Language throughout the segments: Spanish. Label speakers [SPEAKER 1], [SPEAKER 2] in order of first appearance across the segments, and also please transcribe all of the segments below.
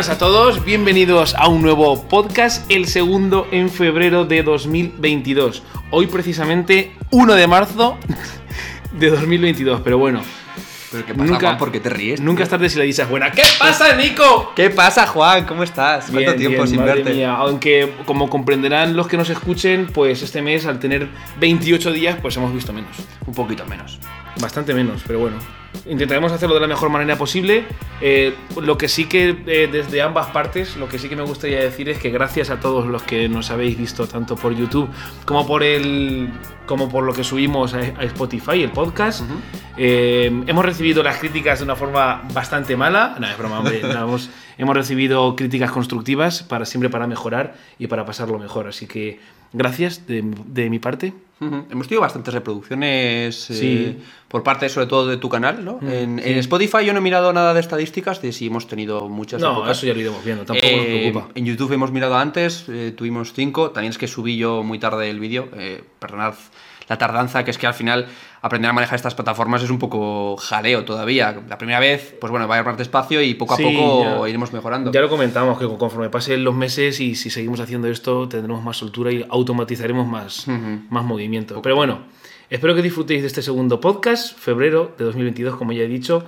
[SPEAKER 1] Buenas a todos, bienvenidos a un nuevo podcast, el segundo en febrero de 2022. Hoy precisamente 1 de marzo de 2022, pero bueno.
[SPEAKER 2] ¿Pero qué pasa,
[SPEAKER 1] Nunca-
[SPEAKER 2] Juan? ¿Por qué te ríes?
[SPEAKER 1] Nunca es tarde si la dicha es buena. ¿Qué pasa, Nico?
[SPEAKER 2] ¿Qué pasa, Juan? ¿Cómo estás? ¿Cuánto
[SPEAKER 1] Bien,
[SPEAKER 2] tiempo
[SPEAKER 1] bien,
[SPEAKER 2] sin
[SPEAKER 1] madre
[SPEAKER 2] verte?
[SPEAKER 1] mía. Aunque, como comprenderán los que nos escuchen, pues este mes, al tener 28 días, pues hemos visto menos.
[SPEAKER 2] Un poquito menos.
[SPEAKER 1] Bastante menos, pero bueno. Intentaremos hacerlo de la mejor manera posible. Eh, lo que sí que, eh, desde ambas partes, lo que sí que me gustaría decir es que gracias a todos los que nos habéis visto, tanto por YouTube como por el. como por lo que subimos a, a Spotify, el podcast. eh, hemos recibido las críticas de una forma bastante mala. No, es broma, hombre. no, hemos, hemos recibido críticas constructivas para siempre para mejorar y para pasarlo mejor. Así que gracias de, de mi parte.
[SPEAKER 2] Hemos tenido bastantes reproducciones eh,
[SPEAKER 1] Sí.
[SPEAKER 2] por parte, sobre todo, de tu canal, ¿no?
[SPEAKER 1] Mm,
[SPEAKER 2] en,
[SPEAKER 1] sí.
[SPEAKER 2] en Spotify yo no he mirado nada de estadísticas de si hemos tenido muchas
[SPEAKER 1] No,
[SPEAKER 2] épocas.
[SPEAKER 1] eso ya lo iremos viendo, tampoco nos
[SPEAKER 2] Eh,
[SPEAKER 1] preocupa.
[SPEAKER 2] En YouTube hemos mirado antes, eh, tuvimos cinco. También es que subí yo muy tarde el vídeo. eh, perdonad la tardanza, que es que al final aprender a manejar estas plataformas es un poco jaleo todavía. La primera vez, pues bueno, va a ir más despacio y poco a
[SPEAKER 1] Sí,
[SPEAKER 2] poco
[SPEAKER 1] ya.
[SPEAKER 2] iremos mejorando.
[SPEAKER 1] Ya lo comentamos, que conforme pasen los meses y si seguimos haciendo esto, tendremos más soltura y automatizaremos más, más movimiento. Pero bueno, espero que disfrutéis de este segundo podcast, febrero de 2022, como ya he dicho.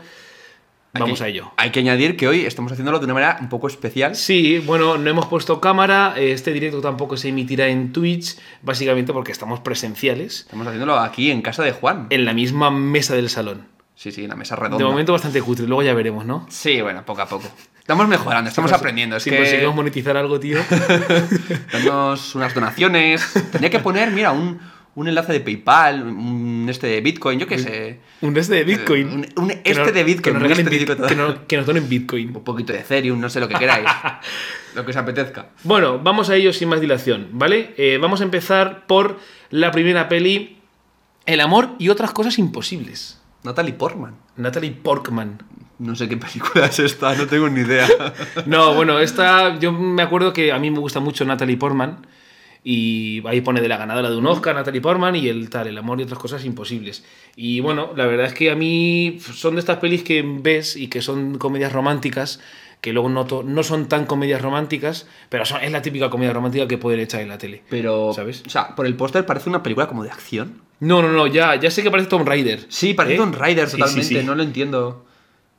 [SPEAKER 1] Vamos
[SPEAKER 2] que-
[SPEAKER 1] a ello.
[SPEAKER 2] Hay que añadir que hoy estamos haciéndolo de una manera un poco especial.
[SPEAKER 1] Sí, bueno, no hemos puesto cámara, este directo tampoco se emitirá en Twitch, básicamente porque estamos presenciales,
[SPEAKER 2] Estamos haciéndolo aquí en casa de Juan.
[SPEAKER 1] en la misma mesa del salón.
[SPEAKER 2] Sí, sí, en la mesa redonda.
[SPEAKER 1] De momento bastante cutre, luego ya veremos, ¿no?
[SPEAKER 2] Sí, bueno, poco a poco. Estamos mejorando, estamos
[SPEAKER 1] consi-
[SPEAKER 2] aprendiendo. Es
[SPEAKER 1] si
[SPEAKER 2] que
[SPEAKER 1] conseguimos monetizar algo, tío.
[SPEAKER 2] darnos unas donaciones. Tendría que poner, mira, un, un enlace de PayPal, un este de Bitcoin, yo qué sé.
[SPEAKER 1] Un este de Bitcoin.
[SPEAKER 2] Un- un este
[SPEAKER 1] nos-
[SPEAKER 2] de Bitcoin,
[SPEAKER 1] Que nos, regalen
[SPEAKER 2] este
[SPEAKER 1] bit- que nos donen Bitcoin.
[SPEAKER 2] Un poquito de Ethereum, no sé lo que queráis. lo que os apetezca.
[SPEAKER 1] Bueno, vamos a ello sin más dilación, ¿vale? Eh, vamos a empezar por la primera peli, El amor y otras cosas imposibles.
[SPEAKER 2] Natalie Portman.
[SPEAKER 1] Natalie Portman.
[SPEAKER 2] No sé qué película es esta, no tengo ni idea.
[SPEAKER 1] No, bueno, esta, yo me acuerdo que a mí me gusta mucho Natalie Portman. Y ahí pone de la ganadora de un Oscar, Natalie Portman, y el tal, el amor y otras cosas imposibles. Y bueno, la verdad es que a mí son de estas pelis que ves y que son comedias románticas, que luego noto, no son tan comedias románticas, pero son, es la típica comedia romántica que pueden echar en la tele.
[SPEAKER 2] Pero,
[SPEAKER 1] ¿Sabes?
[SPEAKER 2] O sea, por el póster parece una película como de acción.
[SPEAKER 1] No, no, no, ya, ya sé que parece Tom Raider.
[SPEAKER 2] Sí, parece
[SPEAKER 1] ¿Eh?
[SPEAKER 2] Tomb Raider
[SPEAKER 1] Sí,
[SPEAKER 2] totalmente,
[SPEAKER 1] sí, sí.
[SPEAKER 2] no lo entiendo.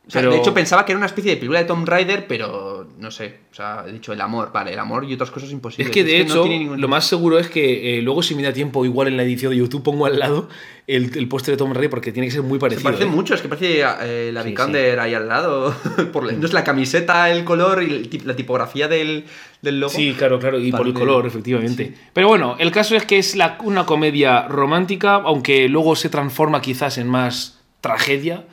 [SPEAKER 2] O sea,
[SPEAKER 1] Pero-
[SPEAKER 2] De hecho, pensaba que era una especie de película de Tomb Raider, pero no sé. O sea, he dicho el amor, vale, el amor y otras cosas imposibles.
[SPEAKER 1] Es que de hecho,
[SPEAKER 2] tiene ningún-
[SPEAKER 1] lo más seguro es que eh, luego si me da tiempo, igual en la edición de YouTube pongo al lado el, el póster de Tom Raider porque tiene que ser muy
[SPEAKER 2] Se
[SPEAKER 1] parecido.
[SPEAKER 2] parece
[SPEAKER 1] ¿eh?
[SPEAKER 2] mucho, es que parece eh, la
[SPEAKER 1] Sí,
[SPEAKER 2] Vikander ahí al lado. Por la, no es la camiseta, el color y la tipografía del, del logo.
[SPEAKER 1] Sí, claro, claro, y por el color, efectivamente. Pero bueno, el caso es que es la- una comedia romántica, aunque luego se transforma quizás en más tragedia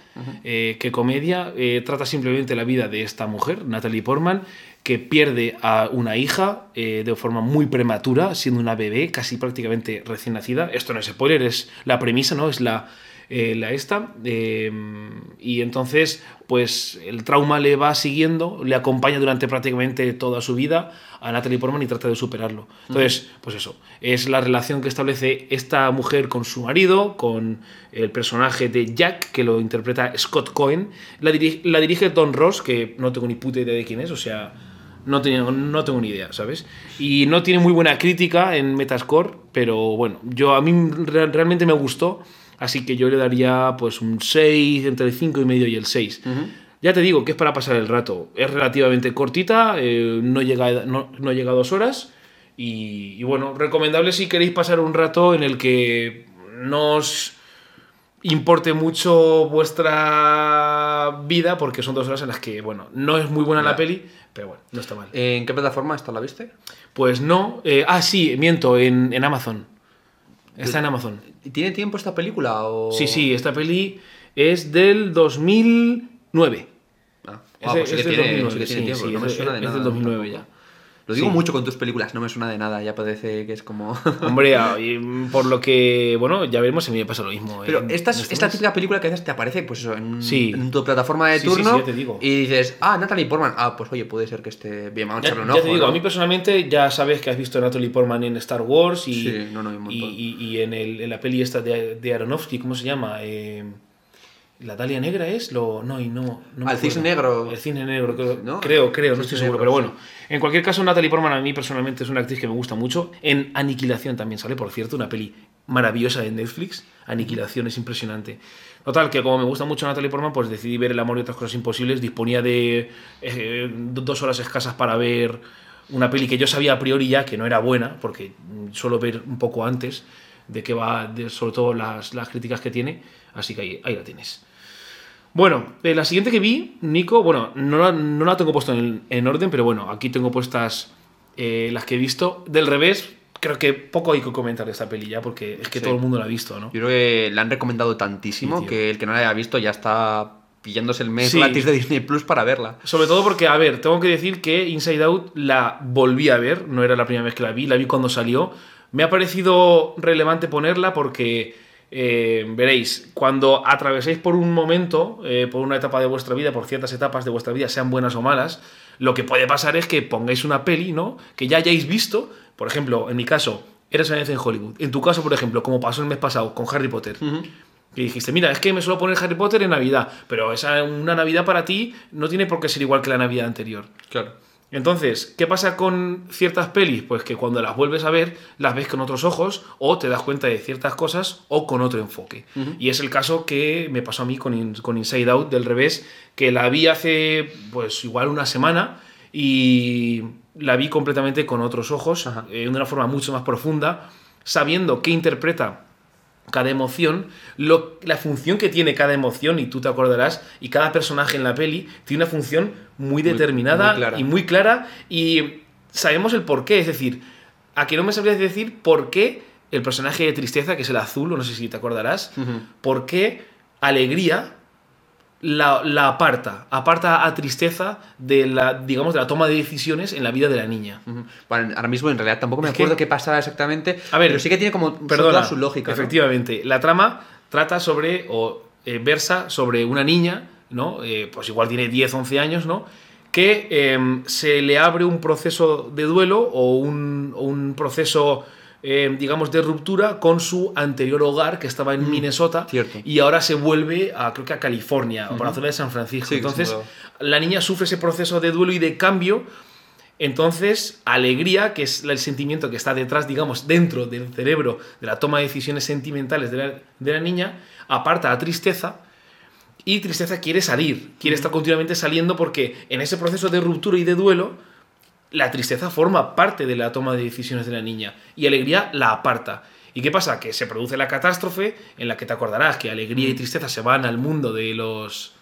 [SPEAKER 1] eh, que comedia. Eh, trata simplemente la vida de esta mujer, Natalie Portman, que pierde a una hija eh, de forma muy prematura, siendo una bebé, casi prácticamente recién nacida. Esto no es spoiler, es la premisa, ¿no? Es la, eh, la esta. eh, y entonces, pues el trauma le va siguiendo, le acompaña durante prácticamente toda su vida a Natalie Portman y trata de superarlo. Entonces, pues eso, es la relación que establece esta mujer con su marido, con el personaje de Jack, que lo interpreta Scott Cohen. La, diri- la dirige Don Ross, que no tengo ni puta idea de quién es, o sea, no tengo, no tengo ni idea, ¿sabes? Y no tiene muy buena crítica en Metascore, pero bueno, yo a mí re- realmente me gustó, así que yo le daría pues un 6, entre el 5 y medio y el 6. Ya te digo que es para pasar el rato. Es relativamente cortita, eh, no, llega, no, no llega a dos horas. Y, y bueno, recomendable si queréis pasar un rato en el que no os importe mucho vuestra vida, porque son dos horas en las que, bueno, no es muy buena la peli, pero bueno, no está mal.
[SPEAKER 2] ¿En qué plataforma esta la viste?
[SPEAKER 1] Pues no. eh, ah, sí, miento, en, en Amazon. Está en Amazon.
[SPEAKER 2] ¿Tiene tiempo esta película? O...
[SPEAKER 1] Sí, sí, esta peli es del 2009.
[SPEAKER 2] Ah,
[SPEAKER 1] Es
[SPEAKER 2] ah, pues sí
[SPEAKER 1] es
[SPEAKER 2] que
[SPEAKER 1] del
[SPEAKER 2] tiene,
[SPEAKER 1] 2009,
[SPEAKER 2] sí
[SPEAKER 1] sí,
[SPEAKER 2] tiempo,
[SPEAKER 1] sí,
[SPEAKER 2] no me
[SPEAKER 1] es-
[SPEAKER 2] suena de
[SPEAKER 1] es
[SPEAKER 2] nada.
[SPEAKER 1] del 2009
[SPEAKER 2] tampoco.
[SPEAKER 1] ya.
[SPEAKER 2] Lo digo
[SPEAKER 1] Sí.
[SPEAKER 2] mucho con tus películas, no me suena de nada, ya parece que es como...
[SPEAKER 1] Hombre, por lo que, bueno, ya veremos si me pasa lo mismo.
[SPEAKER 2] Pero
[SPEAKER 1] en-
[SPEAKER 2] esta
[SPEAKER 1] en este
[SPEAKER 2] típica película que a veces te aparece pues eso, en,
[SPEAKER 1] Sí.
[SPEAKER 2] en tu plataforma de
[SPEAKER 1] Sí,
[SPEAKER 2] turno
[SPEAKER 1] te digo.
[SPEAKER 2] y dices, ah, Natalie Portman, ah, pues oye, puede ser que esté bien, vamos a echarle un
[SPEAKER 1] ya
[SPEAKER 2] ojo,
[SPEAKER 1] te digo,
[SPEAKER 2] ¿no?
[SPEAKER 1] a mí personalmente ya sabes que has visto a Natalie Portman en Star Wars
[SPEAKER 2] no, no,
[SPEAKER 1] y- y en, el- en la peli esta de, de Aronofsky, ¿cómo se llama? Eh, ¿La Dalia Negra es? Lo... No, y no. no
[SPEAKER 2] Al cisne
[SPEAKER 1] acuerdo.
[SPEAKER 2] negro.
[SPEAKER 1] El cisne negro, creo.
[SPEAKER 2] ¿No?
[SPEAKER 1] Creo, creo, no
[SPEAKER 2] Cisne
[SPEAKER 1] estoy seguro.
[SPEAKER 2] negro,
[SPEAKER 1] pero bueno, en cualquier caso, Natalie Portman a mí personalmente es una actriz que me gusta mucho. En Aniquilación también sale, por cierto, una peli maravillosa de Netflix. Aniquilación es impresionante. Total, que como me gusta mucho Natalie Portman, pues decidí ver El amor y otras cosas imposibles. Disponía de eh, dos horas escasas para ver una peli que yo sabía a priori ya que no era buena, porque suelo ver un poco antes de qué va, de, sobre todo las, las críticas que tiene. Así que ahí, ahí la tienes. Bueno, eh, la siguiente que vi, Nico, bueno, no la, no la tengo puesto en, en orden, pero bueno, aquí tengo puestas eh, las que he visto. Del revés, creo que poco hay que comentar de esta peli ya, porque es que
[SPEAKER 2] Sí.
[SPEAKER 1] todo el mundo la ha visto, ¿no?
[SPEAKER 2] Yo creo que la han recomendado tantísimo
[SPEAKER 1] Sí,
[SPEAKER 2] que el que no la haya visto ya está pillándose el mes
[SPEAKER 1] Sí.
[SPEAKER 2] gratis de Disney Plus para verla.
[SPEAKER 1] Sobre todo porque, a ver, tengo que decir que Inside Out la volví a ver, no era la primera vez que la vi, la vi cuando salió. Me ha parecido relevante ponerla porque, eh, veréis, cuando atraveséis por un momento, eh, por una etapa de vuestra vida, por ciertas etapas de vuestra vida, sean buenas o malas, lo que puede pasar es que pongáis una peli, ¿no? Que ya hayáis visto, por ejemplo, en mi caso, Eres una vez en Hollywood. En tu caso, por ejemplo, como pasó el mes pasado con Harry Potter. Y dijiste, mira, es que me suelo poner Harry Potter en Navidad, pero esa una Navidad para ti no tiene por qué ser igual que la Navidad anterior.
[SPEAKER 2] Claro.
[SPEAKER 1] Entonces, ¿qué pasa con ciertas pelis? Pues que cuando las vuelves a ver, las ves con otros ojos o te das cuenta de ciertas cosas o con otro enfoque. Y es el caso que me pasó a mí con, In- con Inside Out del revés, que la vi hace pues igual una semana y la vi completamente con otros ojos, eh, de una forma mucho más profunda, sabiendo qué interpreta cada emoción, lo- la función que tiene cada emoción, y tú te acordarás, y cada personaje en la peli tiene una función muy determinada
[SPEAKER 2] muy
[SPEAKER 1] y muy clara, y sabemos el por qué. Es decir, a que no me sabrías decir por qué el personaje de tristeza, que es el azul, o no sé si te acordarás, por qué alegría la, la aparta, aparta a tristeza de la, digamos, de la toma de decisiones en la vida de la niña.
[SPEAKER 2] Bueno, ahora mismo en realidad tampoco me
[SPEAKER 1] Es que-
[SPEAKER 2] acuerdo qué pasaba exactamente.
[SPEAKER 1] A ver,
[SPEAKER 2] pero sí que tiene como
[SPEAKER 1] Perdona,
[SPEAKER 2] toda su lógica. ¿no?
[SPEAKER 1] Efectivamente, la trama trata sobre, o eh, versa sobre una niña, ¿no? Eh, pues igual tiene 10, 11 años, ¿no? Que em, se le abre un proceso de duelo o un, un proceso, em, digamos, de ruptura con su anterior hogar que estaba en Minnesota
[SPEAKER 2] cierto.
[SPEAKER 1] y ahora se vuelve a, creo que a California o por la zona de San Francisco.
[SPEAKER 2] Sí,
[SPEAKER 1] Entonces, la niña sufre ese proceso de duelo y de cambio entonces, alegría, que es el sentimiento que está detrás, digamos, dentro del cerebro de la toma de decisiones sentimentales de la, de la niña, aparta a tristeza y tristeza quiere salir, quiere estar continuamente saliendo porque en ese proceso de ruptura y de duelo, la tristeza forma parte de la toma de decisiones de la niña y alegría la aparta. ¿Y qué pasa? Que se produce la catástrofe en la que te acordarás que alegría y tristeza se van al mundo de los...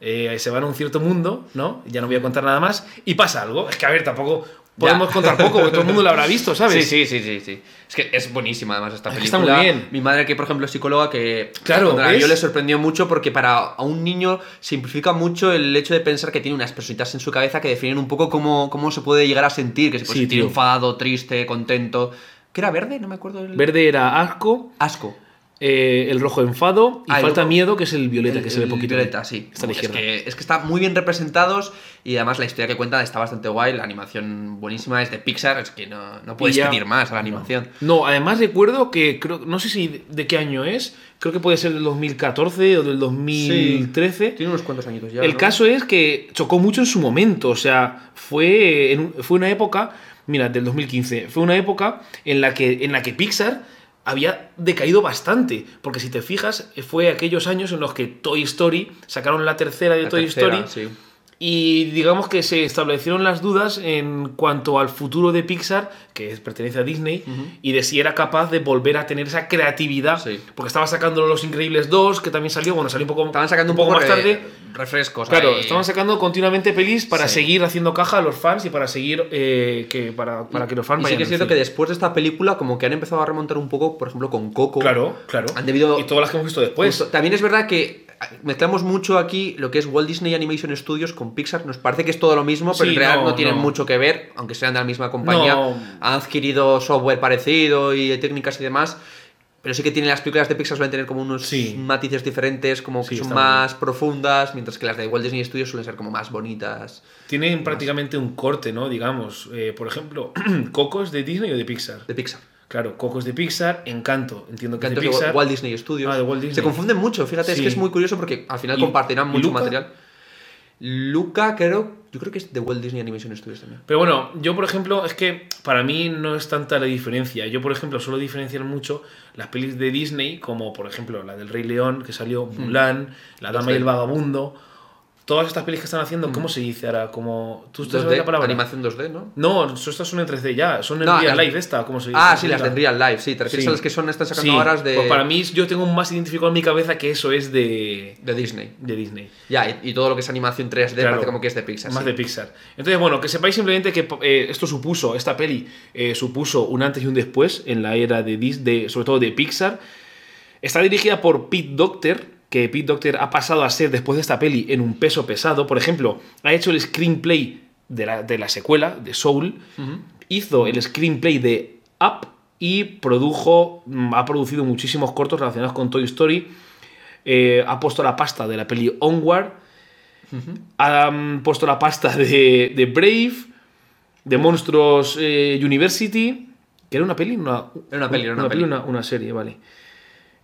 [SPEAKER 1] eh, se van a un cierto mundo, ¿no? Ya no voy a contar nada más. Y pasa algo. Es que, a ver, tampoco podemos contar poco, porque todo el mundo lo habrá visto, ¿sabes?
[SPEAKER 2] Sí, sí, sí, sí, sí. Es que es buenísima además esta
[SPEAKER 1] Es
[SPEAKER 2] película.
[SPEAKER 1] está muy bien.
[SPEAKER 2] Mi madre, que por ejemplo es psicóloga, que
[SPEAKER 1] Claro,
[SPEAKER 2] vio le sorprendió mucho porque para a un niño simplifica mucho el hecho de pensar que tiene unas personitas en su cabeza que definen un poco cómo, cómo se puede llegar a sentir, que se puede
[SPEAKER 1] Sí,
[SPEAKER 2] sentir enfadado, triste, contento. ¿Qué era verde? No me acuerdo. El...
[SPEAKER 1] Verde era asco,
[SPEAKER 2] Asco.
[SPEAKER 1] Eh, el rojo enfado y falta miedo, que es el violeta,
[SPEAKER 2] El-
[SPEAKER 1] que se ve
[SPEAKER 2] el
[SPEAKER 1] poquito.
[SPEAKER 2] Violeta, sí.
[SPEAKER 1] Está
[SPEAKER 2] es, que, es que está muy bien representados y además la historia que cuentan está bastante guay, la animación buenísima, es de Pixar, es que no, no puedes
[SPEAKER 1] ya-
[SPEAKER 2] pedir más a la animación.
[SPEAKER 1] No, además recuerdo que creo, no sé si de, qué año es, creo que puede ser del 2014 o del 2013.
[SPEAKER 2] Tiene unos cuantos añitos ya.
[SPEAKER 1] El
[SPEAKER 2] ¿no?
[SPEAKER 1] caso es que chocó mucho en su momento, o sea, fue, en fue una época, mira, del 2015, fue una época en la que, en la que Pixar había decaído bastante, porque si te fijas, fue aquellos años en los que Toy Story sacaron la tercera de
[SPEAKER 2] La
[SPEAKER 1] Toy
[SPEAKER 2] tercera,
[SPEAKER 1] Story
[SPEAKER 2] sí.
[SPEAKER 1] Y digamos que se establecieron las dudas en cuanto al futuro de Pixar, que pertenece a Disney, y de si era capaz de volver a tener esa creatividad.
[SPEAKER 2] Sí.
[SPEAKER 1] Porque estaba sacando Los Increíbles 2, que también salió, bueno, salió un poco,
[SPEAKER 2] Estaban sacando un poco,
[SPEAKER 1] más tarde.
[SPEAKER 2] refrescos.
[SPEAKER 1] Claro,
[SPEAKER 2] ahí.
[SPEAKER 1] estaban sacando continuamente pelis para
[SPEAKER 2] Sí.
[SPEAKER 1] seguir haciendo caja a los fans y para seguir eh, que para, para que los fans
[SPEAKER 2] Y sí que es cierto que después de esta película como que han empezado a remontar un poco, por ejemplo, con Coco.
[SPEAKER 1] Claro, claro.
[SPEAKER 2] Han debido-
[SPEAKER 1] Y todas las que hemos visto después.
[SPEAKER 2] Justo. También es verdad que mezclamos mucho aquí lo que es Walt Disney Animation Studios con Pixar. Nos parece que es todo lo mismo, pero
[SPEAKER 1] Sí,
[SPEAKER 2] en realidad no,
[SPEAKER 1] no,
[SPEAKER 2] tienen
[SPEAKER 1] no.
[SPEAKER 2] mucho que ver, aunque sean de la misma compañía.
[SPEAKER 1] No.
[SPEAKER 2] Han adquirido software parecido y técnicas y demás. Pero sí que tienen las películas de Pixar suelen tener como unos
[SPEAKER 1] Sí.
[SPEAKER 2] matices diferentes, como que
[SPEAKER 1] Sí,
[SPEAKER 2] son más profundas, mientras que las de Walt Disney Studios suelen ser como más bonitas.
[SPEAKER 1] Tienen prácticamente un corte, ¿no? Digamos. Eh, por ejemplo, ¿Coco es de Disney o de Pixar?
[SPEAKER 2] De Pixar.
[SPEAKER 1] Claro, Coco es de Pixar, Encanto, entiendo que
[SPEAKER 2] Encanto
[SPEAKER 1] es
[SPEAKER 2] es
[SPEAKER 1] de
[SPEAKER 2] de
[SPEAKER 1] Pixar.
[SPEAKER 2] Walt Disney Studios.
[SPEAKER 1] Ah, de Walt Disney.
[SPEAKER 2] Se confunden mucho, fíjate, es
[SPEAKER 1] Sí.
[SPEAKER 2] que es muy curioso porque al final
[SPEAKER 1] ¿Y-
[SPEAKER 2] compartirán mucho
[SPEAKER 1] Luca?
[SPEAKER 2] material. Luca, creo, yo creo que es de Walt Disney Animation Studios también.
[SPEAKER 1] Pero bueno, yo por ejemplo, es que para mí no es tanta la diferencia. Yo por ejemplo suelo diferenciar mucho las pelis de Disney, como por ejemplo la del Rey León, que salió, Mulan, La Dama y el Vagabundo. Todas estas pelis que están haciendo, ¿cómo se dice ahora? Como, ¿Tú
[SPEAKER 2] 2D,
[SPEAKER 1] la palabra?
[SPEAKER 2] animación 2D, ¿no?
[SPEAKER 1] No, estas son en 3D ya, son en
[SPEAKER 2] No,
[SPEAKER 1] real life esta, ¿cómo se dice?
[SPEAKER 2] Ah,
[SPEAKER 1] ¿Cómo
[SPEAKER 2] sí, las de? Real Life, sí. Te refieres
[SPEAKER 1] Sí.
[SPEAKER 2] a las que son, están sacando
[SPEAKER 1] Sí,
[SPEAKER 2] ahora de,
[SPEAKER 1] pues para mí yo tengo más identificado en mi cabeza que eso es de,
[SPEAKER 2] de Disney.
[SPEAKER 1] de Disney.
[SPEAKER 2] Ya, y, y todo lo que es animación 3D
[SPEAKER 1] Claro,
[SPEAKER 2] parece como que es de Pixar.
[SPEAKER 1] Más
[SPEAKER 2] sí.
[SPEAKER 1] de Pixar. Entonces, bueno, que sepáis simplemente que eh, esto supuso, esta peli eh, supuso un antes y un después en la era de, Dis- de sobre todo de Pixar. Está dirigida por Pete Docter, que Pete Docter ha pasado a ser después de esta peli en un peso pesado. Por ejemplo, ha hecho el screenplay de la, de la secuela, de Soul, hizo el screenplay de Up y produjo, mm, ha producido muchísimos cortos relacionados con Toy Story. Eh, ha puesto la pasta de la peli Onward. Han puesto la pasta de, de Brave, de Monstruos eh, University, que era una peli, una,
[SPEAKER 2] Era una peli, era una peli.
[SPEAKER 1] una, una serie, vale.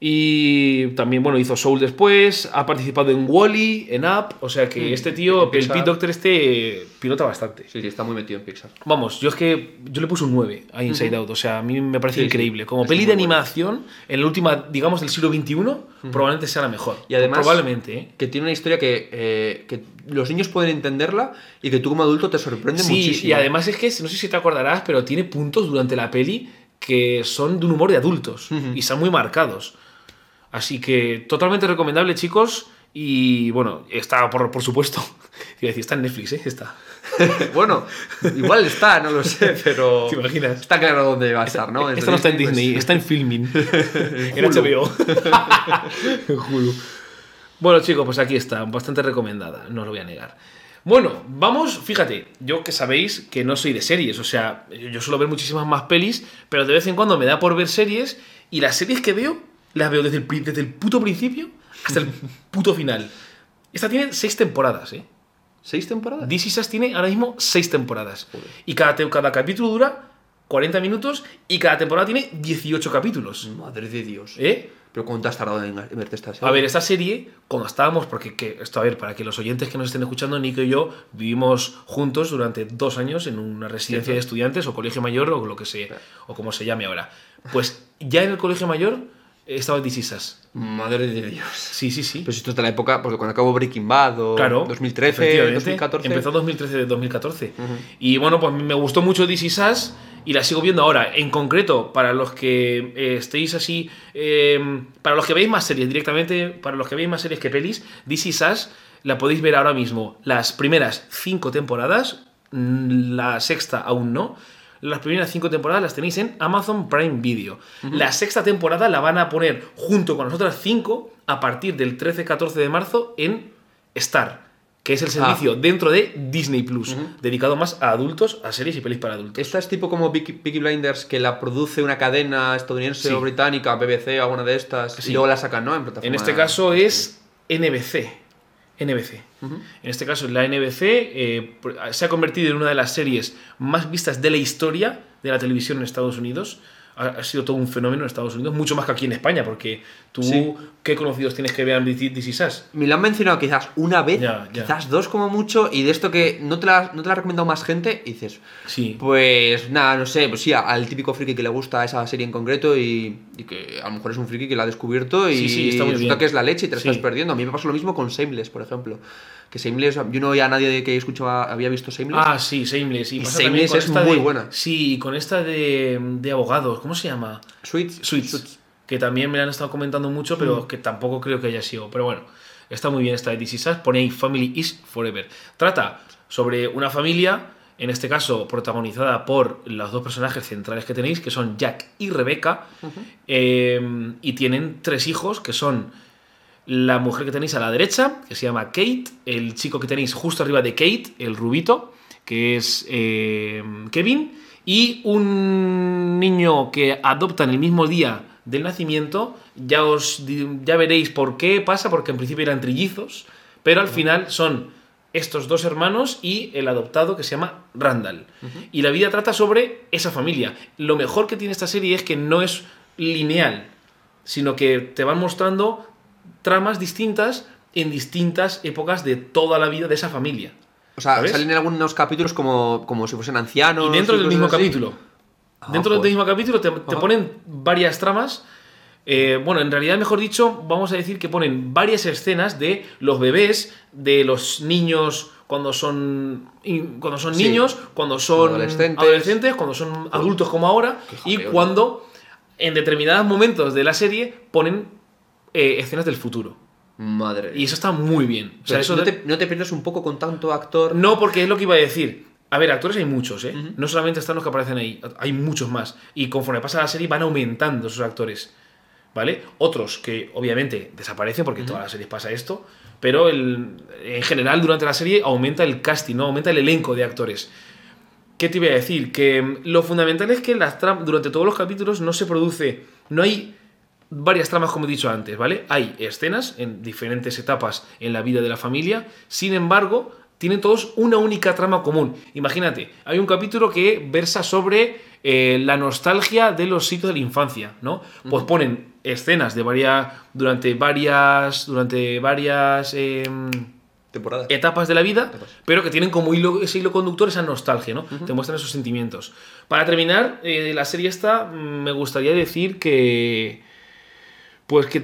[SPEAKER 1] Y también, bueno, hizo Soul después, ha participado en Wally, en Up, o sea que
[SPEAKER 2] Mm,
[SPEAKER 1] este tío, el. Pete Doctor este, pilota bastante.
[SPEAKER 2] Sí, sí, está muy metido en Pixar.
[SPEAKER 1] Vamos, yo es que yo le puse un 9 a Inside Out, o sea, a mí me parece
[SPEAKER 2] Sí,
[SPEAKER 1] increíble. Como
[SPEAKER 2] Es
[SPEAKER 1] peli de animación, en la última, digamos, del siglo XXI, probablemente sea la mejor.
[SPEAKER 2] Y además-
[SPEAKER 1] Probablemente, ¿eh?
[SPEAKER 2] Que tiene una historia que, eh, que los niños pueden entenderla y que tú como adulto te sorprende
[SPEAKER 1] Sí,
[SPEAKER 2] muchísimo.
[SPEAKER 1] y además es que, no sé si te acordarás, pero tiene puntos durante la peli que son de un humor de adultos y están muy marcados. Así que totalmente recomendable, chicos. Y bueno, está, por, por supuesto, iba a decir, está en Netflix, ¿eh? Está.
[SPEAKER 2] bueno, igual está, no lo sé, pero...
[SPEAKER 1] ¿Te imaginas?
[SPEAKER 2] Está claro dónde va a estar, ¿no? Es
[SPEAKER 1] Esta no está en
[SPEAKER 2] pues-
[SPEAKER 1] Disney, está en Filming. en. HBO. en Hulu. Bueno, chicos, pues aquí está, bastante recomendada, no lo voy a negar. Bueno, vamos, fíjate, yo que sabéis que no soy de series, o sea, yo suelo ver muchísimas más pelis, pero de vez en cuando me da por ver series y las series que veo las veo desde el, desde el puto principio hasta el puto final. Esta tiene seis temporadas, ¿eh?
[SPEAKER 2] ¿Seis temporadas?
[SPEAKER 1] Is Us tiene ahora mismo seis temporadas.
[SPEAKER 2] Joder.
[SPEAKER 1] Y cada, cada capítulo dura 40 minutos y cada temporada tiene 18 capítulos.
[SPEAKER 2] Madre de Dios.
[SPEAKER 1] ¿Eh?
[SPEAKER 2] ¿Pero cuánto has tardado en verte esta serie?
[SPEAKER 1] A ver, esta serie, cuando estábamos, porque que, esto, a ver, para que los oyentes que nos estén escuchando, Nico y yo vivimos juntos durante dos años en una residencia
[SPEAKER 2] claro.
[SPEAKER 1] de estudiantes o colegio mayor o lo que sea, o como se llame ahora. Pues ya en el colegio mayor estaba This Is Us.
[SPEAKER 2] Madre de Dios.
[SPEAKER 1] Sí, sí, sí.
[SPEAKER 2] Pues esto es de la época, pues cuando acabó Breaking Bad o
[SPEAKER 1] Claro.
[SPEAKER 2] 2013,
[SPEAKER 1] efectivamente.
[SPEAKER 2] 2014.
[SPEAKER 1] Empezó 2013-2014. Y bueno, pues me gustó mucho This Is Us y la sigo viendo ahora. En concreto, para los que eh, estéis así, eh, para los que veis más series directamente, para los que veis más series que pelis, This Is Us la podéis ver ahora mismo. Las primeras cinco temporadas, mm, la sexta aún no. Las primeras cinco temporadas las tenéis en Amazon Prime Video. La sexta temporada la van a poner junto con las otras cinco a partir del 13-14 de marzo en Star, que es el servicio dentro de Disney Plus, dedicado más a adultos, a series y pelis para adultos.
[SPEAKER 2] Esta es tipo como Peaky, Blinders, que la produce una cadena estadounidense
[SPEAKER 1] Sí.
[SPEAKER 2] o británica, BBC, alguna de estas,
[SPEAKER 1] Sí.
[SPEAKER 2] y luego la sacan, ¿no? En plataforma.
[SPEAKER 1] En este caso es NBC. NBC. En este caso, la NBC eh, pr- se ha convertido en una de las series más vistas de la historia de la televisión en Estados Unidos. Ha, ha sido todo un fenómeno en Estados Unidos, mucho más que aquí en España, porque tú,
[SPEAKER 2] Sí.
[SPEAKER 1] ¿qué conocidos tienes que vean This Is Us?
[SPEAKER 2] Me lo han mencionado quizás una vez,
[SPEAKER 1] Ya, ya.
[SPEAKER 2] quizás dos como mucho, y de esto que no te la, no te la ha recomendado más gente, y dices,
[SPEAKER 1] Sí.
[SPEAKER 2] pues nada, no sé, pues sí, al típico friki que le gusta esa serie en concreto y, y que a lo mejor es un friki que la ha descubierto y
[SPEAKER 1] Sí, sí, está
[SPEAKER 2] resulta
[SPEAKER 1] bien.
[SPEAKER 2] que es la leche y te la
[SPEAKER 1] Sí.
[SPEAKER 2] estás perdiendo. A mí me pasó lo mismo con Shameless, por ejemplo. Que Shameless, yo no oía a nadie que escuchaba, había visto Shameless.
[SPEAKER 1] Ah, sí, Shameless. Y,
[SPEAKER 2] Y Shameless es muy
[SPEAKER 1] de-
[SPEAKER 2] buena.
[SPEAKER 1] Sí, y con esta de, de abogados, ¿cómo se llama?
[SPEAKER 2] Suits.
[SPEAKER 1] Suits, que también me la han estado comentando mucho, pero
[SPEAKER 2] Mm.
[SPEAKER 1] que tampoco creo que haya sido. Pero bueno, está muy bien esta de Us. Pone ahí Family is Forever. Trata sobre una familia, en este caso protagonizada por los dos personajes centrales que tenéis, que son Jack y Rebecca, eh, y tienen tres hijos, que son la mujer que tenéis a la derecha, que se llama Kate, el chico que tenéis justo arriba de Kate, el rubito, que es eh, Kevin, y un niño que adoptan el mismo día del nacimiento, ya, os, ya veréis por qué pasa, porque en principio eran trillizos, pero al final son estos dos hermanos y el adoptado que se llama Randall. Y la vida trata sobre esa familia. Lo mejor que tiene esta serie es que no es lineal, sino que te van mostrando tramas distintas en distintas épocas de toda la vida de esa familia.
[SPEAKER 2] O sea,
[SPEAKER 1] ¿Sabes?
[SPEAKER 2] salen en algunos capítulos como, como si fuesen ancianos.
[SPEAKER 1] Y dentro del mismo
[SPEAKER 2] así.
[SPEAKER 1] capítulo.
[SPEAKER 2] Ah,
[SPEAKER 1] dentro del mismo capítulo te, ponen varias tramas. Eh, bueno, en realidad, mejor dicho, vamos a decir que ponen varias escenas de los bebés, de los niños cuando son cuando son
[SPEAKER 2] Sí.
[SPEAKER 1] niños, cuando son
[SPEAKER 2] Adolescentes.
[SPEAKER 1] adolescentes, cuando son adultos como ahora, y cuando en determinados momentos de la serie ponen eh, escenas del futuro.
[SPEAKER 2] Madre.
[SPEAKER 1] Y eso está muy bien. O sea,
[SPEAKER 2] Pero
[SPEAKER 1] eso
[SPEAKER 2] ¿no, te, no te pierdes un poco con tanto actor?
[SPEAKER 1] no, porque es lo que iba a decir. A ver, actores hay muchos, ¿eh? No solamente están los que aparecen ahí, hay muchos más. Y conforme pasa la serie van aumentando esos actores. ¿Vale? Otros que obviamente desaparecen porque en todas las series pasa esto, pero el- en general durante la serie aumenta el casting, ¿no? Aumenta el elenco de actores. ¿Qué te iba a decir? Que mm, lo fundamental es que las durante todos los capítulos no se produce, no hay varias tramas como he dicho antes, ¿vale? Hay escenas en diferentes etapas en la vida de la familia, sin embargo, tienen todos una única trama común. Imagínate, hay un capítulo que versa sobre eh, la nostalgia de los sitios de la infancia, ¿no? Pues ponen escenas de varias, durante varias, durante varias... em,
[SPEAKER 2] Temporada.
[SPEAKER 1] etapas de la vida, pero que tienen como hilo, ese hilo conductor esa nostalgia, ¿no? Te muestran esos sentimientos. Para terminar, eh, la serie esta, mm, me gustaría decir que. Pues que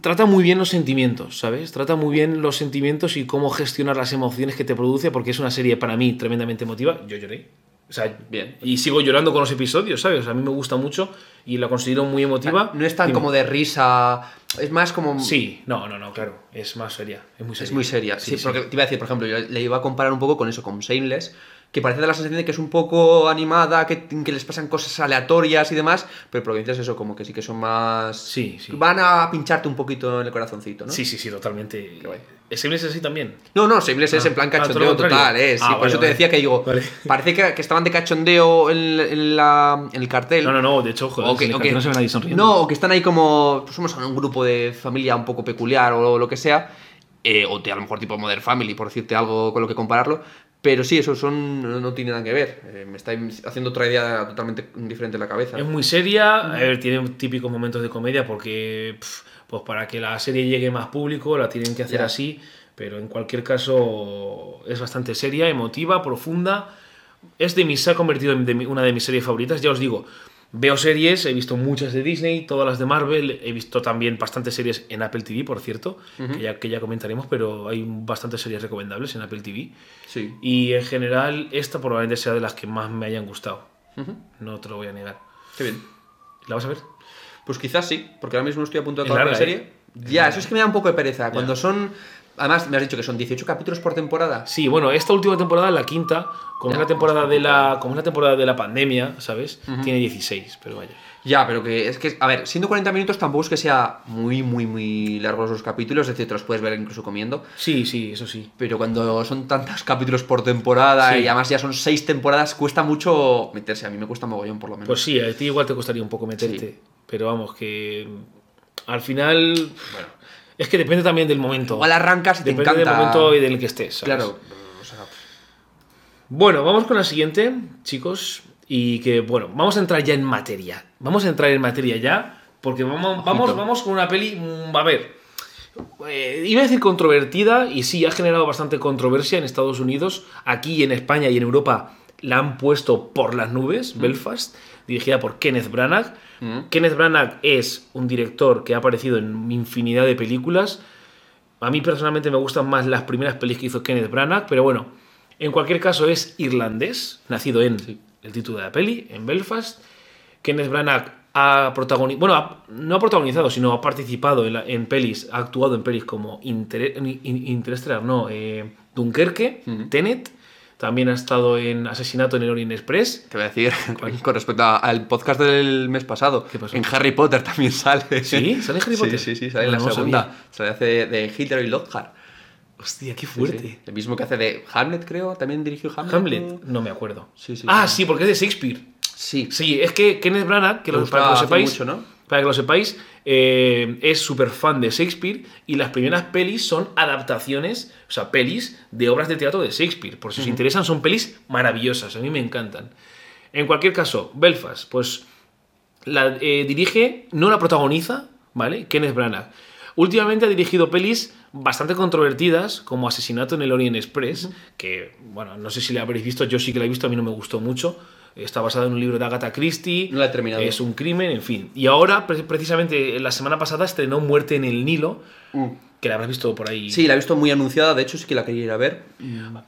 [SPEAKER 1] trata muy bien los sentimientos, ¿sabes? Trata muy bien los sentimientos y cómo gestionar las emociones que te produce, porque es una serie para mí tremendamente emotiva. Yo lloré. O sea,
[SPEAKER 2] Bien.
[SPEAKER 1] Y sigo llorando con los episodios, ¿sabes? O sea, a mí me gusta mucho y la considero muy emotiva.
[SPEAKER 2] No es tan como de risa, es más como...
[SPEAKER 1] Sí, no, no, no, claro. Es más seria. Es muy seria.
[SPEAKER 2] Es muy seria. Sí,
[SPEAKER 1] Sí, sí.
[SPEAKER 2] porque te iba a decir, por ejemplo, yo le iba a comparar un poco con eso, con Shameless, que parece de la sensación de que es un poco animada, que, que les pasan cosas aleatorias y demás, pero que dices eso, como que sí que son más...
[SPEAKER 1] Sí, sí.
[SPEAKER 2] Van a pincharte un poquito en el corazoncito, ¿no?
[SPEAKER 1] Sí, sí, sí, totalmente.
[SPEAKER 2] Qué guay.
[SPEAKER 1] ¿Es es así también?
[SPEAKER 2] No, no, Shameless es
[SPEAKER 1] Ah,
[SPEAKER 2] en plan
[SPEAKER 1] ah,
[SPEAKER 2] cachondeo total, ¿eh? Sí,
[SPEAKER 1] Ah,
[SPEAKER 2] por
[SPEAKER 1] vale,
[SPEAKER 2] eso te
[SPEAKER 1] vale.
[SPEAKER 2] decía que digo,
[SPEAKER 1] Vale.
[SPEAKER 2] parece que, que estaban de cachondeo en, en la, en el cartel.
[SPEAKER 1] No, no, no, de hecho, joder,
[SPEAKER 2] O que,
[SPEAKER 1] en el
[SPEAKER 2] o
[SPEAKER 1] cartel
[SPEAKER 2] que-
[SPEAKER 1] no se ve nadie sonriendo.
[SPEAKER 2] No, o que están ahí como. Pues somos un grupo de familia un poco peculiar o lo que sea. eh, o de a lo mejor tipo Modern Family, por decirte algo con lo que compararlo. Pero sí, eso son, no, no tiene nada que ver. Eh, me está haciendo otra idea totalmente diferente en la cabeza.
[SPEAKER 1] Es muy seria, a ver, tiene típicos momentos de comedia porque, pf, pues para que la serie llegue más público, la tienen que hacer así, pero en cualquier caso es bastante seria, emotiva, profunda. Es de mis, se ha convertido en una de mis series favoritas, ya os digo. Veo series, he visto muchas de Disney, todas las de Marvel, he visto también bastantes series en Apple TV, por cierto, que, ya, que ya comentaremos, pero hay bastantes series recomendables en Apple TV.
[SPEAKER 2] Sí.
[SPEAKER 1] Y en general, esta probablemente sea de las que más me hayan gustado. No te lo voy a negar.
[SPEAKER 2] Qué bien.
[SPEAKER 1] ¿La vas a ver?
[SPEAKER 2] Pues quizás sí, porque ahora mismo estoy a punto de acabar la serie.
[SPEAKER 1] ¿eh? Es
[SPEAKER 2] Ya, eso es que me da un poco de pereza. Cuando son. Además, me has dicho que son 18 capítulos por temporada.
[SPEAKER 1] Sí, bueno, esta última temporada, la quinta, como la temporada de la, como la temporada de la pandemia, ¿sabes? Tiene 16, pero vaya.
[SPEAKER 2] Ya, pero que es que, a ver, siendo 40 minutos tampoco es que sea muy, muy, muy largos los capítulos, es decir, te los puedes ver incluso comiendo.
[SPEAKER 1] Sí, sí, eso sí.
[SPEAKER 2] Pero cuando son tantos capítulos por temporada
[SPEAKER 1] Sí.
[SPEAKER 2] y además ya son seis temporadas, cuesta mucho meterse. A mí me cuesta mogollón, por lo menos.
[SPEAKER 1] Pues sí, a ti igual te costaría un poco meterte,
[SPEAKER 2] Sí.
[SPEAKER 1] Pero vamos, que al final, bueno, es que depende también del momento.
[SPEAKER 2] Igual arrancas y te
[SPEAKER 1] depende
[SPEAKER 2] encanta.
[SPEAKER 1] del momento y del que estés. ¿sabes?
[SPEAKER 2] Claro. o sea,
[SPEAKER 1] Bueno, vamos con la siguiente, chicos. Y que, bueno, vamos a entrar ya en materia. Vamos a entrar en materia ya, porque vamos, vamos, vamos con una peli. mm, A ver, eh, iba a decir controvertida, y sí, ha generado bastante controversia en Estados Unidos. Aquí en España y en Europa la han puesto por las nubes, Belfast, dirigida por Kenneth Branagh.
[SPEAKER 2] Mm.
[SPEAKER 1] Kenneth Branagh es un director que ha aparecido en infinidad de películas. A mí personalmente me gustan más las primeras pelis que hizo Kenneth Branagh, pero bueno, en cualquier caso es irlandés, nacido en el título de la peli, en Belfast. Kenneth Branagh ha protagonizado, bueno, ha- no ha protagonizado, sino ha participado en, la- en pelis, ha actuado en pelis como Inter- In- In- Interstellar, no, eh, Dunkerque,
[SPEAKER 2] Ujú.
[SPEAKER 1] Tenet, también ha estado en Asesinato en el Orient Express.
[SPEAKER 2] Te voy a decir, con respecto a- al podcast del mes pasado,
[SPEAKER 1] ¿Qué pasó?
[SPEAKER 2] en Harry Potter también sale.
[SPEAKER 1] ¿Sí? ¿Sale Harry Potter?
[SPEAKER 2] Sí, sí, sí, sale en la
[SPEAKER 1] no
[SPEAKER 2] segunda. Sale hace de Hitler y Lockhart.
[SPEAKER 1] Hostia, qué fuerte.
[SPEAKER 2] sí. El mismo que hace de Hamlet, creo. También dirigió Hamlet.
[SPEAKER 1] Hamlet,
[SPEAKER 2] ¿no?
[SPEAKER 1] me acuerdo.
[SPEAKER 2] Sí, sí,
[SPEAKER 1] ah,
[SPEAKER 2] sí.
[SPEAKER 1] sí, porque es de Shakespeare.
[SPEAKER 2] Sí.
[SPEAKER 1] Sí, es que Kenneth Branagh, que lo- para que lo
[SPEAKER 2] hacer
[SPEAKER 1] sepáis,
[SPEAKER 2] mucho, ¿no?
[SPEAKER 1] Para que lo sepáis, eh, es súper fan de Shakespeare y las primeras pelis son adaptaciones, o sea, pelis de obras de teatro de Shakespeare. Por si os interesan, son pelis maravillosas, a mí me encantan. En cualquier caso, Belfast, pues la eh, dirige, no la protagoniza, ¿vale? Kenneth Branagh. Últimamente ha dirigido pelis bastante controvertidas, como Asesinato en el Orient Express, que, bueno, no sé si la habréis visto, yo sí que la he visto, a mí no me gustó mucho. Está basada en un libro de Agatha Christie.
[SPEAKER 2] No la he terminado.
[SPEAKER 1] Es un crimen, en fin. Y ahora, pre- precisamente, la semana pasada estrenó Muerte en el Nilo, que la habrás visto por ahí.
[SPEAKER 2] Sí, la he visto muy anunciada, de hecho sí que la quería ir a ver.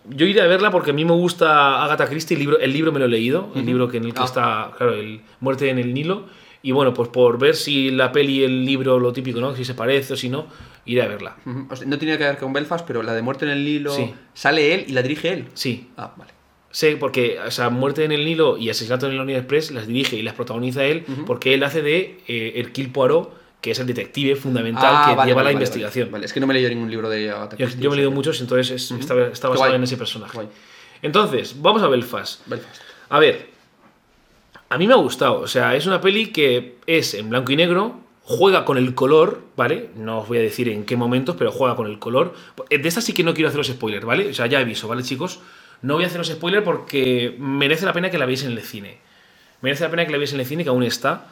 [SPEAKER 1] Yo iré a verla porque a mí me gusta Agatha Christie, el libro, el libro me lo he leído, el libro que en el que
[SPEAKER 2] Ah.
[SPEAKER 1] está, claro, el Muerte en el Nilo. Y bueno, pues por ver si la peli y el libro, lo típico, ¿no? Si se parece o si no, iré a verla.
[SPEAKER 2] Ujú. O sea, no tiene que ver con Belfast, pero la de Muerte en el Nilo
[SPEAKER 1] Sí.
[SPEAKER 2] sale él y la dirige él.
[SPEAKER 1] Sí,
[SPEAKER 2] Ah, vale.
[SPEAKER 1] Sé porque, o sea, Muerte en el Nilo y Asesinato en el Orient Express las dirige y las protagoniza él porque él hace de eh, Hercule Poirot, que es el detective fundamental
[SPEAKER 2] Ah,
[SPEAKER 1] que
[SPEAKER 2] vale,
[SPEAKER 1] lleva
[SPEAKER 2] vale,
[SPEAKER 1] la
[SPEAKER 2] vale,
[SPEAKER 1] investigación.
[SPEAKER 2] Vale, Vale, es que no me he leído ningún libro de Agatha
[SPEAKER 1] Yo,
[SPEAKER 2] Christie,
[SPEAKER 1] yo me he leído muchos, entonces es- está, basado
[SPEAKER 2] guay.
[SPEAKER 1] en ese personaje.
[SPEAKER 2] Guay.
[SPEAKER 1] Entonces, vamos a Belfast.
[SPEAKER 2] Belfast.
[SPEAKER 1] A ver, a mí me ha gustado. O sea, es una peli que es en blanco y negro, juega con el color, ¿vale? No os voy a decir en qué momentos, pero juega con el color. De esta sí que no quiero haceros spoilers, ¿vale? O sea, ya aviso, ¿vale, chicos? No voy a haceros spoilers porque merece la pena que la veáis en el cine. Merece la pena que la veáis en el cine, que aún está.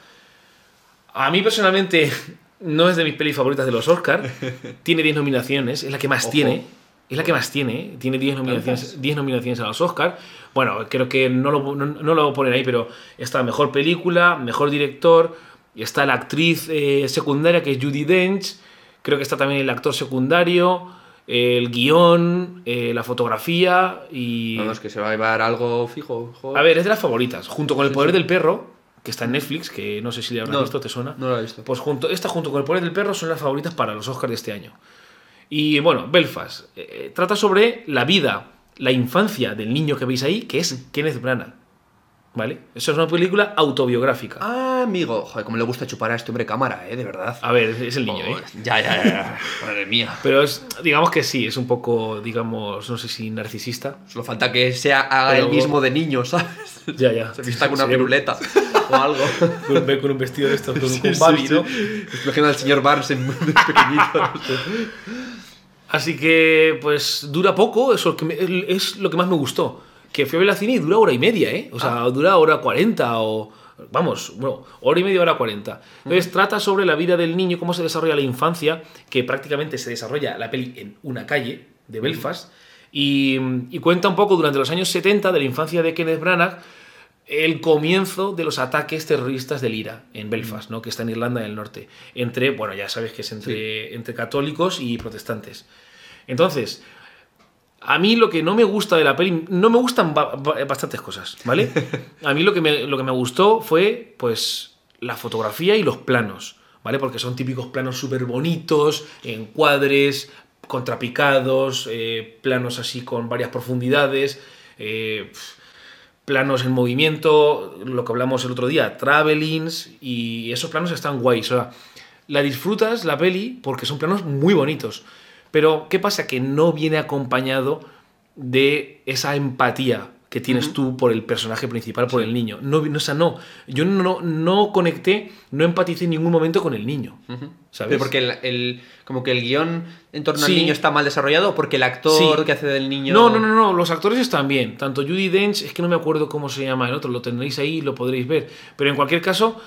[SPEAKER 1] A mí personalmente no es de mis pelis favoritas de los Oscars. tiene 10 nominaciones, es la que más
[SPEAKER 2] Ojo.
[SPEAKER 1] tiene. Es la que más tiene, ¿eh? tiene 10 nominaciones, 10 nominaciones a los Oscars. Bueno, creo que no lo, no, no lo voy a poner ahí, pero está mejor película, mejor director, está la actriz eh, secundaria que es Judy Dench, creo que está también el actor secundario, el guion, eh, la fotografía y...
[SPEAKER 2] Vamos, que se va a llevar algo fijo. joder.
[SPEAKER 1] A ver, es de las favoritas, junto con El Poder
[SPEAKER 2] sí.
[SPEAKER 1] del Perro, que está en Netflix, que no sé si le habrás
[SPEAKER 2] No,
[SPEAKER 1] visto, ¿te suena?
[SPEAKER 2] No lo he visto.
[SPEAKER 1] Pues junto, esta junto con El Poder del Perro son las favoritas para los Oscars de este año. Y bueno, Belfast eh, trata sobre la vida, la infancia del niño que veis ahí, que es Kenneth Branagh. ¿Vale? Eso es una película autobiográfica.
[SPEAKER 2] Ah, amigo. Joder, cómo le gusta chupar a este hombre cámara, eh, de verdad.
[SPEAKER 1] A ver, es el niño, ¿eh?
[SPEAKER 2] Ya, ya, ya. Madre mía.
[SPEAKER 1] Pero es, digamos que sí, es un poco, digamos, no sé si narcisista.
[SPEAKER 2] Solo falta que sea haga
[SPEAKER 1] Pero-
[SPEAKER 2] el mismo de niño, ¿sabes?
[SPEAKER 1] Ya, ya.
[SPEAKER 2] Se vista con una piruleta o algo.
[SPEAKER 1] Con, con un vestido de estos, con,
[SPEAKER 2] Sí, sí,
[SPEAKER 1] Babi,
[SPEAKER 2] sí.
[SPEAKER 1] ¿no?
[SPEAKER 2] Imagina al señor Barnes en pequeñito.
[SPEAKER 1] Así que, pues, dura poco, eso es lo que más me gustó. Que fui a ver la cine y dura hora y media, ¿eh? O sea, dura hora cuarenta o... Vamos, bueno, hora y media, hora cuarenta. Entonces, trata sobre la vida del niño, cómo se desarrolla la infancia, que prácticamente se desarrolla la peli en una calle de Belfast, y, y cuenta un poco durante los años 70 de la infancia de Kenneth Branagh, el comienzo de los ataques terroristas del IRA en Belfast, ¿no? que está en Irlanda del Norte, entre, bueno, ya sabes que es entre, entre católicos y protestantes. Entonces, a mí lo que no me gusta de la peli, no me gustan ba- ba- bastantes cosas, ¿vale? A mí lo que me, lo que me gustó fue, pues, la fotografía y los planos, ¿vale? Porque son típicos planos súper bonitos, encuadres, contrapicados, eh, planos así con varias profundidades, eh, planos en movimiento, lo que hablamos el otro día, travelings, y esos planos están guays. O sea, la disfrutas la peli porque son planos muy bonitos. Pero, ¿qué pasa? Que no viene acompañado de esa empatía que tienes tú por el personaje principal, por el niño. No, no, o sea, no. Yo no, no conecté, no empaticé en ningún momento con el niño. ¿Sabes?
[SPEAKER 2] Pero porque el, el- como que el guion en torno
[SPEAKER 1] Sí.
[SPEAKER 2] al niño está mal desarrollado o porque el actor
[SPEAKER 1] Sí.
[SPEAKER 2] que hace del niño.
[SPEAKER 1] No, no, no, no, los actores están bien. Tanto Judy Dench, es que no me acuerdo cómo se llama el otro, lo tendréis ahí, lo podréis ver. Pero en cualquier caso,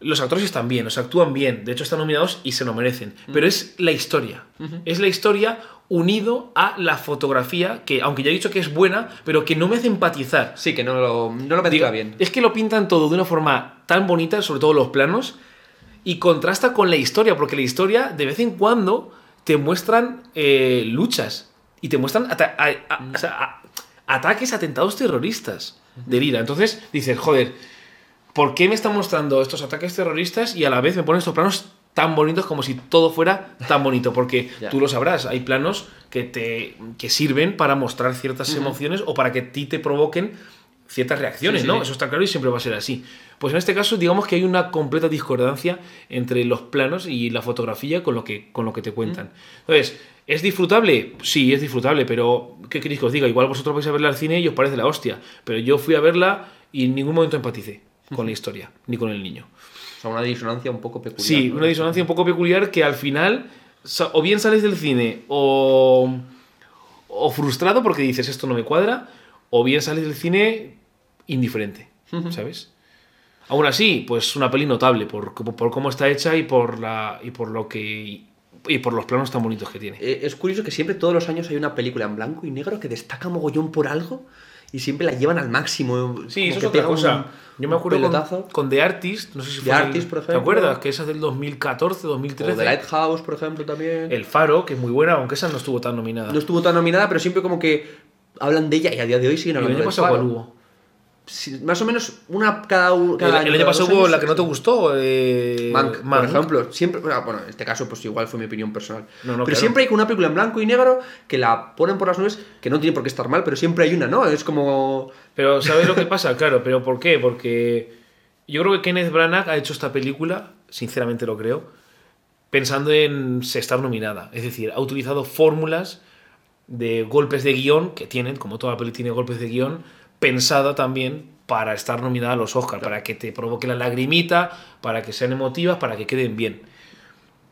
[SPEAKER 1] los actores están bien, o sea, actúan bien. De hecho, están nominados y se lo merecen. Pero es la historia. Es la historia unido a la fotografía, que aunque ya he dicho que es buena, pero que no me hace empatizar.
[SPEAKER 2] Sí, que no lo, no lo bien.
[SPEAKER 1] Es que lo pintan todo de una forma tan bonita, sobre todo los planos, y contrasta con la historia, porque la historia de vez en cuando te muestran eh, luchas y te muestran ata- a- a- o sea, a- ataques, atentados terroristas del IRA. Entonces dices, joder, ¿por qué me están mostrando estos ataques terroristas y a la vez me ponen estos planos tan bonitos como si todo fuera tan bonito? Porque tú lo sabrás, hay planos que te que sirven para mostrar ciertas emociones o para que a ti te provoquen ciertas reacciones,
[SPEAKER 2] Sí, sí,
[SPEAKER 1] ¿no?
[SPEAKER 2] sí.
[SPEAKER 1] Eso está claro y siempre va a ser así. Pues en este caso, digamos que hay una completa discordancia entre los planos y la fotografía con lo que, con lo que te cuentan. Entonces, ¿es disfrutable? Sí, es disfrutable, pero ¿qué queréis que os diga? Igual vosotros vais a verla al cine y os parece la hostia, pero yo fui a verla y en ningún momento empaticé con la historia, ni con el niño.
[SPEAKER 2] O sea, una disonancia un poco peculiar.
[SPEAKER 1] Sí,
[SPEAKER 2] ¿no?
[SPEAKER 1] una disonancia un poco peculiar que al final o bien sales del cine o, o frustrado porque dices esto no me cuadra, o bien sales del cine indiferente, ¿sabes? Aún así, pues una peli notable por, por cómo está hecha y por, la, y por lo que y por los planos tan bonitos que tiene.
[SPEAKER 2] Eh, es curioso que siempre todos los años hay una película en blanco y negro que destaca mogollón por algo y siempre la llevan al máximo.
[SPEAKER 1] Sí,
[SPEAKER 2] como
[SPEAKER 1] eso es otra cosa.
[SPEAKER 2] un-
[SPEAKER 1] Yo me acuerdo con, con The Artist, no sé si
[SPEAKER 2] The
[SPEAKER 1] fue el-
[SPEAKER 2] Artist, por
[SPEAKER 1] ¿Te
[SPEAKER 2] ejemplo.
[SPEAKER 1] acuerdas? Que esa es del 2014, 2013.
[SPEAKER 2] O The Lighthouse, por ejemplo, también.
[SPEAKER 1] El Faro, que es muy buena, aunque esa no estuvo tan nominada.
[SPEAKER 2] No estuvo tan nominada, pero siempre como que hablan de ella y a día de hoy siguen
[SPEAKER 1] ¿Y el
[SPEAKER 2] hablando
[SPEAKER 1] pasado
[SPEAKER 2] Faro. Más o menos una cada, u-
[SPEAKER 1] El,
[SPEAKER 2] cada
[SPEAKER 1] el año.
[SPEAKER 2] cada
[SPEAKER 1] pasado hubo la que no te gustó. Eh,
[SPEAKER 2] Mank,
[SPEAKER 1] Mank.
[SPEAKER 2] por ejemplo, siempre, bueno, bueno, en este caso pues igual fue mi opinión personal.
[SPEAKER 1] No, no,
[SPEAKER 2] pero
[SPEAKER 1] claro.
[SPEAKER 2] siempre hay una película en blanco y negro que la ponen por las nubes, que no tiene por qué estar mal, pero siempre hay una, ¿no? Es como
[SPEAKER 1] Pero ¿sabes lo que pasa? Claro, pero ¿por qué? Porque yo creo que Kenneth Branagh ha hecho esta película, sinceramente lo creo, pensando en estar nominada. Es decir, ha utilizado fórmulas de golpes de guion que tienen, como toda peli tiene golpes de guion, pensada también para estar nominada a los Oscars, para que te provoque la lagrimita, para que sean emotivas, para que queden bien.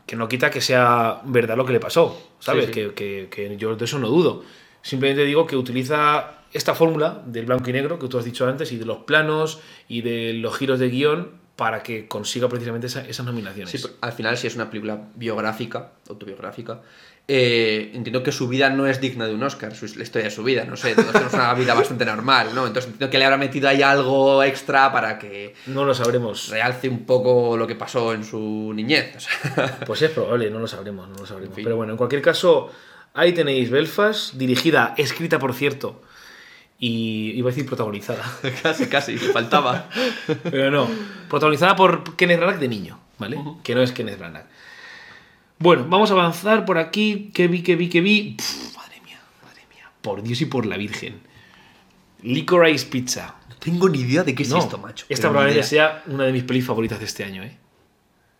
[SPEAKER 1] Que no quita que sea verdad lo que le pasó, ¿sabes?
[SPEAKER 2] Sí, sí.
[SPEAKER 1] Que, que- que yo de eso no dudo. Simplemente digo que utiliza esta fórmula del blanco y negro que tú has dicho antes y de los planos y de los giros de guion para que consiga precisamente esa- esas nominaciones.
[SPEAKER 2] Sí, al final, si es una película biográfica, autobiográfica, eh, entiendo que su vida no es digna de un Oscar, su, la historia de su vida, no sé, todos tenemos una vida bastante normal, ¿no? Entonces entiendo que le habrá metido ahí algo extra para que
[SPEAKER 1] No lo sabremos.
[SPEAKER 2] realce un poco lo que pasó en su niñez. o sea.
[SPEAKER 1] Pues es probable, no lo sabremos, no lo sabremos.
[SPEAKER 2] En fin.
[SPEAKER 1] Pero bueno, en cualquier caso, ahí tenéis Belfast, dirigida, escrita por cierto, y iba a decir protagonizada.
[SPEAKER 2] casi, casi, faltaba.
[SPEAKER 1] Pero no. Protagonizada por Kenneth Branagh de niño, ¿vale? Que no es Kenneth Branagh. Bueno, vamos a avanzar por aquí. Que vi, que vi, que vi. Pff, madre mía, madre mía. Por Dios y por la Virgen. Licorice Pizza.
[SPEAKER 2] No tengo ni idea de qué es
[SPEAKER 1] No,
[SPEAKER 2] esto, macho.
[SPEAKER 1] Esta probablemente sea una de mis pelis favoritas de este año, ¿eh?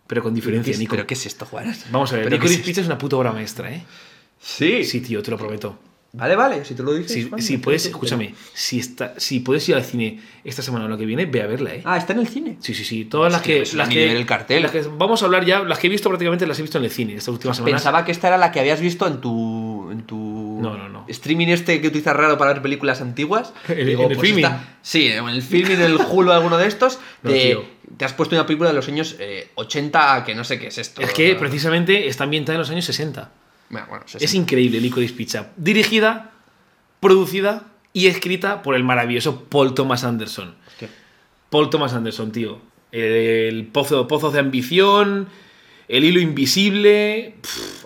[SPEAKER 1] Pero con
[SPEAKER 2] ¿Pero
[SPEAKER 1] diferencia, Nico.
[SPEAKER 2] ¿Pero qué es esto, Juan?
[SPEAKER 1] Vamos a ver,
[SPEAKER 2] ¿Pero qué
[SPEAKER 1] Licorice
[SPEAKER 2] es
[SPEAKER 1] Pizza es una puta obra maestra, ¿eh?
[SPEAKER 2] Sí.
[SPEAKER 1] Sí, tío, te lo prometo.
[SPEAKER 2] Vale, vale, si te lo dices.
[SPEAKER 1] Si,
[SPEAKER 2] Juan,
[SPEAKER 1] si
[SPEAKER 2] me
[SPEAKER 1] puedes, escúchame, si, está, si puedes ir al cine esta semana o la que viene, ve a verla, ¿eh?
[SPEAKER 2] Ah, está en el cine.
[SPEAKER 1] Sí, sí, sí. Todas las
[SPEAKER 2] que
[SPEAKER 1] las que,
[SPEAKER 2] el cartel.
[SPEAKER 1] las que- vamos a hablar ya. Las que he visto prácticamente las he visto en el cine estas últimas semanas.
[SPEAKER 2] Pensaba que esta era la que habías visto en tu. En tu
[SPEAKER 1] No, no, no.
[SPEAKER 2] Streaming este que utilizas raro para ver películas antiguas.
[SPEAKER 1] ¿En-
[SPEAKER 2] Digo,
[SPEAKER 1] en el
[SPEAKER 2] pues
[SPEAKER 1] filming?
[SPEAKER 2] esta- sí, en el filming, en el Hulu, alguno de estos.
[SPEAKER 1] No,
[SPEAKER 2] de-
[SPEAKER 1] tío.
[SPEAKER 2] te has puesto una película de los años eh, 80 que no sé qué es esto.
[SPEAKER 1] Es que precisamente está ambientada en los años 60.
[SPEAKER 2] Bueno, bueno, sí,
[SPEAKER 1] Es
[SPEAKER 2] sí.
[SPEAKER 1] increíble Licorice Pizza. Dirigida, producida y escrita por el maravilloso Paul Thomas Anderson.
[SPEAKER 2] Hostia.
[SPEAKER 1] Paul Thomas Anderson, tío. El pozo, Pozos de Ambición, El Hilo Invisible.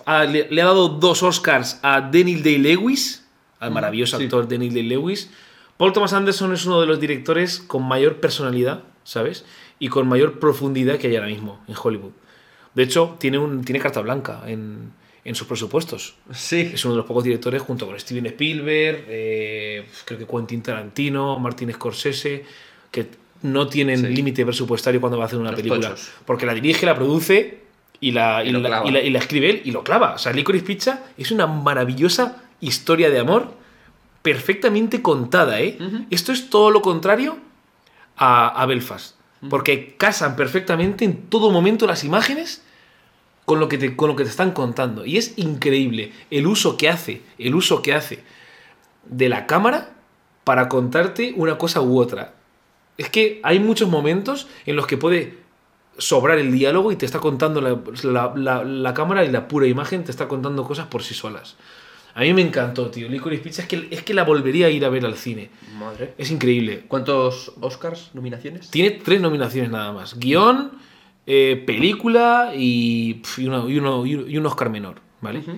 [SPEAKER 1] ha- le, le ha dado dos Oscars a Daniel Day-Lewis, al maravilloso
[SPEAKER 2] sí.
[SPEAKER 1] actor Daniel Day-Lewis. Paul Thomas Anderson es uno de los directores con mayor personalidad, ¿sabes? Y con mayor profundidad que hay ahora mismo en Hollywood. De hecho, tiene, un, tiene carta blanca en, en sus presupuestos.
[SPEAKER 2] Sí.
[SPEAKER 1] Es uno de los pocos directores junto con Steven Spielberg, eh, creo que Quentin Tarantino, Martin Scorsese, que no tienen
[SPEAKER 2] Sí.
[SPEAKER 1] límite presupuestario cuando va a hacer una
[SPEAKER 2] Los
[SPEAKER 1] película.
[SPEAKER 2] tochos.
[SPEAKER 1] Porque la dirige, la produce y la,
[SPEAKER 2] Y
[SPEAKER 1] la-
[SPEAKER 2] clava.
[SPEAKER 1] y la- y la escribe él y lo clava. O sea, Licorice Pizza es una maravillosa historia de amor perfectamente contada, ¿eh? Esto es todo lo contrario a, a Belfast. Porque casan perfectamente en todo momento las imágenes con lo, que te, con lo que te están contando. Y es increíble el uso que hace, el uso que hace de la cámara para contarte una cosa u otra. Es que hay muchos momentos en los que puede sobrar el diálogo y te está contando la, la- la- la cámara y la pura imagen te está contando cosas por sí solas. A mí me encantó, tío. Licorice Pizza es que, es que la volvería a ir a ver al cine.
[SPEAKER 2] Madre.
[SPEAKER 1] Es increíble.
[SPEAKER 2] ¿Cuántos Oscars, nominaciones?
[SPEAKER 1] Tiene tres nominaciones nada más. Guión, eh, película y, pf, y, uno- y uno- y un- Oscar menor, ¿vale?
[SPEAKER 2] Ujú.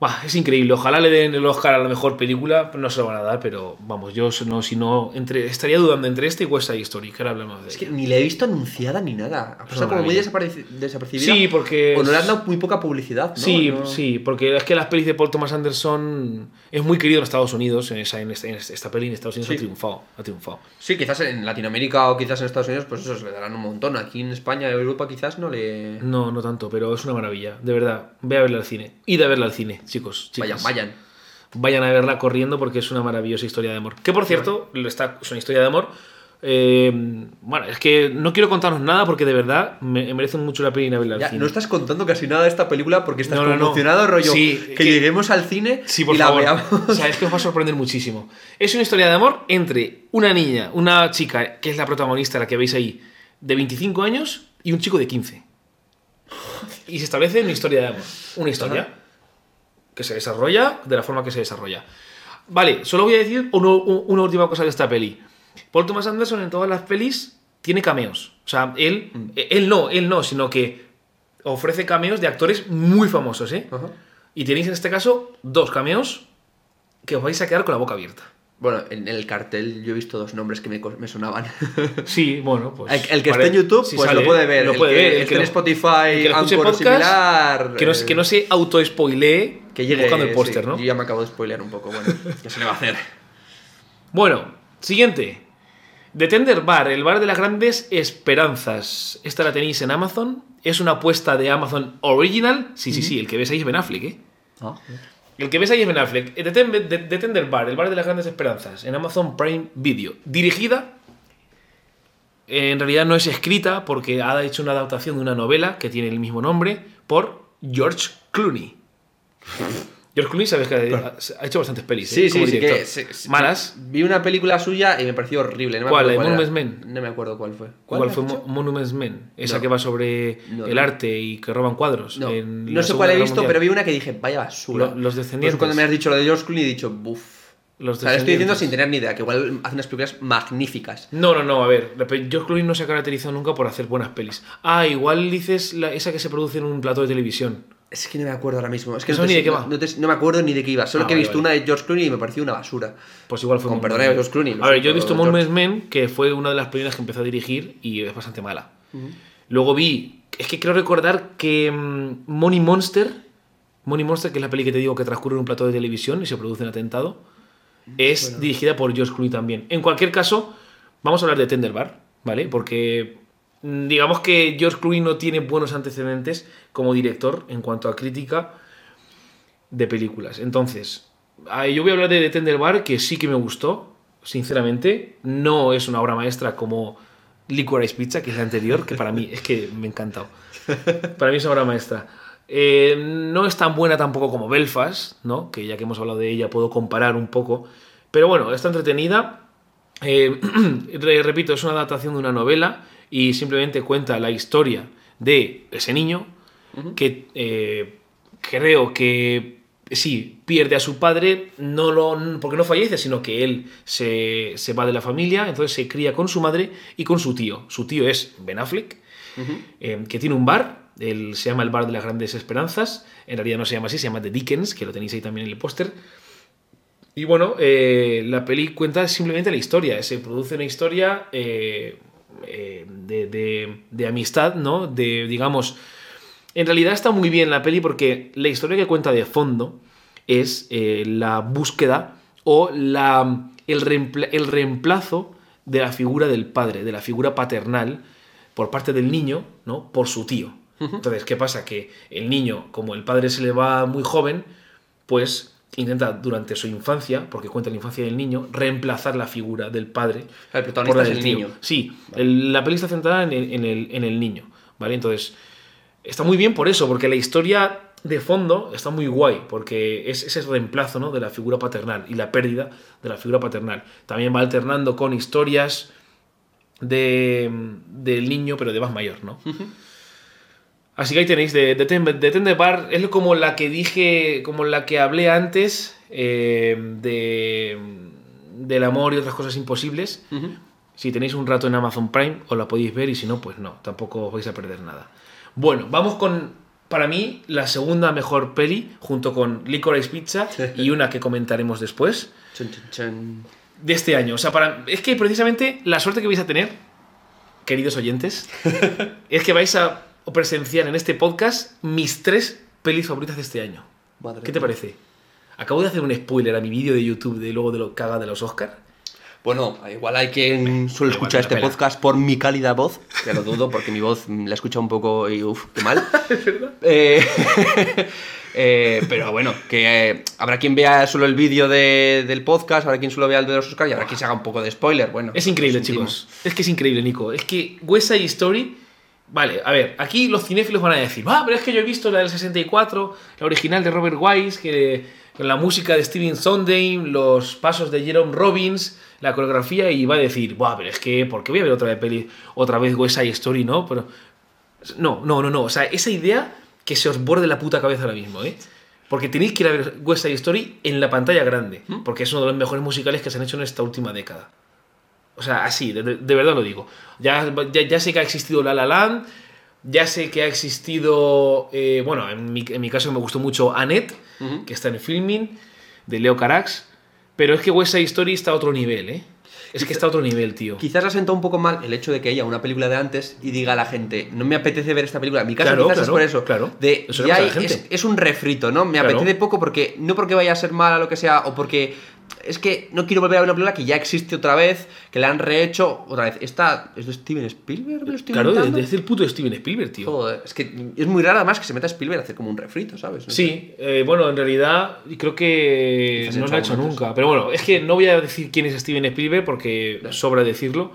[SPEAKER 1] Buah, es increíble. Ojalá le den el Oscar a la mejor película. No se lo van a dar, pero vamos, yo no, si no entre, estaría dudando entre este y West Side Story, que ahora hablamos de
[SPEAKER 2] Es que
[SPEAKER 1] ella.
[SPEAKER 2] ni la he visto anunciada ni nada. Ha pasado como muy desapercibida.
[SPEAKER 1] Sí, porque...
[SPEAKER 2] O no le han dado muy poca publicidad, ¿no?
[SPEAKER 1] Sí,
[SPEAKER 2] No-
[SPEAKER 1] sí, porque es que las pelis de Paul Thomas Anderson es muy querido en Estados Unidos. En, esa, en, esta, en esta peli en Estados Unidos
[SPEAKER 2] Sí.
[SPEAKER 1] ha triunfado. Ha triunfado.
[SPEAKER 2] Sí, quizás en Latinoamérica o quizás en Estados Unidos, pues eso se le darán un montón. Aquí en España y Europa quizás no le.
[SPEAKER 1] No, no tanto, pero es una maravilla. De verdad, ve a verla al cine. Id a verla al cine, chicos.
[SPEAKER 2] Vayan, vayan.
[SPEAKER 1] vayan a verla corriendo porque es una maravillosa historia de amor. Que por cierto, lo está, es una historia de amor Eh, bueno, es que no quiero contaros nada porque de verdad me, merece mucho la pena verla al
[SPEAKER 2] Ya,
[SPEAKER 1] cine.
[SPEAKER 2] no estás contando casi nada de esta película porque estás
[SPEAKER 1] No, no, no.
[SPEAKER 2] conmocionado, rollo.
[SPEAKER 1] Sí,
[SPEAKER 2] que,
[SPEAKER 1] que-
[SPEAKER 2] lleguemos al cine
[SPEAKER 1] Sí, por
[SPEAKER 2] y la
[SPEAKER 1] favor.
[SPEAKER 2] veamos.
[SPEAKER 1] O sea, es que os va a sorprender muchísimo. Es una historia de amor entre una niña, una chica, que es la protagonista, la que veis ahí, de 25 años, y un chico de 15. Y se establece una historia de amor. Una historia. Que se desarrolla de la forma que se desarrolla. Vale, solo voy a decir uno- una última cosa de esta peli. Paul Thomas Anderson en todas las pelis tiene cameos. O sea, él,
[SPEAKER 2] Mm.
[SPEAKER 1] él no, él no, sino que ofrece cameos de actores muy famosos, ¿eh? Y tenéis en este caso dos cameos que os vais a quedar con la boca abierta.
[SPEAKER 2] Bueno, en el cartel yo he visto dos nombres que me, me sonaban.
[SPEAKER 1] Sí, bueno, pues.
[SPEAKER 2] el, el que
[SPEAKER 1] pare-
[SPEAKER 2] esté en YouTube,
[SPEAKER 1] sí
[SPEAKER 2] pues
[SPEAKER 1] sale,
[SPEAKER 2] lo puede ver.
[SPEAKER 1] Lo
[SPEAKER 2] el
[SPEAKER 1] puede
[SPEAKER 2] que
[SPEAKER 1] ver. El
[SPEAKER 2] esté
[SPEAKER 1] que
[SPEAKER 2] en Spotify,
[SPEAKER 1] el que podcast,
[SPEAKER 2] similar.
[SPEAKER 1] Que no,
[SPEAKER 2] eh,
[SPEAKER 1] que no se auto-spoilee
[SPEAKER 2] que llegue.
[SPEAKER 1] buscando el
[SPEAKER 2] sí,
[SPEAKER 1] póster, ¿no?
[SPEAKER 2] Yo ya me acabo de spoilear un poco. Bueno, ¿qué se le va a hacer?
[SPEAKER 1] Bueno, siguiente. The Tender Bar, el bar de las grandes esperanzas. Esta la tenéis en Amazon. Es una apuesta de Amazon Original. Sí, sí, sí, el que ves ahí es Ben Affleck, ¿eh? El que ves ahí es Ben Affleck. The- The Tender Bar, el bar de las grandes esperanzas, en Amazon Prime Video. Dirigida, en realidad no es escrita porque ha hecho una adaptación de una novela que tiene el mismo nombre por George Clooney. George Clooney, sabes que ha, ha hecho bastantes pelis. ¿eh?
[SPEAKER 2] Sí, sí, sí.
[SPEAKER 1] director.
[SPEAKER 2] Que, sí, sí.
[SPEAKER 1] Malas.
[SPEAKER 2] Vi una película suya y me pareció horrible. No me
[SPEAKER 1] ¿Cuál? ¿La. Monuments Men?
[SPEAKER 2] No me acuerdo cuál fue.
[SPEAKER 1] ¿Cuál fue? Mo- Monuments Men? Esa
[SPEAKER 2] No.
[SPEAKER 1] que va sobre
[SPEAKER 2] No,
[SPEAKER 1] el
[SPEAKER 2] no.
[SPEAKER 1] arte y que roban cuadros.
[SPEAKER 2] No,
[SPEAKER 1] en
[SPEAKER 2] no
[SPEAKER 1] la
[SPEAKER 2] sé cuál he visto,
[SPEAKER 1] Mundial.
[SPEAKER 2] pero vi una que dije, vaya basura.
[SPEAKER 1] Lo- Los
[SPEAKER 2] Por
[SPEAKER 1] Descendientes.
[SPEAKER 2] eso cuando me has dicho lo de George Clooney he dicho, buf.
[SPEAKER 1] Los
[SPEAKER 2] O sea, le estoy diciendo sin tener ni idea, que igual hace unas películas magníficas.
[SPEAKER 1] No, no, no, a ver. George Clooney no se ha caracterizado nunca por hacer buenas pelis. Ah, igual dices la- esa que se produce en un plato de televisión.
[SPEAKER 2] Es que no me acuerdo ahora mismo. Es que
[SPEAKER 1] ¿Eso
[SPEAKER 2] no, te
[SPEAKER 1] ni de qué va?
[SPEAKER 2] No, te- no me acuerdo ni de qué iba. Solo
[SPEAKER 1] Ah,
[SPEAKER 2] que he visto
[SPEAKER 1] vale.
[SPEAKER 2] una de George Clooney y me pareció una basura.
[SPEAKER 1] Pues igual fue
[SPEAKER 2] Con perdón a George Clooney, lo
[SPEAKER 1] A ver, yo he visto. Monuments Men, que fue una de las primeras que empezó a dirigir y es bastante mala. Luego vi, es que creo recordar que mm, Money Monster, Money Monster, que es la peli que te digo que transcurre en un plato de televisión y se produce un atentado, es dirigida por George Clooney también. En cualquier caso, vamos a hablar de Tender Bar, ¿vale? Porque mm, digamos que George Clooney no tiene buenos antecedentes como director en cuanto a crítica de películas. Entonces, ah, yo voy a hablar de The Tender Bar, que sí que me gustó, sinceramente. No es una obra maestra como Licorice Pizza, que es la anterior, que para mí es que me ha encantado. Para mí es una obra maestra. Eh, no es tan buena tampoco como Belfast, ¿no? Que ya que hemos hablado de ella puedo comparar un poco. Pero bueno, está entretenida. Eh, re- repito, es una adaptación de una novela y simplemente cuenta la historia de ese niño que eh, creo que sí, pierde a su padre, no lo, porque no fallece, sino que él se, se va de la familia, entonces se cría con su madre y con su tío. Su tío es Ben Affleck, eh, que tiene un bar, el- se llama el Bar de las Grandes Esperanzas, en realidad no se llama así, se llama The Dickens, que lo tenéis ahí también en el póster. Y bueno, eh, la peli cuenta simplemente la historia, se produce una historia eh, eh, de, de- de amistad, ¿no? De, digamos, en realidad está muy bien la peli porque la historia que cuenta de fondo es eh, la búsqueda o la, el, reempla- el reemplazo de la figura del padre, de la figura paternal por parte del niño, ¿no? Por su tío. Entonces, ¿qué pasa? Que el niño, como el padre se le va muy joven, pues intenta durante su infancia, porque cuenta la infancia del niño, reemplazar la figura del padre.
[SPEAKER 2] El
[SPEAKER 1] por
[SPEAKER 2] protagonista
[SPEAKER 1] la
[SPEAKER 2] es
[SPEAKER 1] del
[SPEAKER 2] el
[SPEAKER 1] tío.
[SPEAKER 2] niño.
[SPEAKER 1] Sí, el- la peli está centrada en el, en el- en el niño, ¿vale? Entonces, está muy bien por eso, porque la historia de fondo está muy guay, porque es ese reemplazo ¿no? de la figura paternal y la pérdida de la figura paternal. También va alternando con historias de, del niño, pero de más mayor, ¿no? Así que ahí tenéis, de, de, Ten- de Tender Bar, es como la que dije, como la que hablé antes, eh, de, del amor y otras cosas imposibles. Si tenéis un rato en Amazon Prime, os la podéis ver y si no, pues no, tampoco os vais a perder nada. Bueno, vamos con, para mí, la segunda mejor peli, junto con Licorice Pizza y una que comentaremos después, de este año. O sea, para, es que precisamente la suerte que vais a tener, queridos oyentes, es que vais a presenciar en este podcast mis tres pelis favoritas de este año.
[SPEAKER 2] Madre
[SPEAKER 1] ¿Qué te
[SPEAKER 2] mía.
[SPEAKER 1] parece? Acabo de hacer un spoiler a mi vídeo de YouTube de luego de lo que haga de los Oscars.
[SPEAKER 2] Bueno, igual hay quien suele
[SPEAKER 1] Igual,
[SPEAKER 2] escuchar este podcast por mi cálida voz, que lo dudo porque mi voz la escucha un poco y uff, qué mal. Eh, Eh, pero bueno, que eh, habrá quien vea solo el vídeo de- del podcast, habrá quien solo vea el de los Oscars y habrá quien se haga un poco de spoiler. Bueno,
[SPEAKER 1] Es increíble,
[SPEAKER 2] sentimos.
[SPEAKER 1] chicos. Es que es increíble, Nico. Es que West Side Story. Vale, a ver, aquí los cinéfilos van a decir, ah, pero es que yo he visto la del 64, la original de Robert Wise, que con la música de Steven Sondheim, los pasos de Jerome Robbins, la coreografía, y va a decir, Buah, pero es que, ¿por qué voy a ver otra vez peli, otra vez West Side Story, no? Pero. No, no, no, no. O sea, esa idea que se os borde la puta cabeza ahora mismo, ¿eh? Porque tenéis que ir a ver West Side Story en la pantalla grande, porque es uno de los mejores musicales que se han hecho en esta última década. O sea, así, de, de verdad lo digo. Ya, ya, ya sé que ha existido La La Land, ya sé que ha existido, eh, bueno, en mi, en mi caso me gustó mucho Annette, que está en Filming, de Leo Carax, pero es que West Side Story está a otro nivel, ¿eh? Es que está a otro nivel, tío.
[SPEAKER 2] Quizás ha sentado un poco mal el hecho de que haya una película de antes y diga a la gente, no me apetece ver esta película. En mi caso
[SPEAKER 1] Claro,
[SPEAKER 2] quizás es por eso.
[SPEAKER 1] claro.
[SPEAKER 2] De,
[SPEAKER 1] Eso
[SPEAKER 2] ya
[SPEAKER 1] la
[SPEAKER 2] hay- es, es un refrito, ¿no? Me
[SPEAKER 1] Claro.
[SPEAKER 2] apetece poco porque, no porque vaya a ser mala lo que sea, o porque es que no quiero volver a ver una película que ya existe otra vez, que la han rehecho otra vez. ¿Esta es de Steven Spielberg? ¿Me lo estoy
[SPEAKER 1] Claro, es el puto Steven Spielberg, tío.
[SPEAKER 2] Joder, es que es muy raro además que se meta Spielberg a hacer como un refrito, ¿sabes? No.
[SPEAKER 1] Sí, eh, bueno, en realidad creo que no lo ha hecho nunca. Pero bueno, es que no voy a decir quién es Steven Spielberg porque sobra decirlo.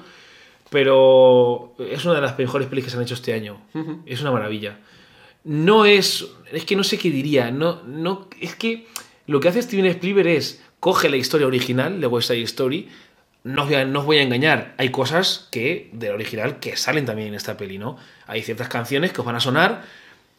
[SPEAKER 1] Pero es una de las mejores pelis que se han hecho este año.
[SPEAKER 2] Ujú.
[SPEAKER 1] Es una maravilla. No es. Es que no sé qué diría. No, no, es que lo que hace Steven Spielberg es coge la historia original de West Side Story. No os, voy a, no os voy a engañar, hay cosas que de la original que salen también en esta peli, ¿no? Hay ciertas canciones que os van a sonar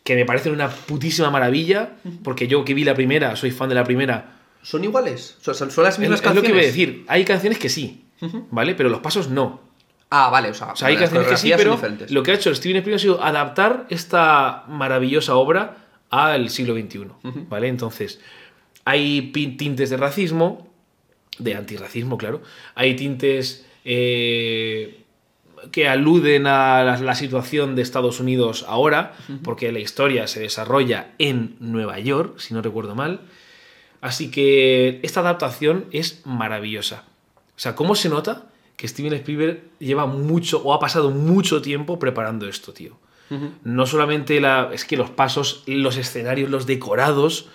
[SPEAKER 1] que me parecen una putísima maravilla, porque yo que vi la primera, soy fan de la primera,
[SPEAKER 2] ¿Son iguales? ¿Son, las
[SPEAKER 1] es,
[SPEAKER 2] mismas
[SPEAKER 1] es lo
[SPEAKER 2] canciones?
[SPEAKER 1] que voy a decir, hay canciones que sí, ¿vale? Pero los pasos no.
[SPEAKER 2] Ah, vale, o sea,
[SPEAKER 1] O sea, hay canciones que sí, pero lo que ha hecho Steven Spielberg ha sido adaptar esta maravillosa obra al siglo XXI, ¿vale? Entonces, hay tintes de racismo, de antirracismo, claro. Hay tintes eh, que aluden a la, la situación de Estados Unidos ahora, porque la historia se desarrolla en Nueva York, si no recuerdo mal. Así que esta adaptación es maravillosa. O sea, ¿cómo se nota que Steven Spielberg lleva mucho o ha pasado mucho tiempo preparando esto, tío? No solamente la. Es que los pasos, los escenarios, los decorados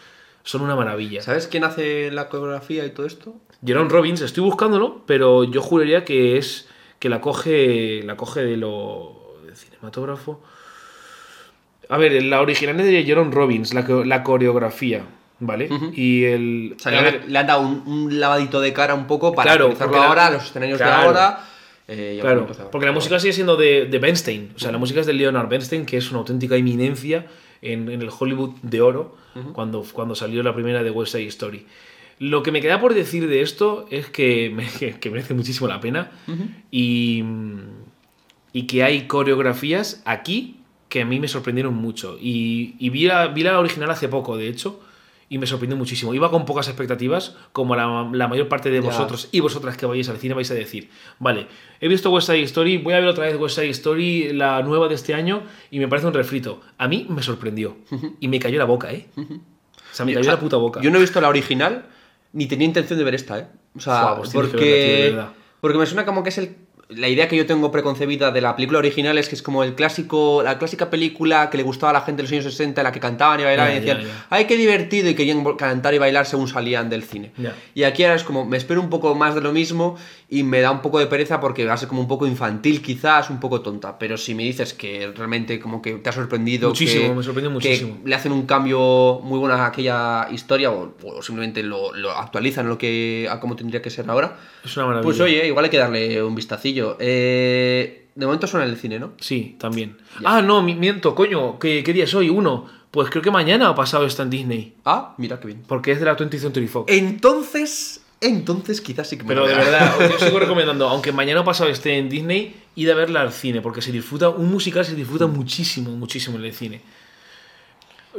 [SPEAKER 1] son una maravilla.
[SPEAKER 2] ¿Sabes quién hace la coreografía y todo esto?
[SPEAKER 1] Jerome Robbins, estoy buscándolo, pero yo juraría que es. que la coge. la coge de lo. del cinematógrafo. A ver, la original es de Jerome Robbins, la, la coreografía, ¿vale? Y el.
[SPEAKER 2] O sea, le,
[SPEAKER 1] ver,
[SPEAKER 2] han- le han dado un, un lavadito de cara un poco para
[SPEAKER 1] Claro, la-
[SPEAKER 2] ahora, los escenarios de ahora. eh,
[SPEAKER 1] Claro, porque la música sigue siendo de, de Bernstein. O sea, la música es de Leonard Bernstein, que es una auténtica eminencia en, en el Hollywood de oro, cuando, cuando salió la primera de West Side Story. Lo que me queda por decir de esto es que, me- que- que merece muchísimo la pena y, y que hay coreografías aquí que a mí me sorprendieron mucho. Y, y vi, la, vi la original hace poco, de hecho, y me sorprendió muchísimo. Iba con pocas expectativas, como la, la mayor parte de vosotros y vosotras que vayáis al cine vais a decir, vale, he visto West Side Story, voy a ver otra vez West Side Story, la nueva de este año, y me parece un refrito. A mí me sorprendió. Y me cayó la boca, ¿eh? O sea, me
[SPEAKER 2] O
[SPEAKER 1] cayó
[SPEAKER 2] sea,
[SPEAKER 1] la puta boca.
[SPEAKER 2] Yo no he visto la original, ni tenía intención de ver esta, ¿eh? O sea,
[SPEAKER 1] Fua, pues
[SPEAKER 2] porque,
[SPEAKER 1] verdad.
[SPEAKER 2] porque me suena como que es el. La idea que yo tengo preconcebida de la película original es que es como el clásico, la clásica película que le gustaba a la gente de los años 60, en la que cantaban y bailaban
[SPEAKER 1] Ya,
[SPEAKER 2] y decían,
[SPEAKER 1] ya, ya.
[SPEAKER 2] ¡ay, qué divertido! Y querían cantar y bailar según salían del cine. Y aquí ahora es como, me espero un poco más de lo mismo y me da un poco de pereza porque va a ser como un poco infantil quizás, un poco tonta. Pero si me dices que realmente como que te ha sorprendido...
[SPEAKER 1] Muchísimo,
[SPEAKER 2] que-
[SPEAKER 1] me sorprendió
[SPEAKER 2] que
[SPEAKER 1] muchísimo.
[SPEAKER 2] le hacen un cambio muy bueno a aquella historia o, o simplemente lo, lo actualizan lo que, a cómo tendría que ser ahora,
[SPEAKER 1] Es una maravilla.
[SPEAKER 2] pues oye, igual hay que darle un vistacillo. Eh, de momento suena en el cine, ¿no?
[SPEAKER 1] Sí, también. Ah, no, mi- miento, coño. ¿qué, ¿Qué día es hoy? Uno. Pues creo que mañana ha pasado está en Disney.
[SPEAKER 2] Ah, mira qué bien.
[SPEAKER 1] Porque es de la 20th Century Fox.
[SPEAKER 2] Entonces, entonces quizás sí que me
[SPEAKER 1] Pero de verdad, yo sigo recomendando, aunque mañana pasado esté en Disney, id a verla al cine, porque se disfruta, un musical se disfruta muchísimo, muchísimo en el cine.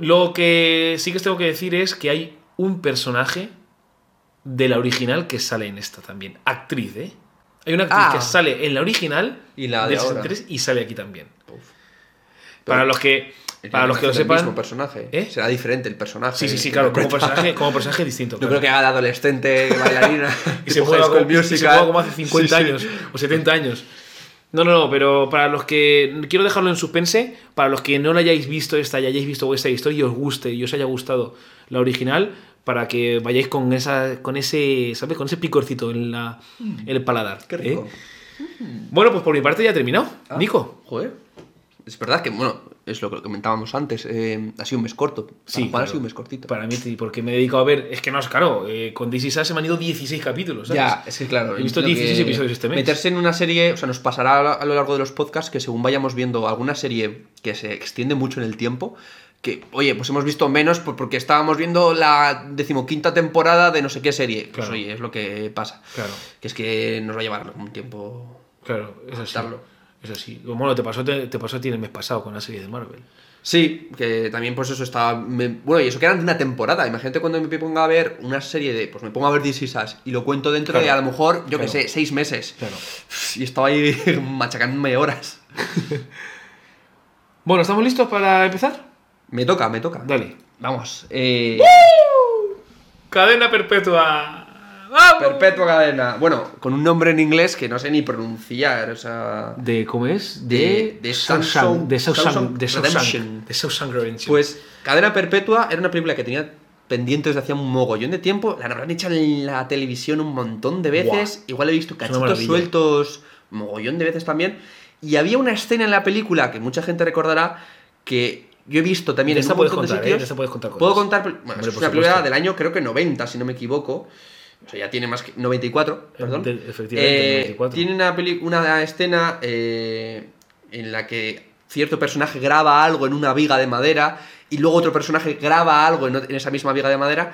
[SPEAKER 1] Lo que sí que os tengo que decir es que hay un personaje de la original que sale en esta también. Actriz, ¿eh? Hay una actriz
[SPEAKER 2] Ah.
[SPEAKER 1] que sale en la original
[SPEAKER 2] Y la de
[SPEAKER 1] del
[SPEAKER 2] ahora.
[SPEAKER 1] 63 y sale aquí también. Para los que, para los que lo sepan...
[SPEAKER 2] mismo personaje.
[SPEAKER 1] ¿Eh?
[SPEAKER 2] Será diferente el personaje.
[SPEAKER 1] Sí, sí, sí, claro, como personaje, como personaje distinto. Claro.
[SPEAKER 2] creo que haga de adolescente bailarina.
[SPEAKER 1] y se juega como, y se juega como hace 50
[SPEAKER 2] Sí, sí.
[SPEAKER 1] años o 70 años. No, no, no, pero para los que. Quiero dejarlo en suspense. Para los que no la hayáis visto esta y hayáis visto esta historia y os guste y os haya gustado la original, para que vayáis con esa con ese sabes con ese picorcito en la en el paladar
[SPEAKER 2] Qué rico.
[SPEAKER 1] ¿eh? bueno pues por mi parte ya he terminado
[SPEAKER 2] Ah,
[SPEAKER 1] Nico
[SPEAKER 2] Joder. Es verdad que, bueno, es lo que comentábamos antes. eh, ha sido un mes corto. Para
[SPEAKER 1] Sí,
[SPEAKER 2] Juan
[SPEAKER 1] claro.
[SPEAKER 2] ha sido un mes cortito.
[SPEAKER 1] para mí porque me he dedicado a ver es que no es claro eh, con DC se me han ido 16 capítulos ¿sabes?
[SPEAKER 2] Ya, es que claro.
[SPEAKER 1] He visto
[SPEAKER 2] entiendo
[SPEAKER 1] 16
[SPEAKER 2] que
[SPEAKER 1] episodios este mes.
[SPEAKER 2] Meterse en una serie, o sea, nos pasará a lo largo de los podcasts que según vayamos viendo alguna serie que se extiende mucho en el tiempo, que, oye, pues hemos visto menos por- porque estábamos viendo la decimoquinta temporada de no sé qué serie. Pues
[SPEAKER 1] Claro.
[SPEAKER 2] oye, es lo que pasa.
[SPEAKER 1] claro
[SPEAKER 2] Que es que nos va a llevar un tiempo.
[SPEAKER 1] claro es así
[SPEAKER 2] Adaptarlo.
[SPEAKER 1] es así bueno te pasó te, te pasó a ti el mes pasado con la serie de Marvel
[SPEAKER 2] Sí, que también pues eso estaba... me- bueno, y eso que eran de una temporada. Imagínate cuando me ponga a ver una serie de... Pues me pongo a ver This Is Us y lo cuento dentro de a lo mejor, yo
[SPEAKER 1] Claro.
[SPEAKER 2] que sé, seis meses.
[SPEAKER 1] claro
[SPEAKER 2] Y estaba ahí machacándome horas.
[SPEAKER 1] bueno estamos listos para empezar
[SPEAKER 2] Me toca, me toca.
[SPEAKER 1] dale
[SPEAKER 2] Vamos. Eh,
[SPEAKER 1] cadena perpetua ¡Vamos!
[SPEAKER 2] perpetua cadena. Bueno, con un nombre en inglés que no sé ni pronunciar. O sea...
[SPEAKER 1] de cómo es
[SPEAKER 2] De- de Samsung-
[SPEAKER 1] de Samsung de Samsung de Samsung
[SPEAKER 2] Pues Cadena Perpetua era una película que tenía pendientes de hacía un mogollón de tiempo. La habrán hecho en la televisión un montón de veces. Igual he visto cachitos sueltos mogollón de veces también. Y había una escena en la película que mucha gente recordará que yo he visto también
[SPEAKER 1] De
[SPEAKER 2] en un montón de
[SPEAKER 1] contar, ¿eh?
[SPEAKER 2] sitios.
[SPEAKER 1] De esta puedes contar cosas.
[SPEAKER 2] Puedo contar. Bueno,
[SPEAKER 1] Hombre,
[SPEAKER 2] es una película del año, creo que 90, si no me equivoco. O sea, ya tiene más que. 94, perdón.
[SPEAKER 1] De- efectivamente,
[SPEAKER 2] Eh,
[SPEAKER 1] 94.
[SPEAKER 2] Tiene una, peli- una escena eh, en la que cierto personaje graba algo en una viga de madera y luego otro personaje graba algo en, en esa misma viga de madera.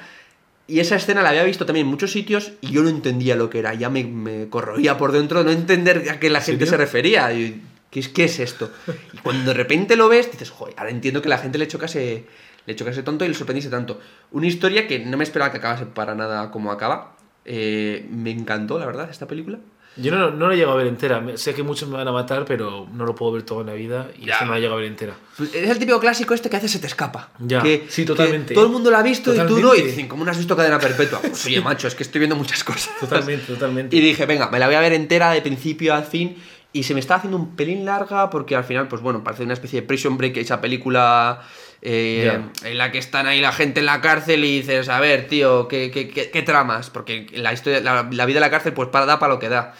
[SPEAKER 2] Y esa escena la había visto también en muchos sitios y yo no entendía lo que era. Ya me, me corroía por dentro no entender a qué la gente
[SPEAKER 1] serio?
[SPEAKER 2] se refería. Y, ¿qué, es, ¿Qué es esto? Y cuando de repente lo ves, dices, joder, ahora entiendo que la gente le chocase, le chocase tonto y le sorprendiese tanto. Una historia que no me esperaba que acabase para nada como acaba. Eh, me encantó, la verdad, esta película.
[SPEAKER 1] Yo no, no la llego a ver entera. Sé que muchos me van a matar, pero no lo puedo ver todo en la vida y esta no la llego a ver entera.
[SPEAKER 2] Pues es el típico clásico este que veces se te escapa.
[SPEAKER 1] Ya,
[SPEAKER 2] Que,
[SPEAKER 1] sí,
[SPEAKER 2] que
[SPEAKER 1] totalmente.
[SPEAKER 2] todo el mundo lo ha visto y tú no. Y
[SPEAKER 1] Totalmente.
[SPEAKER 2] dicen, ¿cómo no has visto Cadena Perpetua? Pues oye, macho, es que estoy viendo muchas cosas.
[SPEAKER 1] Totalmente, totalmente.
[SPEAKER 2] Y dije, venga, me la voy a ver entera de principio a fin. Y se me está haciendo un pelín larga porque al final, pues bueno, parece una especie de Prison Break, esa película eh, en la que están ahí la gente en la cárcel y dices, a ver, tío, ¿qué, qué, qué- qué tramas? Porque la, historia, la, la vida de la cárcel pues para, da para lo que da.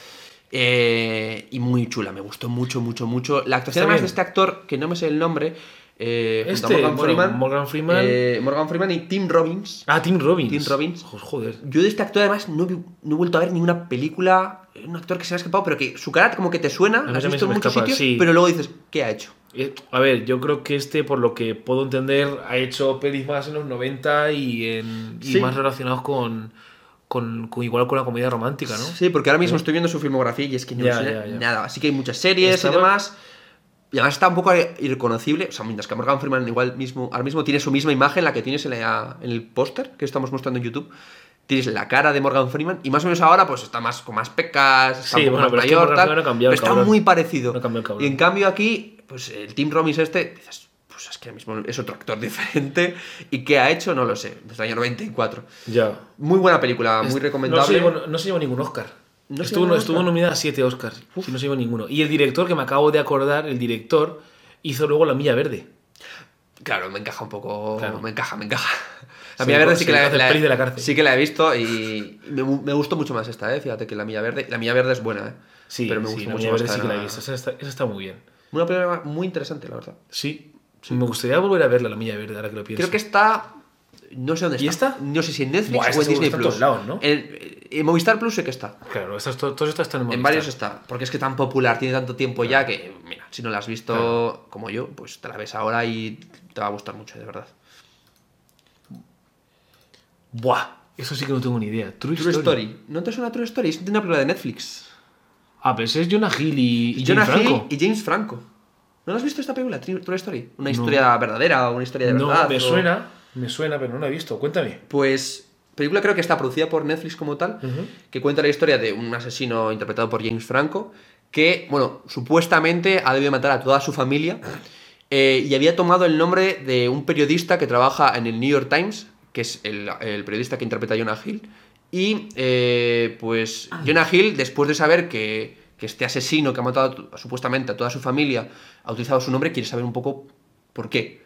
[SPEAKER 2] Eh, y muy chula, me gustó mucho, mucho, mucho. La actuación además de este actor, que no me sé el nombre, eh,
[SPEAKER 1] Este,
[SPEAKER 2] Morgan, Freeman,
[SPEAKER 1] Morgan Freeman.
[SPEAKER 2] eh, Morgan Freeman y Tim Robbins.
[SPEAKER 1] Ah, Tim Robbins.
[SPEAKER 2] Tim Robbins.
[SPEAKER 1] Jo- Joder.
[SPEAKER 2] Yo de este actor además no, no he vuelto a ver ninguna película, un actor que se me ha escapado, pero que su cara como que te suena, has visto en muchos
[SPEAKER 1] escapa,
[SPEAKER 2] sitios,
[SPEAKER 1] sí.
[SPEAKER 2] pero luego dices, ¿qué ha hecho?
[SPEAKER 1] Eh, A ver, yo creo que este, por lo que puedo entender, ha hecho pelis más en los 90 y, en, y
[SPEAKER 2] Sí.
[SPEAKER 1] más relacionados con, con, con- igual con la comedia romántica, ¿no?
[SPEAKER 2] Sí, porque ahora mismo estoy viendo su filmografía y es que no
[SPEAKER 1] Ya,
[SPEAKER 2] sé
[SPEAKER 1] ya, ya.
[SPEAKER 2] nada. Así que hay muchas series
[SPEAKER 1] Estaba-
[SPEAKER 2] y demás. Y además está un poco irreconocible. O sea, mientras que Morgan Freeman igual mismo, ahora mismo tiene su misma imagen, la que tienes en, la- en el póster que estamos mostrando en YouTube. Tienes la cara de Morgan Freeman y más o menos ahora pues está más con más pecas, está
[SPEAKER 1] Sí,
[SPEAKER 2] un poco
[SPEAKER 1] bueno,
[SPEAKER 2] más
[SPEAKER 1] pero es que
[SPEAKER 2] mayor,
[SPEAKER 1] Morgan
[SPEAKER 2] tal,
[SPEAKER 1] no cambiado,
[SPEAKER 2] pero está muy parecido.
[SPEAKER 1] No cambiado,
[SPEAKER 2] y en cambio aquí, pues el Tim Robbins este, dices, pues es que ahora mismo es otro actor diferente y qué ha hecho no lo sé, desde el año 94.
[SPEAKER 1] Ya.
[SPEAKER 2] Muy buena película, muy
[SPEAKER 1] No se,
[SPEAKER 2] recomendable.
[SPEAKER 1] llevó, no se llevó ningún Oscar.
[SPEAKER 2] No
[SPEAKER 1] estuvo,
[SPEAKER 2] ningún
[SPEAKER 1] estuvo nominada a 7 Oscars. Y no se llevó ninguno. Y el director, que me acabo de acordar, el director hizo luego La Milla Verde.
[SPEAKER 2] Claro, me encaja un poco.
[SPEAKER 1] Claro.
[SPEAKER 2] Me encaja, me encaja. La Milla
[SPEAKER 1] le-
[SPEAKER 2] Verde sí que la, la-
[SPEAKER 1] de la
[SPEAKER 2] sí que la he visto y me, me gustó mucho más esta, ¿eh? Fíjate que la Milla Verde. La Milla Verde es buena, ¿eh?
[SPEAKER 1] Sí,
[SPEAKER 2] pero me
[SPEAKER 1] sí,
[SPEAKER 2] gustó
[SPEAKER 1] La
[SPEAKER 2] mucho
[SPEAKER 1] Milla Verde sí que la he visto. Esa está, esa está muy bien.
[SPEAKER 2] Una película muy interesante, la verdad.
[SPEAKER 1] Sí. Me gustaría volver a verla, La Milla Verde, ahora que lo pienso.
[SPEAKER 2] Creo que está. No sé dónde
[SPEAKER 1] ¿Y
[SPEAKER 2] está.
[SPEAKER 1] esta?
[SPEAKER 2] No sé si en Netflix
[SPEAKER 1] Buah,
[SPEAKER 2] o en Disney
[SPEAKER 1] en
[SPEAKER 2] Plus.
[SPEAKER 1] lados, ¿no?
[SPEAKER 2] En, en Movistar Plus sé que está.
[SPEAKER 1] Claro, estas, to- todas estas están en
[SPEAKER 2] En
[SPEAKER 1] Movistar.
[SPEAKER 2] varios está. Porque es que tan popular, tiene tanto tiempo ya que, mira, si no la has visto
[SPEAKER 1] Claro.
[SPEAKER 2] como yo, pues te la ves ahora y te va a gustar mucho, de verdad.
[SPEAKER 1] Buah, eso sí que no tengo ni idea. True,
[SPEAKER 2] True Story. ¿No te suena True Story? Es una película de Netflix.
[SPEAKER 1] Ah, pero ese es Jonah Hill y, y
[SPEAKER 2] Jonah
[SPEAKER 1] James
[SPEAKER 2] Hill
[SPEAKER 1] Franco.
[SPEAKER 2] y James Franco. ¿No has visto esta película, True Story? ¿Una historia verdadera o una historia de
[SPEAKER 1] No,
[SPEAKER 2] verdad?
[SPEAKER 1] me
[SPEAKER 2] o-
[SPEAKER 1] suena, me suena, pero no la he visto. Cuéntame.
[SPEAKER 2] Pues, película creo que está producida por Netflix como tal, que cuenta la historia de un asesino interpretado por James Franco, que, bueno, supuestamente ha debido matar a toda su familia eh, y había tomado el nombre de un periodista que trabaja en el New York Times, que es el, el periodista que interpreta a Jonah Hill. Y, eh, pues, Jonah Hill, después de saber que, que este asesino que ha matado a- supuestamente a toda su familia ha utilizado su nombre, quiere saber un poco por qué.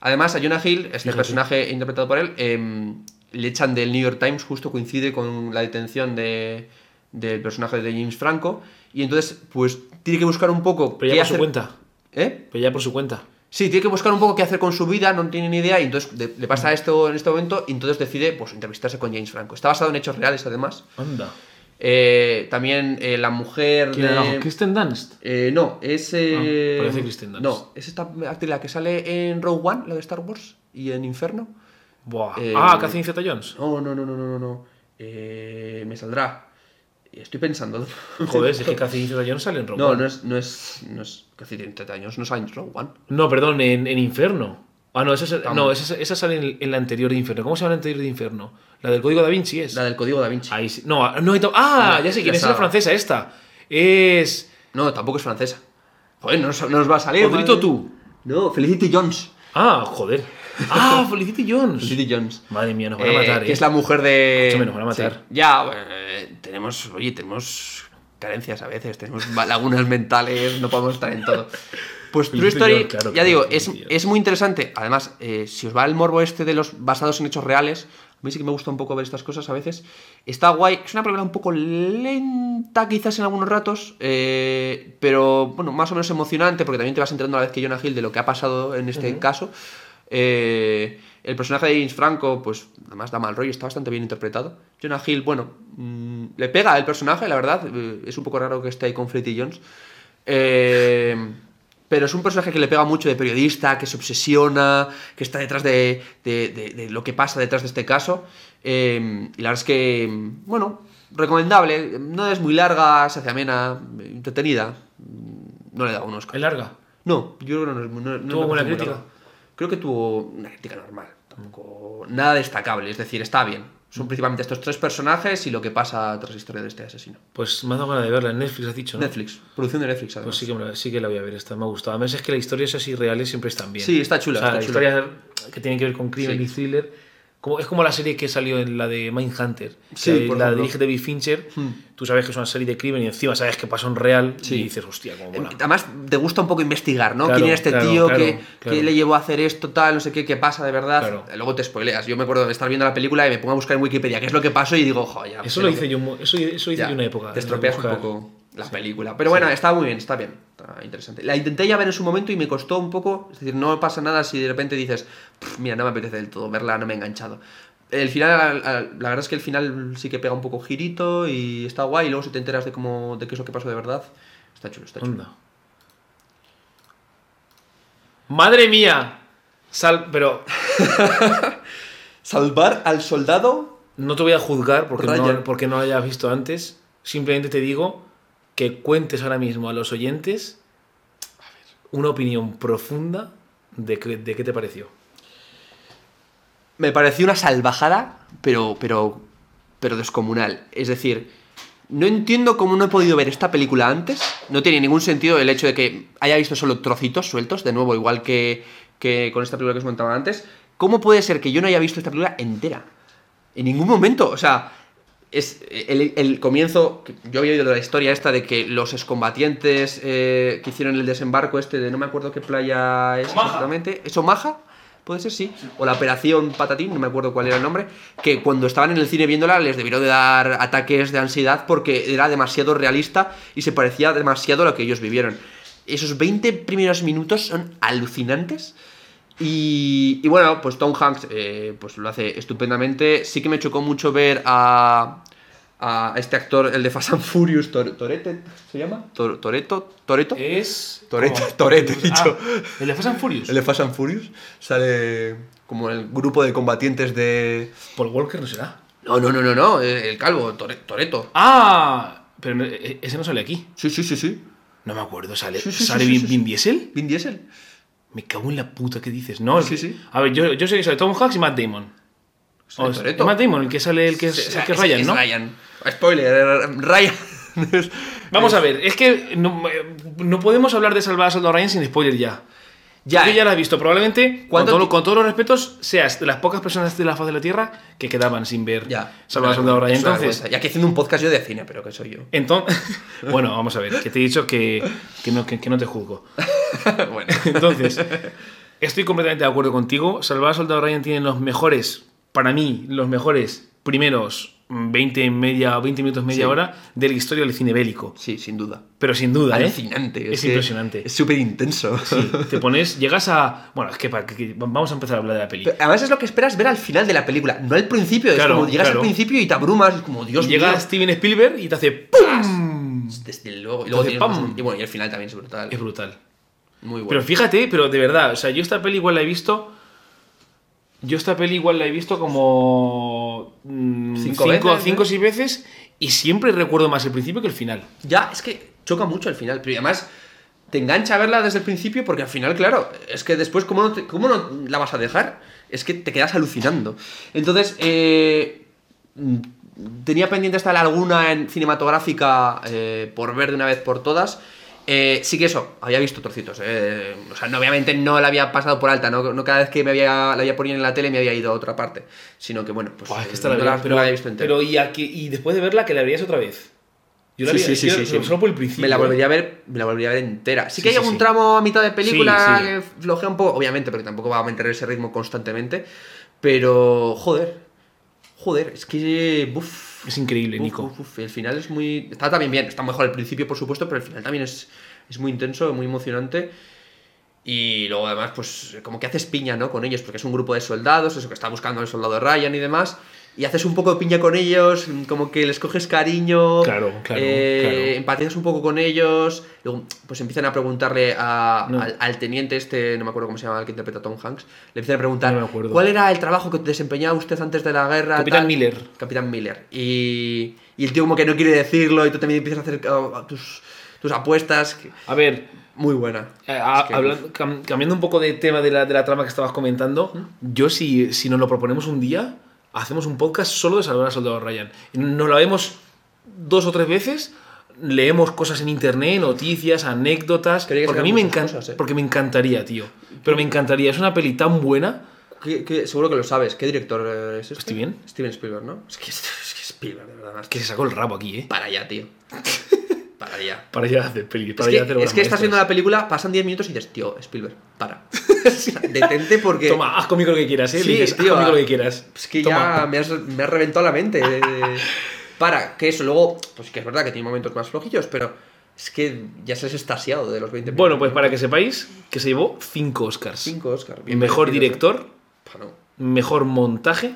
[SPEAKER 2] Además, a Jonah Hill, este
[SPEAKER 1] Fíjate.
[SPEAKER 2] personaje interpretado por él, em, le echan del New York Times, justo coincide con la detención de, del personaje de James Franco, y entonces, pues, tiene que buscar un poco
[SPEAKER 1] Pero ya por su cuenta.
[SPEAKER 2] ¿Eh?
[SPEAKER 1] Pero ya por su cuenta.
[SPEAKER 2] Sí, tiene que buscar un poco qué hacer con su vida, no tiene ni idea, y entonces de- le pasa esto en este momento, y entonces decide, pues, entrevistarse con James Franco. Está basado en hechos reales, además.
[SPEAKER 1] Anda.
[SPEAKER 2] Eh, también eh, la mujer
[SPEAKER 1] ¿Quién era?
[SPEAKER 2] de...
[SPEAKER 1] ¿Kristen Dunst?
[SPEAKER 2] Eh, no, es. eh,
[SPEAKER 1] Ah, parece Kristen Dunst.
[SPEAKER 2] No, es esta actriz la que sale en Rogue One, la de Star Wars, y en Inferno.
[SPEAKER 1] Buah. Ah, Catherine Zeta Jones.
[SPEAKER 2] No, no, no, no, no, no. no. Eh, me saldrá. Estoy pensando.
[SPEAKER 1] Joder, es que Catherine Zeta Jones sale en Rogue
[SPEAKER 2] No,
[SPEAKER 1] One.
[SPEAKER 2] no es. No es. No es. 30 años, no sale en Rogue One.
[SPEAKER 1] No, perdón, en, en Inferno. Ah, no, esa, es- no esa, esa sale en, en la anterior de Inferno. ¿Cómo se llama la anterior de Inferno? La del Código Da Vinci es.
[SPEAKER 2] La del código da Vinci.
[SPEAKER 1] Ahí sí. No, no, ah,
[SPEAKER 2] No,
[SPEAKER 1] ya sé quién es, la francesa esta. Es.
[SPEAKER 2] No, tampoco es francesa. Joder, no nos, no nos va a salir.
[SPEAKER 1] Odrito
[SPEAKER 2] madre.
[SPEAKER 1] tú.
[SPEAKER 2] No, Felicity Jones.
[SPEAKER 1] Ah, joder. Ah, Felicity Jones.
[SPEAKER 2] Felicity Jones.
[SPEAKER 1] Madre mía, nos van a
[SPEAKER 2] Eh,
[SPEAKER 1] matar,
[SPEAKER 2] que
[SPEAKER 1] ¿eh?
[SPEAKER 2] es la mujer de.
[SPEAKER 1] Escúchame, nos van a matar.
[SPEAKER 2] Sí. Ya, bueno, eh, tenemos, oye, tenemos carencias a veces, tenemos lagunas mentales, no podemos estar en todo. Pues True Story,
[SPEAKER 1] claro,
[SPEAKER 2] ya digo, es, es muy interesante. Además, eh, si os va el morbo este de los basados en hechos reales, a mí sí que me gusta un poco ver estas cosas a veces. Está guay, es una película un poco lenta quizás en algunos ratos, eh, pero bueno, más o menos emocionante porque también te vas enterando a la vez que Jonah Hill de lo que ha pasado en este caso. Eh, el personaje de James Franco, pues además da mal rollo, está bastante bien interpretado. Jonah Hill, bueno, mm, le pega el personaje, la verdad. eh, es un poco raro que esté ahí con Freddy Jones. Eh, pero es un personaje que le pega mucho de periodista, que se obsesiona, que está detrás de, de- de- de lo que pasa detrás de este caso. Eh, y la verdad es que, bueno, recomendable. No es muy larga, se hace amena, entretenida. No le da un Oscar.
[SPEAKER 1] ¿Es larga?
[SPEAKER 2] No, yo creo que no es, no, no
[SPEAKER 1] ¿Tuvo buena crítica?
[SPEAKER 2] larga. Creo que tuvo una crítica normal. Tampoco. Nada destacable. Es decir, está bien. Son principalmente estos tres personajes y lo que pasa tras la historia de este asesino.
[SPEAKER 1] Pues me ha dado ganas de verla. En Netflix has dicho, ¿no?
[SPEAKER 2] Netflix. Producción de Netflix, además.
[SPEAKER 1] Pues sí que, me la, sí que la voy a ver, esta me ha gustado. Además es que las historias así reales siempre están bien.
[SPEAKER 2] Sí, está chula,
[SPEAKER 1] O sea,
[SPEAKER 2] está
[SPEAKER 1] las
[SPEAKER 2] chula.
[SPEAKER 1] historias que tienen que ver con crimen
[SPEAKER 2] Sí.
[SPEAKER 1] y thriller. Como, es como la serie que salió en la de Mindhunter.
[SPEAKER 2] Sí, por
[SPEAKER 1] la dirige David Fincher.
[SPEAKER 2] Hmm.
[SPEAKER 1] Tú sabes que es una serie de crimen y encima sabes que pasó en real.
[SPEAKER 2] Sí.
[SPEAKER 1] Y dices, hostia, cómo mola.
[SPEAKER 2] Además, te gusta un poco investigar, ¿no?
[SPEAKER 1] Claro,
[SPEAKER 2] ¿Quién era este
[SPEAKER 1] claro,
[SPEAKER 2] tío?
[SPEAKER 1] claro,
[SPEAKER 2] ¿Qué, le llevó a hacer esto, tal? No sé qué, qué pasa de verdad. Luego te spoileas. Yo me acuerdo de estar viendo la película y me pongo a buscar en Wikipedia qué es lo que pasó y digo, joder,
[SPEAKER 1] Eso lo hice yo, eso, eso hice
[SPEAKER 2] Ya,
[SPEAKER 1] yo una época.
[SPEAKER 2] Te estropeas un poco la película. Pero bueno, está muy bien, está bien. Está interesante. La intenté ya ver en su momento y me costó un poco. Es decir, no pasa nada si de repente dices, "Pff, mira, no me apetece del todo verla, no me he enganchado. El final, al- al- la verdad es que el final sí que pega un poco girito y está guay. Y luego si te enteras de cómo, de qué es lo que pasó de verdad, está chulo, está chulo.
[SPEAKER 1] ¡Madre mía! Sal, pero
[SPEAKER 2] Salvar al soldado.
[SPEAKER 1] no te voy a juzgar porque
[SPEAKER 2] Ryan.
[SPEAKER 1] no, porque no lo hayas visto antes. Simplemente te digo que cuentes ahora mismo a los oyentes una opinión profunda de, qué- de qué te pareció.
[SPEAKER 2] Me pareció una salvajada, pero, pero, pero descomunal. Es decir, no entiendo cómo no he podido ver esta película antes. No tiene ningún sentido el hecho de que haya visto solo trocitos sueltos, de nuevo, igual que, que con esta película que os comentaba antes. ¿Cómo puede ser que yo no haya visto esta película entera? En ningún momento. O sea, es el, el comienzo. Yo había oído de la historia esta de que los excombatientes eh, que hicieron el desembarco este de no me acuerdo qué playa es
[SPEAKER 1] Omaha.
[SPEAKER 2] exactamente. ¿Es Omaha? Puede ser, sí. O la Operación Patatín, no me acuerdo cuál era el nombre. Que cuando estaban en el cine viéndola les debió de dar ataques de ansiedad porque era demasiado realista y se parecía demasiado a lo que ellos vivieron. Esos 20 primeros minutos son alucinantes. Y, y bueno, pues Tom Hanks eh, pues lo hace estupendamente. Sí que me chocó mucho ver a, a este actor, el de Fast and Furious, Tor- Torete, ¿se llama? Tor- Toreto, Toreto.
[SPEAKER 1] Es.
[SPEAKER 2] Toretto,
[SPEAKER 1] como-
[SPEAKER 2] Toretto, he dicho.
[SPEAKER 1] Ah, el de Fast and Furious.
[SPEAKER 2] El de Fast and Furious sale como el grupo de combatientes de...
[SPEAKER 1] Paul Walker no será.
[SPEAKER 2] No, no, no, no, no, el calvo, Tore- Toreto.
[SPEAKER 1] Ah, pero e- ese no sale aquí.
[SPEAKER 2] Sí, sí, sí, sí.
[SPEAKER 1] No me acuerdo. ¿Sale,
[SPEAKER 2] Sí, sí, sí,
[SPEAKER 1] ¿sale
[SPEAKER 2] sí,
[SPEAKER 1] Vin,
[SPEAKER 2] sí, sí.
[SPEAKER 1] Vin Diesel?
[SPEAKER 2] Vin Diesel.
[SPEAKER 1] Me cago en la puta que dices. No,
[SPEAKER 2] Sí, sí.
[SPEAKER 1] A ver, yo, yo sé que sale Tom Hanks y Matt Damon. O es- Matt Damon, el que sale, el que es,
[SPEAKER 2] Sí, o sea,
[SPEAKER 1] el que es Ryan,
[SPEAKER 2] es
[SPEAKER 1] ¿no?
[SPEAKER 2] Ryan. Spoiler, Ryan.
[SPEAKER 1] Vamos a ver, es que no, no podemos hablar de salvar a Soldado Ryan sin spoiler ya.
[SPEAKER 2] Ya,
[SPEAKER 1] Ya,
[SPEAKER 2] eh.
[SPEAKER 1] ya la has visto. Probablemente, con,
[SPEAKER 2] ¿Cuánto
[SPEAKER 1] todo-
[SPEAKER 2] ti-
[SPEAKER 1] con todos los respetos, seas de las pocas personas de la faz de la Tierra que quedaban sin ver
[SPEAKER 2] Ya.
[SPEAKER 1] Salvar al Soldado Ryan. Entonces.
[SPEAKER 2] Ya que haciendo un podcast yo de cine, pero que soy yo.
[SPEAKER 1] entonces bueno, vamos a ver, que te he dicho que, que no, que- que no te juzgo.
[SPEAKER 2] bueno.
[SPEAKER 1] Entonces, estoy completamente de acuerdo contigo. Salvar al Soldado Ryan tiene los mejores, para mí, los mejores primeros 20, media, 20 minutos, media
[SPEAKER 2] Sí.
[SPEAKER 1] hora de la historia del cine bélico.
[SPEAKER 2] Sí, sin duda.
[SPEAKER 1] Pero sin duda, ¿eh?
[SPEAKER 2] Alucinante.
[SPEAKER 1] Es
[SPEAKER 2] que
[SPEAKER 1] impresionante.
[SPEAKER 2] Es súper intenso.
[SPEAKER 1] Sí, te pones, llegas a... Bueno, es que, para- que- vamos a empezar a hablar de la.
[SPEAKER 2] Pero además es lo que esperas ver al final de la película, no al principio.
[SPEAKER 1] Claro,
[SPEAKER 2] es como llegas
[SPEAKER 1] claro.
[SPEAKER 2] al principio y te abrumas, es como Dios
[SPEAKER 1] Llega
[SPEAKER 2] mío.
[SPEAKER 1] Steven Spielberg y te hace ¡pum!
[SPEAKER 2] Desde luego. Y, luego
[SPEAKER 1] Entonces,
[SPEAKER 2] y bueno, y el final también es brutal.
[SPEAKER 1] Es brutal.
[SPEAKER 2] Muy bueno.
[SPEAKER 1] Pero fíjate, pero de verdad, o sea, yo esta peli igual la he visto. Yo esta peli igual la he visto como. mm,
[SPEAKER 2] Cinco
[SPEAKER 1] cinco,
[SPEAKER 2] veces,
[SPEAKER 1] cinco o seis veces. Y siempre recuerdo más el principio que el final.
[SPEAKER 2] Ya, es que choca mucho al final. Pero además te engancha a verla desde el principio porque al final, claro, es que después, ¿cómo no, te- cómo no la vas a dejar? Es que te quedas alucinando. Entonces, eh, mm, tenía pendiente esta alguna en cinematográfica eh, por ver de una vez por todas. Eh, sí que eso, había visto trocitos. eh, o sea, no, obviamente no la había pasado por alta, no, no cada vez que me había, la había ponido en la tele me había ido a otra parte. Sino que, bueno, pues
[SPEAKER 1] es
[SPEAKER 2] eh,
[SPEAKER 1] que esta la
[SPEAKER 2] no, la,
[SPEAKER 1] pero,
[SPEAKER 2] no la había visto entera.
[SPEAKER 1] pero y, después de verla, que la verías otra vez. Yo la
[SPEAKER 2] Sí,
[SPEAKER 1] vi-
[SPEAKER 2] sí, sí, sí.
[SPEAKER 1] Solo por el principio.
[SPEAKER 2] Me la volvería a ver, me la volvería a ver entera. Sí, que hay algún tramo a mitad de película que flojea un poco, obviamente, porque tampoco va a mantener ese ritmo constantemente. Pero, joder, joder, es que. Uf,
[SPEAKER 1] Es increíble, Nico.
[SPEAKER 2] uf, uf, el final es muy. Está también bien, está mejor al principio, por supuesto, pero el final también es, es muy intenso, muy emocionante. Y luego, además, pues, como que haces piña, ¿no? Con ellos, porque es un grupo de soldados, eso que está buscando el soldado Ryan y demás. Y haces un poco de piña con ellos, como que les coges cariño.
[SPEAKER 1] Claro, claro,
[SPEAKER 2] eh,
[SPEAKER 1] claro.
[SPEAKER 2] empatizas un poco con ellos, luego pues empiezan a preguntarle a-
[SPEAKER 1] No.
[SPEAKER 2] al, al teniente este, no me acuerdo cómo se llama, el que interpreta a Tom Hanks, le empiezan a preguntar,
[SPEAKER 1] No.
[SPEAKER 2] ¿cuál era el trabajo que desempeñaba usted antes de la guerra?
[SPEAKER 1] Capitán
[SPEAKER 2] tal?".
[SPEAKER 1] Miller.
[SPEAKER 2] Capitán Miller. Y, y el tío como que no quiere decirlo y tú también empiezas a hacer uh, tus, tus apuestas. que-
[SPEAKER 1] A ver,
[SPEAKER 2] Muy buena.
[SPEAKER 1] Eh, a-
[SPEAKER 2] Es que,
[SPEAKER 1] hablan- cam- cambiando un poco de tema de la, de la trama que estabas comentando, yo si, si nos lo proponemos un día, hacemos un podcast solo de salvar al soldado Ryan. Nos la vemos dos o tres veces, leemos cosas en internet, noticias, anécdotas, porque a mí me encanta,
[SPEAKER 2] cosas, ¿eh?
[SPEAKER 1] porque me encantaría, tío. Pero me encantaría, es una peli tan buena.
[SPEAKER 2] ¿Qué- qué- seguro que lo sabes. ¿Qué director eh, es este?
[SPEAKER 1] ¿Steven?
[SPEAKER 2] Steven Spielberg, ¿no? Es que, es que Spielberg, de verdad.
[SPEAKER 1] Que se sacó el rabo aquí, ¿eh?
[SPEAKER 2] Para allá, tío. Para allá.
[SPEAKER 1] Para ya hacer peli,
[SPEAKER 2] Es
[SPEAKER 1] para
[SPEAKER 2] que,
[SPEAKER 1] ya hacer
[SPEAKER 2] es que estás viendo la película, pasan 10 minutos y dices, tío, Spielberg, para. Detente porque.
[SPEAKER 1] Toma, haz conmigo lo que quieras, ¿eh?
[SPEAKER 2] Sí,
[SPEAKER 1] dices, haz
[SPEAKER 2] tío,
[SPEAKER 1] conmigo
[SPEAKER 2] ah,
[SPEAKER 1] lo que quieras.
[SPEAKER 2] Es que
[SPEAKER 1] Toma.
[SPEAKER 2] ya me has, me has reventado la mente. eh. para, que eso, luego, pues que es verdad que tiene momentos más flojillos, pero es que ya se has estasiado de los 20 minutos.
[SPEAKER 1] Bueno, pues para que sepáis que se llevó 5 Oscars.
[SPEAKER 2] 5 Oscar.
[SPEAKER 1] Mejor director,
[SPEAKER 2] Bueno,
[SPEAKER 1] mejor montaje.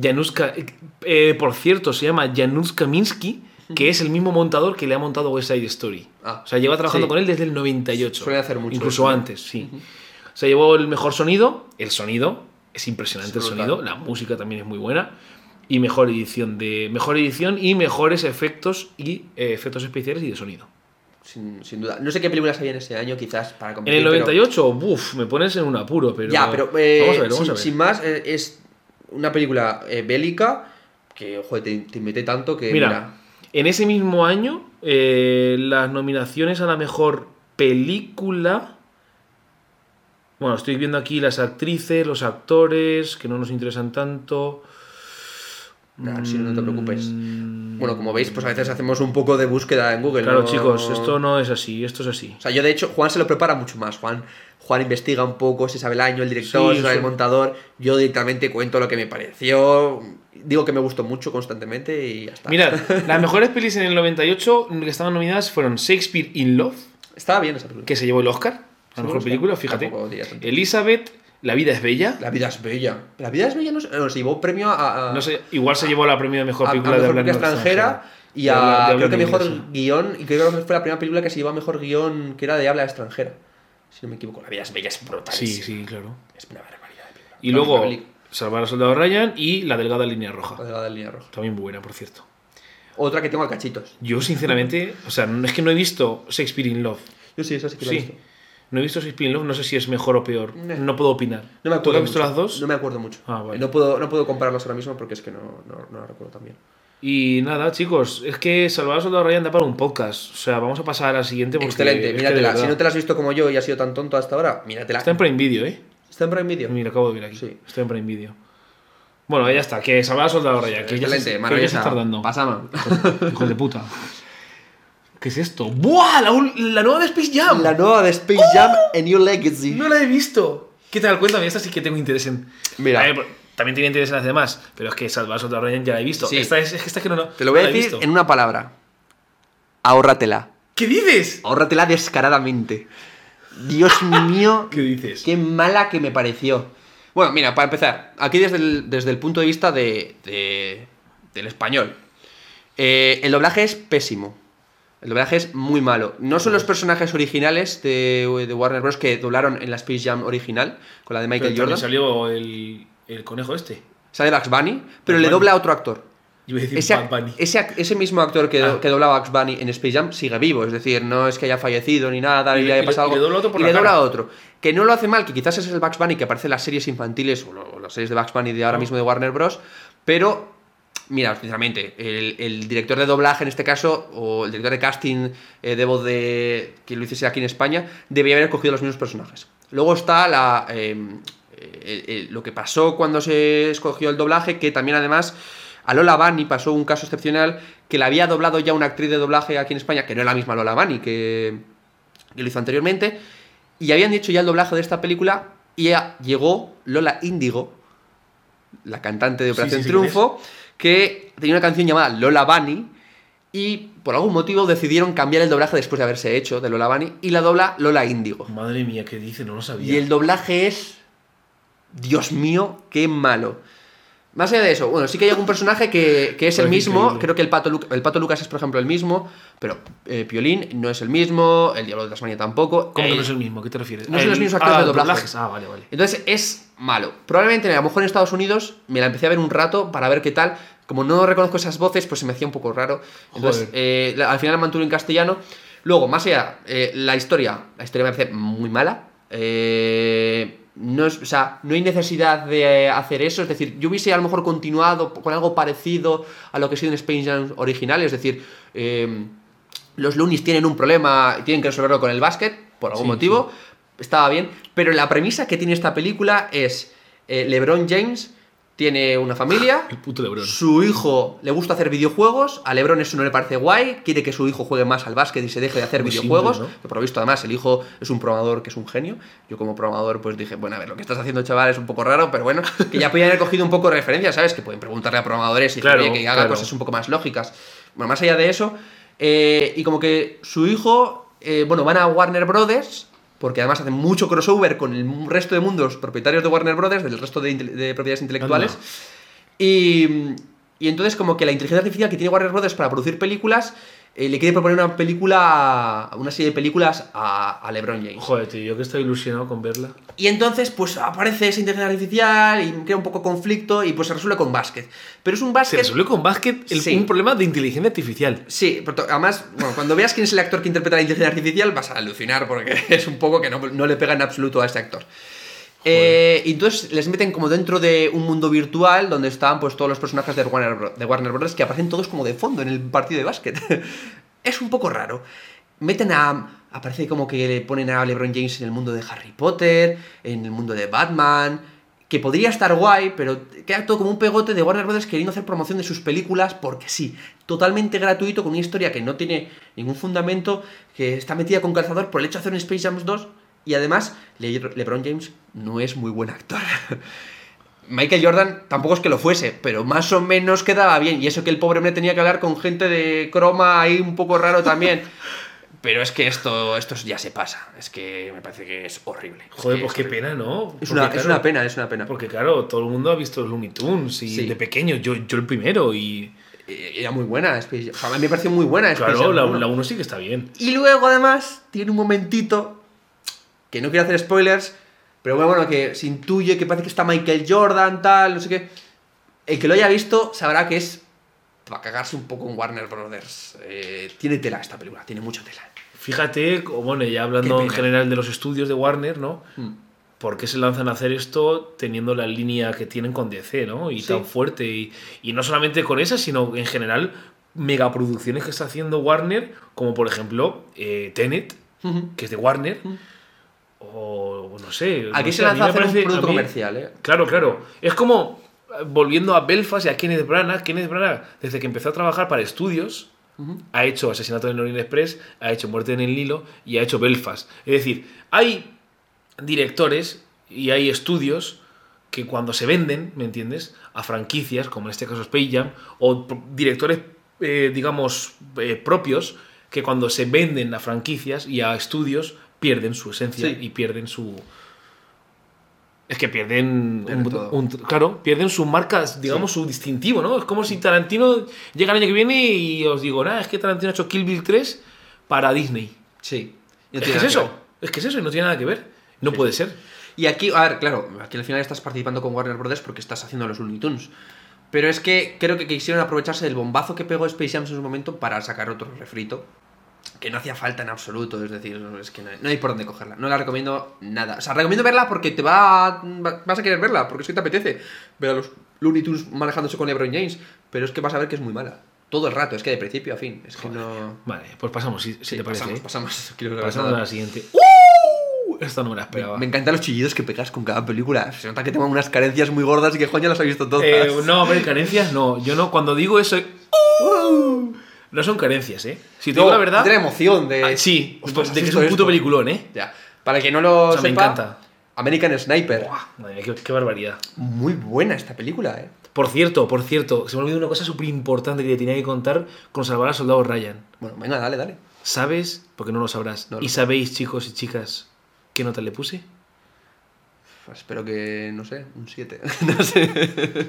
[SPEAKER 1] Janusz Ka- eh, por cierto, se llama Janusz Kaminski, que es el mismo montador que le ha montado West Side Story.
[SPEAKER 2] Ah,
[SPEAKER 1] o sea, lleva trabajando
[SPEAKER 2] sí.
[SPEAKER 1] con él desde el 98.
[SPEAKER 2] Suele hacer mucho
[SPEAKER 1] Incluso
[SPEAKER 2] eso, ¿no?
[SPEAKER 1] antes, sí. Se llevó el mejor sonido. El sonido es impresionante
[SPEAKER 2] Es
[SPEAKER 1] el sonido. La música también es muy buena. Y mejor edición de mejor edición y mejores efectos y eh, efectos especiales y de sonido.
[SPEAKER 2] sin, sin duda. No sé qué películas había en ese año, quizás para
[SPEAKER 1] En
[SPEAKER 2] competir.
[SPEAKER 1] el
[SPEAKER 2] pero-
[SPEAKER 1] 98, uff, me pones en un apuro, pero.
[SPEAKER 2] Ya, pero eh,
[SPEAKER 1] vamos a ver, vamos
[SPEAKER 2] sin,
[SPEAKER 1] a ver.
[SPEAKER 2] sin más, eh, es una película eh, bélica que, joder, te, te mete tanto que.
[SPEAKER 1] Mira,
[SPEAKER 2] Mira,
[SPEAKER 1] en ese mismo año, eh, las nominaciones a la mejor película. Bueno, estoy viendo aquí las actrices, los actores, que no nos interesan tanto.
[SPEAKER 2] nah, sí, no te preocupes.
[SPEAKER 1] Mm,
[SPEAKER 2] Bueno, como veis, pues a veces hacemos un poco de búsqueda en Google.
[SPEAKER 1] Claro,
[SPEAKER 2] ¿no?
[SPEAKER 1] chicos, esto no es así, esto es así.
[SPEAKER 2] O sea, yo de hecho, Juan se lo prepara mucho más. Juan, Juan investiga un poco, se sabe el año, el director,
[SPEAKER 1] Sí,
[SPEAKER 2] se sabe el montador. Yo directamente cuento lo que me pareció. Digo que me gustó mucho constantemente y ya está.
[SPEAKER 1] Mirad, las mejores pelis en el 98 que estaban nominadas fueron Shakespeare in Love,
[SPEAKER 2] Estaba bien esa película.
[SPEAKER 1] que se llevó el Oscar, la
[SPEAKER 2] ¿Se
[SPEAKER 1] mejor película, fíjate. Elizabeth, La vida es bella.
[SPEAKER 2] La vida es bella. La vida es bella no, sé- no, se llevó premio a. a-
[SPEAKER 1] No sé, igual se llevó la premio de mejor
[SPEAKER 2] a- a
[SPEAKER 1] película de
[SPEAKER 2] mejor
[SPEAKER 1] habla
[SPEAKER 2] película
[SPEAKER 1] no
[SPEAKER 2] extranjera y
[SPEAKER 1] De
[SPEAKER 2] a
[SPEAKER 1] de
[SPEAKER 2] creo que mejor guion y creo que fue la primera película que se llevó a mejor guion que era de habla extranjera si no me equivoco la vida es bella es brutal
[SPEAKER 1] Sí, sí, claro.
[SPEAKER 2] es una barbaridad de película
[SPEAKER 1] Y
[SPEAKER 2] La
[SPEAKER 1] luego Salvar al Soldado Ryan y La Delgada Línea
[SPEAKER 2] la
[SPEAKER 1] Roja.
[SPEAKER 2] delgada de línea roja
[SPEAKER 1] También buena, por cierto.
[SPEAKER 2] otra que tengo a cachitos
[SPEAKER 1] Yo, sinceramente, o sea, no- es que no he visto Shakespeare in Love.
[SPEAKER 2] yo sí esa sí que la he
[SPEAKER 1] Sí.
[SPEAKER 2] visto
[SPEAKER 1] No he visto Shakespeare in Love, no sé si es mejor o peor.
[SPEAKER 2] Nah.
[SPEAKER 1] No puedo opinar.
[SPEAKER 2] no me
[SPEAKER 1] ¿Tú
[SPEAKER 2] acuerdo
[SPEAKER 1] has visto
[SPEAKER 2] mucho.
[SPEAKER 1] las dos?
[SPEAKER 2] no me acuerdo mucho
[SPEAKER 1] Ah, vale.
[SPEAKER 2] no puedo no puedo compararlas ahora mismo porque es que no no, no la recuerdo tan bien
[SPEAKER 1] Y nada, chicos, es que Salvador Soldado Ryan da para un podcast. O sea, vamos a pasar a la siguiente porque
[SPEAKER 2] Excelente, míratela. Si no te la has visto como yo y has sido tan tonto hasta ahora, míratela.
[SPEAKER 1] Está en Prime Video, ¿eh?
[SPEAKER 2] ¿Está en Prime Video?
[SPEAKER 1] Mira, acabo de ver aquí.
[SPEAKER 2] Sí.
[SPEAKER 1] Está en Prime Video. Bueno, ya está, que Salvador Soldado Ryan. Que ya se,
[SPEAKER 2] Excelente,
[SPEAKER 1] que ya se
[SPEAKER 2] maravillosa.
[SPEAKER 1] está tardando.
[SPEAKER 2] Pasamos.
[SPEAKER 1] Hijo de puta. ¿Qué es esto? ¡Buah! La, la nueva de Space Jam.
[SPEAKER 2] La nueva de Space Jam A New Legacy.
[SPEAKER 1] No la he visto. ¿Qué tal? Cuéntame, esta sí que tengo interés en.
[SPEAKER 2] Mira.
[SPEAKER 1] A ver, también tiene interés en las demás, pero es que Salvador Soldado Ryan ya la he visto.
[SPEAKER 2] Sí.
[SPEAKER 1] Esta es, es que esta que no, no.
[SPEAKER 2] Te lo voy
[SPEAKER 1] no
[SPEAKER 2] a decir en una palabra. Ahórratela.
[SPEAKER 1] ¿Qué dices?
[SPEAKER 2] Ahórratela descaradamente. Dios mío,
[SPEAKER 1] ¿Qué dices?
[SPEAKER 2] qué mala que me pareció. Bueno, mira, para empezar, aquí desde el, desde el punto de vista de, de- del español. Eh, el doblaje es pésimo. El doblaje es muy malo. No son los personajes originales de, de Warner Bros. que doblaron en la Space Jam original, con la de Michael
[SPEAKER 1] Pero
[SPEAKER 2] Jordan.
[SPEAKER 1] salió el, el conejo este.
[SPEAKER 2] Sale Bugs Bunny, pero
[SPEAKER 1] Bugs
[SPEAKER 2] le
[SPEAKER 1] Bunny.
[SPEAKER 2] dobla a otro actor.
[SPEAKER 1] Yo iba a decir
[SPEAKER 2] Ese,
[SPEAKER 1] Bad Bunny.
[SPEAKER 2] ese, ese mismo actor que,
[SPEAKER 1] Ah.
[SPEAKER 2] que doblaba a Bugs Bunny en Space Jam sigue vivo, es decir, no es que haya fallecido ni nada,
[SPEAKER 1] Y le-
[SPEAKER 2] haya
[SPEAKER 1] y le-
[SPEAKER 2] pasado
[SPEAKER 1] y le dobla otro por
[SPEAKER 2] y
[SPEAKER 1] la
[SPEAKER 2] le dobla
[SPEAKER 1] cara.
[SPEAKER 2] a otro. Que no lo hace mal, que quizás ese es el Bugs Bunny que aparece en las series infantiles o, lo- las series de Bugs Bunny de ahora
[SPEAKER 1] Ah.
[SPEAKER 2] mismo de Warner Bros. Pero, mira, sinceramente, el, el director de doblaje en este caso, o el director de casting eh, de voz de que lo hiciese aquí en España, debía haber cogido los mismos personajes. Luego está la. eh, el- el- lo que pasó cuando se escogió el doblaje, que también además a Lola Bunny pasó un caso excepcional que la había doblado ya una actriz de doblaje aquí en España, que no es la misma Lola Bunny que, que lo hizo anteriormente, y habían hecho ya el doblaje de esta película y ya llegó Lola Índigo, la cantante de Operación
[SPEAKER 1] sí, sí,
[SPEAKER 2] Triunfo, que tenía una canción llamada Lola Bunny y por algún motivo decidieron cambiar el doblaje después de haberse hecho de Lola Bunny y la dobla Lola Índigo.
[SPEAKER 1] Madre mía, ¿qué dice? No lo sabía.
[SPEAKER 2] Y el doblaje es. Dios mío, qué malo. Más allá de eso, bueno, sí que hay algún personaje que, que es el mismo.
[SPEAKER 1] increíble.
[SPEAKER 2] Creo que el pato, el pato Lucas es, por ejemplo, el mismo. Pero eh, Piolín no es el mismo. El Diablo de Tasmania tampoco.
[SPEAKER 1] ¿Cómo que no es el mismo? ¿Qué te refieres?
[SPEAKER 2] no son
[SPEAKER 1] El-
[SPEAKER 2] los mismos actores
[SPEAKER 1] ah,
[SPEAKER 2] de doblaje.
[SPEAKER 1] doblajes. Ah, vale, vale.
[SPEAKER 2] Entonces es malo. Probablemente a lo mejor en Estados Unidos me la empecé a ver un rato para ver qué tal. Como no reconozco esas voces, pues se me hacía un poco raro. Entonces, eh, al final la mantuve en castellano. Luego, más allá, eh, la historia. La historia me parece muy mala. Eh, no, es- o sea, no hay necesidad de eh, hacer eso. Es decir, yo hubiese a lo mejor continuado con algo parecido a lo que ha sido en Space Jam original. Es decir, eh, los Loonies tienen un problema y tienen que resolverlo con el básquet, por algún
[SPEAKER 1] Sí,
[SPEAKER 2] motivo. Estaba bien. Pero la premisa que tiene esta película es: eh, LeBron James tiene una familia.
[SPEAKER 1] El puto Lebron.
[SPEAKER 2] Su hijo le gusta hacer videojuegos, a Lebron eso no le parece guay, quiere que su hijo juegue más al básquet y se deje de hacer
[SPEAKER 1] Muy
[SPEAKER 2] videojuegos.
[SPEAKER 1] simple, ¿no?
[SPEAKER 2] Que por lo visto, además, el hijo es un programador que es un genio. Yo como programador pues dije, bueno, a ver, lo que estás haciendo, chaval, es un poco raro, pero bueno, que ya podían haber cogido un poco de referencia, ¿sabes? Que pueden preguntarle a programadores y
[SPEAKER 1] Claro,
[SPEAKER 2] que, haga
[SPEAKER 1] claro.
[SPEAKER 2] cosas un poco más lógicas. Bueno, más allá de eso, eh, y como que su hijo, eh, bueno, van a Warner Brothers, porque además hacen mucho crossover con el resto de mundos propietarios de Warner Brothers, del resto de, propiedades intelectuales.
[SPEAKER 1] Anda.
[SPEAKER 2] Y, y entonces como que la inteligencia artificial que tiene Warner Brothers para producir películas eh, le quiere proponer una película, una serie de películas a, a LeBron James.
[SPEAKER 1] Joder, tío, yo que estoy ilusionado con verla.
[SPEAKER 2] Y entonces pues aparece esa inteligencia artificial y crea un poco conflicto y pues se resuelve con básquet. Pero es un
[SPEAKER 1] Se
[SPEAKER 2] básquet...
[SPEAKER 1] resuelve con básquet el-
[SPEAKER 2] Sí.
[SPEAKER 1] un problema de inteligencia artificial.
[SPEAKER 2] Sí, pero además, bueno, cuando veas quién es el actor que interpreta la inteligencia artificial vas a alucinar porque es un poco que no, no le pega en absoluto a este actor. Eh, y entonces les meten como dentro de un mundo virtual donde están pues todos los personajes de Warner, de Warner Bros. que aparecen todos como de fondo en el partido de básquet. es un poco raro. Meten a... Aparece como que le ponen a LeBron James en el mundo de Harry Potter, en el mundo de Batman, que podría estar guay, pero queda todo como un pegote de Warner Bros. queriendo hacer promoción de sus películas porque sí, totalmente gratuito, con una historia que no tiene ningún fundamento, que está metida con calzador por el hecho de hacer un Space Jam 2, y además Le- LeBron James no es muy buen actor. Michael Jordan tampoco es que lo fuese, pero más o menos quedaba bien, y eso que el pobre hombre tenía que hablar con gente de croma ahí un poco raro también. Pero es que esto, esto ya se pasa. Es que me parece que es horrible. Es
[SPEAKER 1] Joder,
[SPEAKER 2] que
[SPEAKER 1] pues
[SPEAKER 2] es
[SPEAKER 1] qué
[SPEAKER 2] horrible.
[SPEAKER 1] pena, ¿no?
[SPEAKER 2] Es una, es una pena, es una pena.
[SPEAKER 1] Porque claro, todo el mundo ha visto los Looney Tunes y
[SPEAKER 2] Sí.
[SPEAKER 1] de pequeño, yo, yo el primero y...
[SPEAKER 2] Eh, Era muy buena Space Jam. O sea, a mí me pareció muy buena Space
[SPEAKER 1] Claro,
[SPEAKER 2] Jam
[SPEAKER 1] la,
[SPEAKER 2] 1.
[SPEAKER 1] la 1 sí que está bien.
[SPEAKER 2] Y luego, además, tiene un momentito que no quiero hacer spoilers, pero bueno, bueno, que se intuye que parece que está Michael Jordan, tal, no sé qué. El que lo haya visto sabrá que es para cagarse un poco en Warner Brothers. Eh, tiene tela esta película, tiene mucha tela.
[SPEAKER 1] Fíjate, o bueno, ya hablando en general de los estudios de Warner, ¿no?
[SPEAKER 2] Mm.
[SPEAKER 1] ¿por qué se lanzan a hacer esto teniendo la línea que tienen con DC, ¿no? Y
[SPEAKER 2] Sí.
[SPEAKER 1] tan fuerte. Y, y no solamente con esa, sino en general megaproducciones que está haciendo Warner, como por ejemplo eh, Tenet, que es de Warner, o no sé.
[SPEAKER 2] Aquí
[SPEAKER 1] no
[SPEAKER 2] se
[SPEAKER 1] a
[SPEAKER 2] lanza a un producto
[SPEAKER 1] a mí-
[SPEAKER 2] comercial, ¿eh?
[SPEAKER 1] Claro, claro. Es como eh, volviendo a Belfast y a Kenneth Branagh. Kenneth Branagh, desde que empezó a trabajar para estudios, ha hecho Asesinato en el Orient Express, ha hecho Muerte en el Nilo y ha hecho Belfast. Es decir, hay directores y hay estudios que cuando se venden, ¿me entiendes? A franquicias, como en este caso Space Jam, o directores, eh, digamos, eh, propios, que cuando se venden a franquicias y a estudios, pierden su esencia
[SPEAKER 2] Sí.
[SPEAKER 1] y pierden su... Es que pierden, un- claro, pierden sus marcas, digamos, su distintivo, ¿no? Es como si Tarantino llega el año que viene y os digo, nada, es que Tarantino ha hecho Kill Bill 3 para Disney.
[SPEAKER 2] Sí. No
[SPEAKER 1] es que es eso, es que es eso y no tiene nada que ver. No puede ser.
[SPEAKER 2] Y aquí, a ver, claro, aquí al final estás participando con Warner Bros. porque estás haciendo los Looney Tunes. Pero es que creo que quisieron aprovecharse del bombazo que pegó Space Jam en su momento para sacar otro refrito. Que no hacía falta en absoluto, es decir, es que no hay, no hay por dónde cogerla. No la recomiendo nada. O sea, recomiendo verla porque te va, a- va- vas a querer verla, porque es que te apetece ver a los Looney Tunes manejándose con LeBron James. Pero es que vas a ver que es muy mala. Todo el rato, es que de principio a fin. Es que no.
[SPEAKER 1] Vale, pues pasamos, si, si
[SPEAKER 2] Sí,
[SPEAKER 1] te parece.
[SPEAKER 2] pasamos,
[SPEAKER 1] ¿eh?
[SPEAKER 2] pasamos. Quiero ver
[SPEAKER 1] Pasamos a la siguiente. ¡Uh! Esta no me la esperaba.
[SPEAKER 2] Me encantan los chillidos que pegas con cada película. Se nota que tengo unas carencias muy gordas y que Juan ya las ha visto todas.
[SPEAKER 1] Eh, no, hombre, carencias no. Yo no, cuando digo eso. ¡Uh! No son carencias, ¿eh? Si te digo la verdad.
[SPEAKER 2] De la emoción, de.
[SPEAKER 1] ah, sí,
[SPEAKER 2] Ostras,
[SPEAKER 1] de
[SPEAKER 2] ¿has
[SPEAKER 1] que es un puto
[SPEAKER 2] esto?
[SPEAKER 1] peliculón, ¿eh?
[SPEAKER 2] Ya. Para el que no lo
[SPEAKER 1] O sea, me encanta.
[SPEAKER 2] American Sniper.
[SPEAKER 1] Buah, madre mía, qué, qué barbaridad.
[SPEAKER 2] Muy buena esta película, eh.
[SPEAKER 1] Por cierto, por cierto, se me olvidó una cosa súper importante que te tenía que contar con salvar al soldado Ryan.
[SPEAKER 2] Bueno, venga, dale, dale.
[SPEAKER 1] ¿Sabes? Porque no lo sabrás.
[SPEAKER 2] No lo
[SPEAKER 1] ¿Y sabéis, chicos y chicas, qué nota le puse?
[SPEAKER 2] Pues espero que, no sé, un 7. no sé.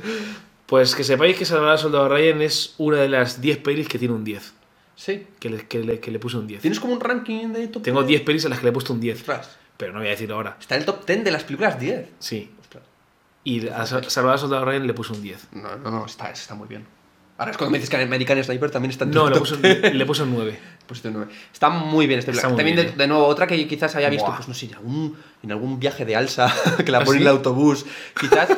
[SPEAKER 1] Pues que sepáis que Salvar al Soldado Ryan es una de las 10 pelis que tiene un 10.
[SPEAKER 2] Sí.
[SPEAKER 1] Que le, que le- que le puse un 10.
[SPEAKER 2] ¿Tienes como un ranking de top
[SPEAKER 1] Tengo
[SPEAKER 2] 10?
[SPEAKER 1] 10 pelis a las que le he puesto un 10.
[SPEAKER 2] Ostras.
[SPEAKER 1] Pero no voy a decirlo ahora.
[SPEAKER 2] Está en el top 10 de las películas 10.
[SPEAKER 1] Sí.
[SPEAKER 2] Ostras.
[SPEAKER 1] Y a Sa- Salvar al Soldado Ryan le puse un 10.
[SPEAKER 2] No, no, no, está, está muy bien. Ahora es cuando me dices que American Sniper también está en
[SPEAKER 1] No, le
[SPEAKER 2] top
[SPEAKER 1] puse, un,
[SPEAKER 2] 10.
[SPEAKER 1] le puse un 9.
[SPEAKER 2] Posición 9. Está muy bien película.
[SPEAKER 1] muy
[SPEAKER 2] También,
[SPEAKER 1] bien,
[SPEAKER 2] de,
[SPEAKER 1] eh.
[SPEAKER 2] de nuevo, otra que quizás haya visto,
[SPEAKER 1] Buah.
[SPEAKER 2] pues no sé, en algún, en algún viaje de alza, que la
[SPEAKER 1] ¿Ah,
[SPEAKER 2] pone en
[SPEAKER 1] sí?
[SPEAKER 2] el autobús, quizás.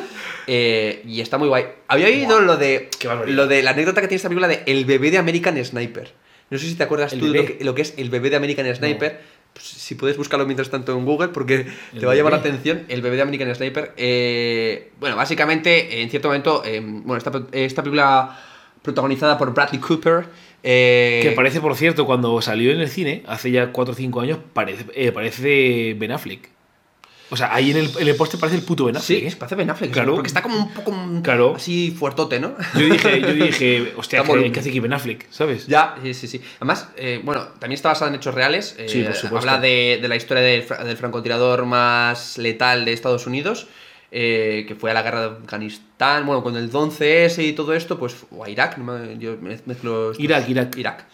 [SPEAKER 2] Eh, y está muy guay. Había oído lo de, lo de la anécdota que tiene esta película de El bebé de American Sniper. No sé si te acuerdas
[SPEAKER 1] ¿El
[SPEAKER 2] tú de lo que, lo que es el bebé de American Sniper. Pues, si puedes buscarlo mientras tanto en Google, porque
[SPEAKER 1] ¿El
[SPEAKER 2] te va a llamar la atención. El bebé de American Sniper. Eh, bueno, básicamente, en cierto momento, eh, bueno, esta, esta película protagonizada por Bradley Cooper. eh,
[SPEAKER 1] Que parece, por cierto, cuando salió en el cine, hace ya 4 o 5 años, parece, eh, parece Ben Affleck. O sea, ahí en el, en el póster parece el puto Ben
[SPEAKER 2] Sí,
[SPEAKER 1] Affleck. ¿eh?
[SPEAKER 2] parece Ben Affleck.
[SPEAKER 1] Claro.
[SPEAKER 2] Porque está como un poco mm,
[SPEAKER 1] Claro.
[SPEAKER 2] así fuertote, ¿no?
[SPEAKER 1] Yo dije, yo dije hostia,
[SPEAKER 2] Está
[SPEAKER 1] ¿qué, hace aquí Ben Affleck? ¿Sabes?
[SPEAKER 2] Ya, sí, sí, sí. Además, eh, bueno, también está basada en hechos reales. eh,
[SPEAKER 1] Sí, por supuesto.
[SPEAKER 2] Habla de, de la historia del, fra- del francotirador más letal de Estados Unidos, eh, que fue a la guerra de Afganistán, bueno, con el 11S y todo esto, pues, o a Irak, no me- yo mez- mezclo... estos-
[SPEAKER 1] Irak, Irak.
[SPEAKER 2] Irak.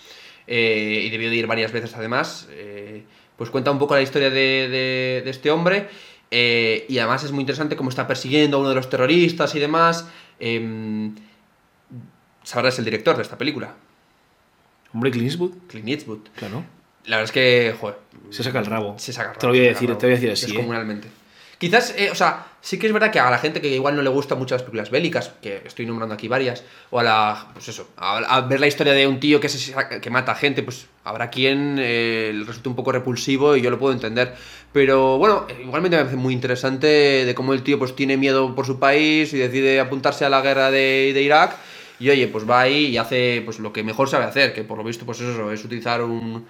[SPEAKER 2] Eh, y debió de ir varias veces además. eh, pues cuenta un poco la historia de, de- de este hombre. eh, y además es muy interesante cómo está persiguiendo a uno de los terroristas y demás. Eh, sabrás el director de esta película,
[SPEAKER 1] Hombre, Clint Eastwood.
[SPEAKER 2] Clint Eastwood.
[SPEAKER 1] Claro.
[SPEAKER 2] La verdad es que, joder,
[SPEAKER 1] Se saca el rabo.
[SPEAKER 2] se saca
[SPEAKER 1] Te lo voy a decir, te voy a decir así, ¿eh?
[SPEAKER 2] Descomunalmente. Quizás, eh, o sea, sí que es verdad que a la gente que igual no le gustan mucho las películas bélicas, que estoy nombrando aquí varias, o a la, pues eso, a, a ver la historia de un tío que, se, que mata gente, pues habrá quien eh, le resulte un poco repulsivo y yo lo puedo entender. Pero bueno, eh, igualmente me parece muy interesante de cómo el tío pues tiene miedo por su país y decide apuntarse a la guerra de, de Irak. Y oye, pues va ahí y hace pues lo que mejor sabe hacer, que por lo visto pues eso es utilizar un,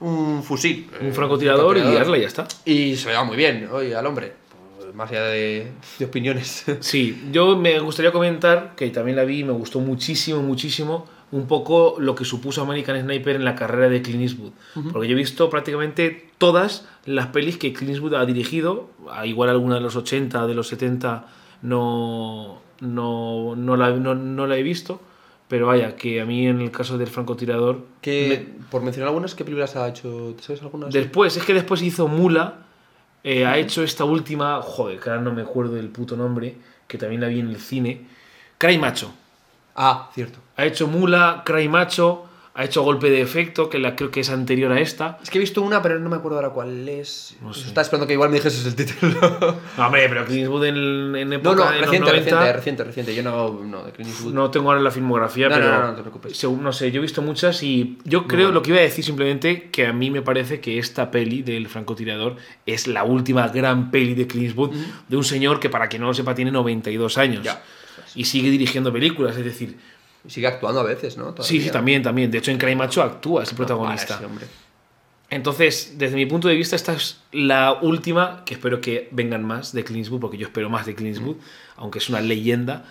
[SPEAKER 2] un fusil. eh,
[SPEAKER 1] Un francotirador y
[SPEAKER 2] francotirador.
[SPEAKER 1] y ya está.
[SPEAKER 2] Y se le va muy bien, oye, al hombre. Más allá de, de opiniones.
[SPEAKER 1] Sí, yo me gustaría comentar, que también la vi y me gustó muchísimo, muchísimo, un poco lo que supuso American Sniper en la carrera de Clint Eastwood. Porque yo he visto prácticamente todas las pelis que Clint Eastwood ha dirigido, igual alguna de los 80, de los 70, no, no, no, la, no, no la he visto. Pero vaya, que a mí en el caso del francotirador...
[SPEAKER 2] que, por mencionar algunas, ¿qué películas ha hecho? ¿Te sabes algunas?
[SPEAKER 1] Después, es que después hizo Mula, eh, ha hecho esta última, joder, que ahora no me acuerdo del puto nombre, que también la vi en el cine, Cry Macho.
[SPEAKER 2] Ah, cierto.
[SPEAKER 1] Ha hecho Mula, Cry Macho, Ha hecho golpe de efecto, que la, creo que es anterior a esta.
[SPEAKER 2] Es que he visto una, pero no me acuerdo ahora cuál es.
[SPEAKER 1] No sé.
[SPEAKER 2] Estaba esperando que igual me dijeses el título.
[SPEAKER 1] No, hombre, pero Clint Eastwood en, en
[SPEAKER 2] no,
[SPEAKER 1] época
[SPEAKER 2] no,
[SPEAKER 1] los
[SPEAKER 2] reciente,
[SPEAKER 1] 90,
[SPEAKER 2] reciente, reciente, reciente. Yo no, no, de Clint Eastwood.
[SPEAKER 1] No tengo ahora la filmografía,
[SPEAKER 2] No, no,
[SPEAKER 1] pero.
[SPEAKER 2] no, no te preocupes.
[SPEAKER 1] según- no sé, yo he visto muchas y yo creo lo que iba a decir simplemente que a mí me parece que esta peli del francotirador es la última gran peli de Clint Eastwood de un señor que, para quien no lo sepa, tiene 92 años
[SPEAKER 2] Ya.
[SPEAKER 1] y sigue dirigiendo películas. Es decir,
[SPEAKER 2] sigue actuando a veces, ¿no?
[SPEAKER 1] sí, sí, también, también. De hecho, en Cry Macho actúa, es el
[SPEAKER 2] No,
[SPEAKER 1] protagonista. Entonces, desde mi punto de vista, esta es la última, que espero que vengan más de Clint Eastwood, porque yo espero más de Clint Eastwood, aunque es una leyenda.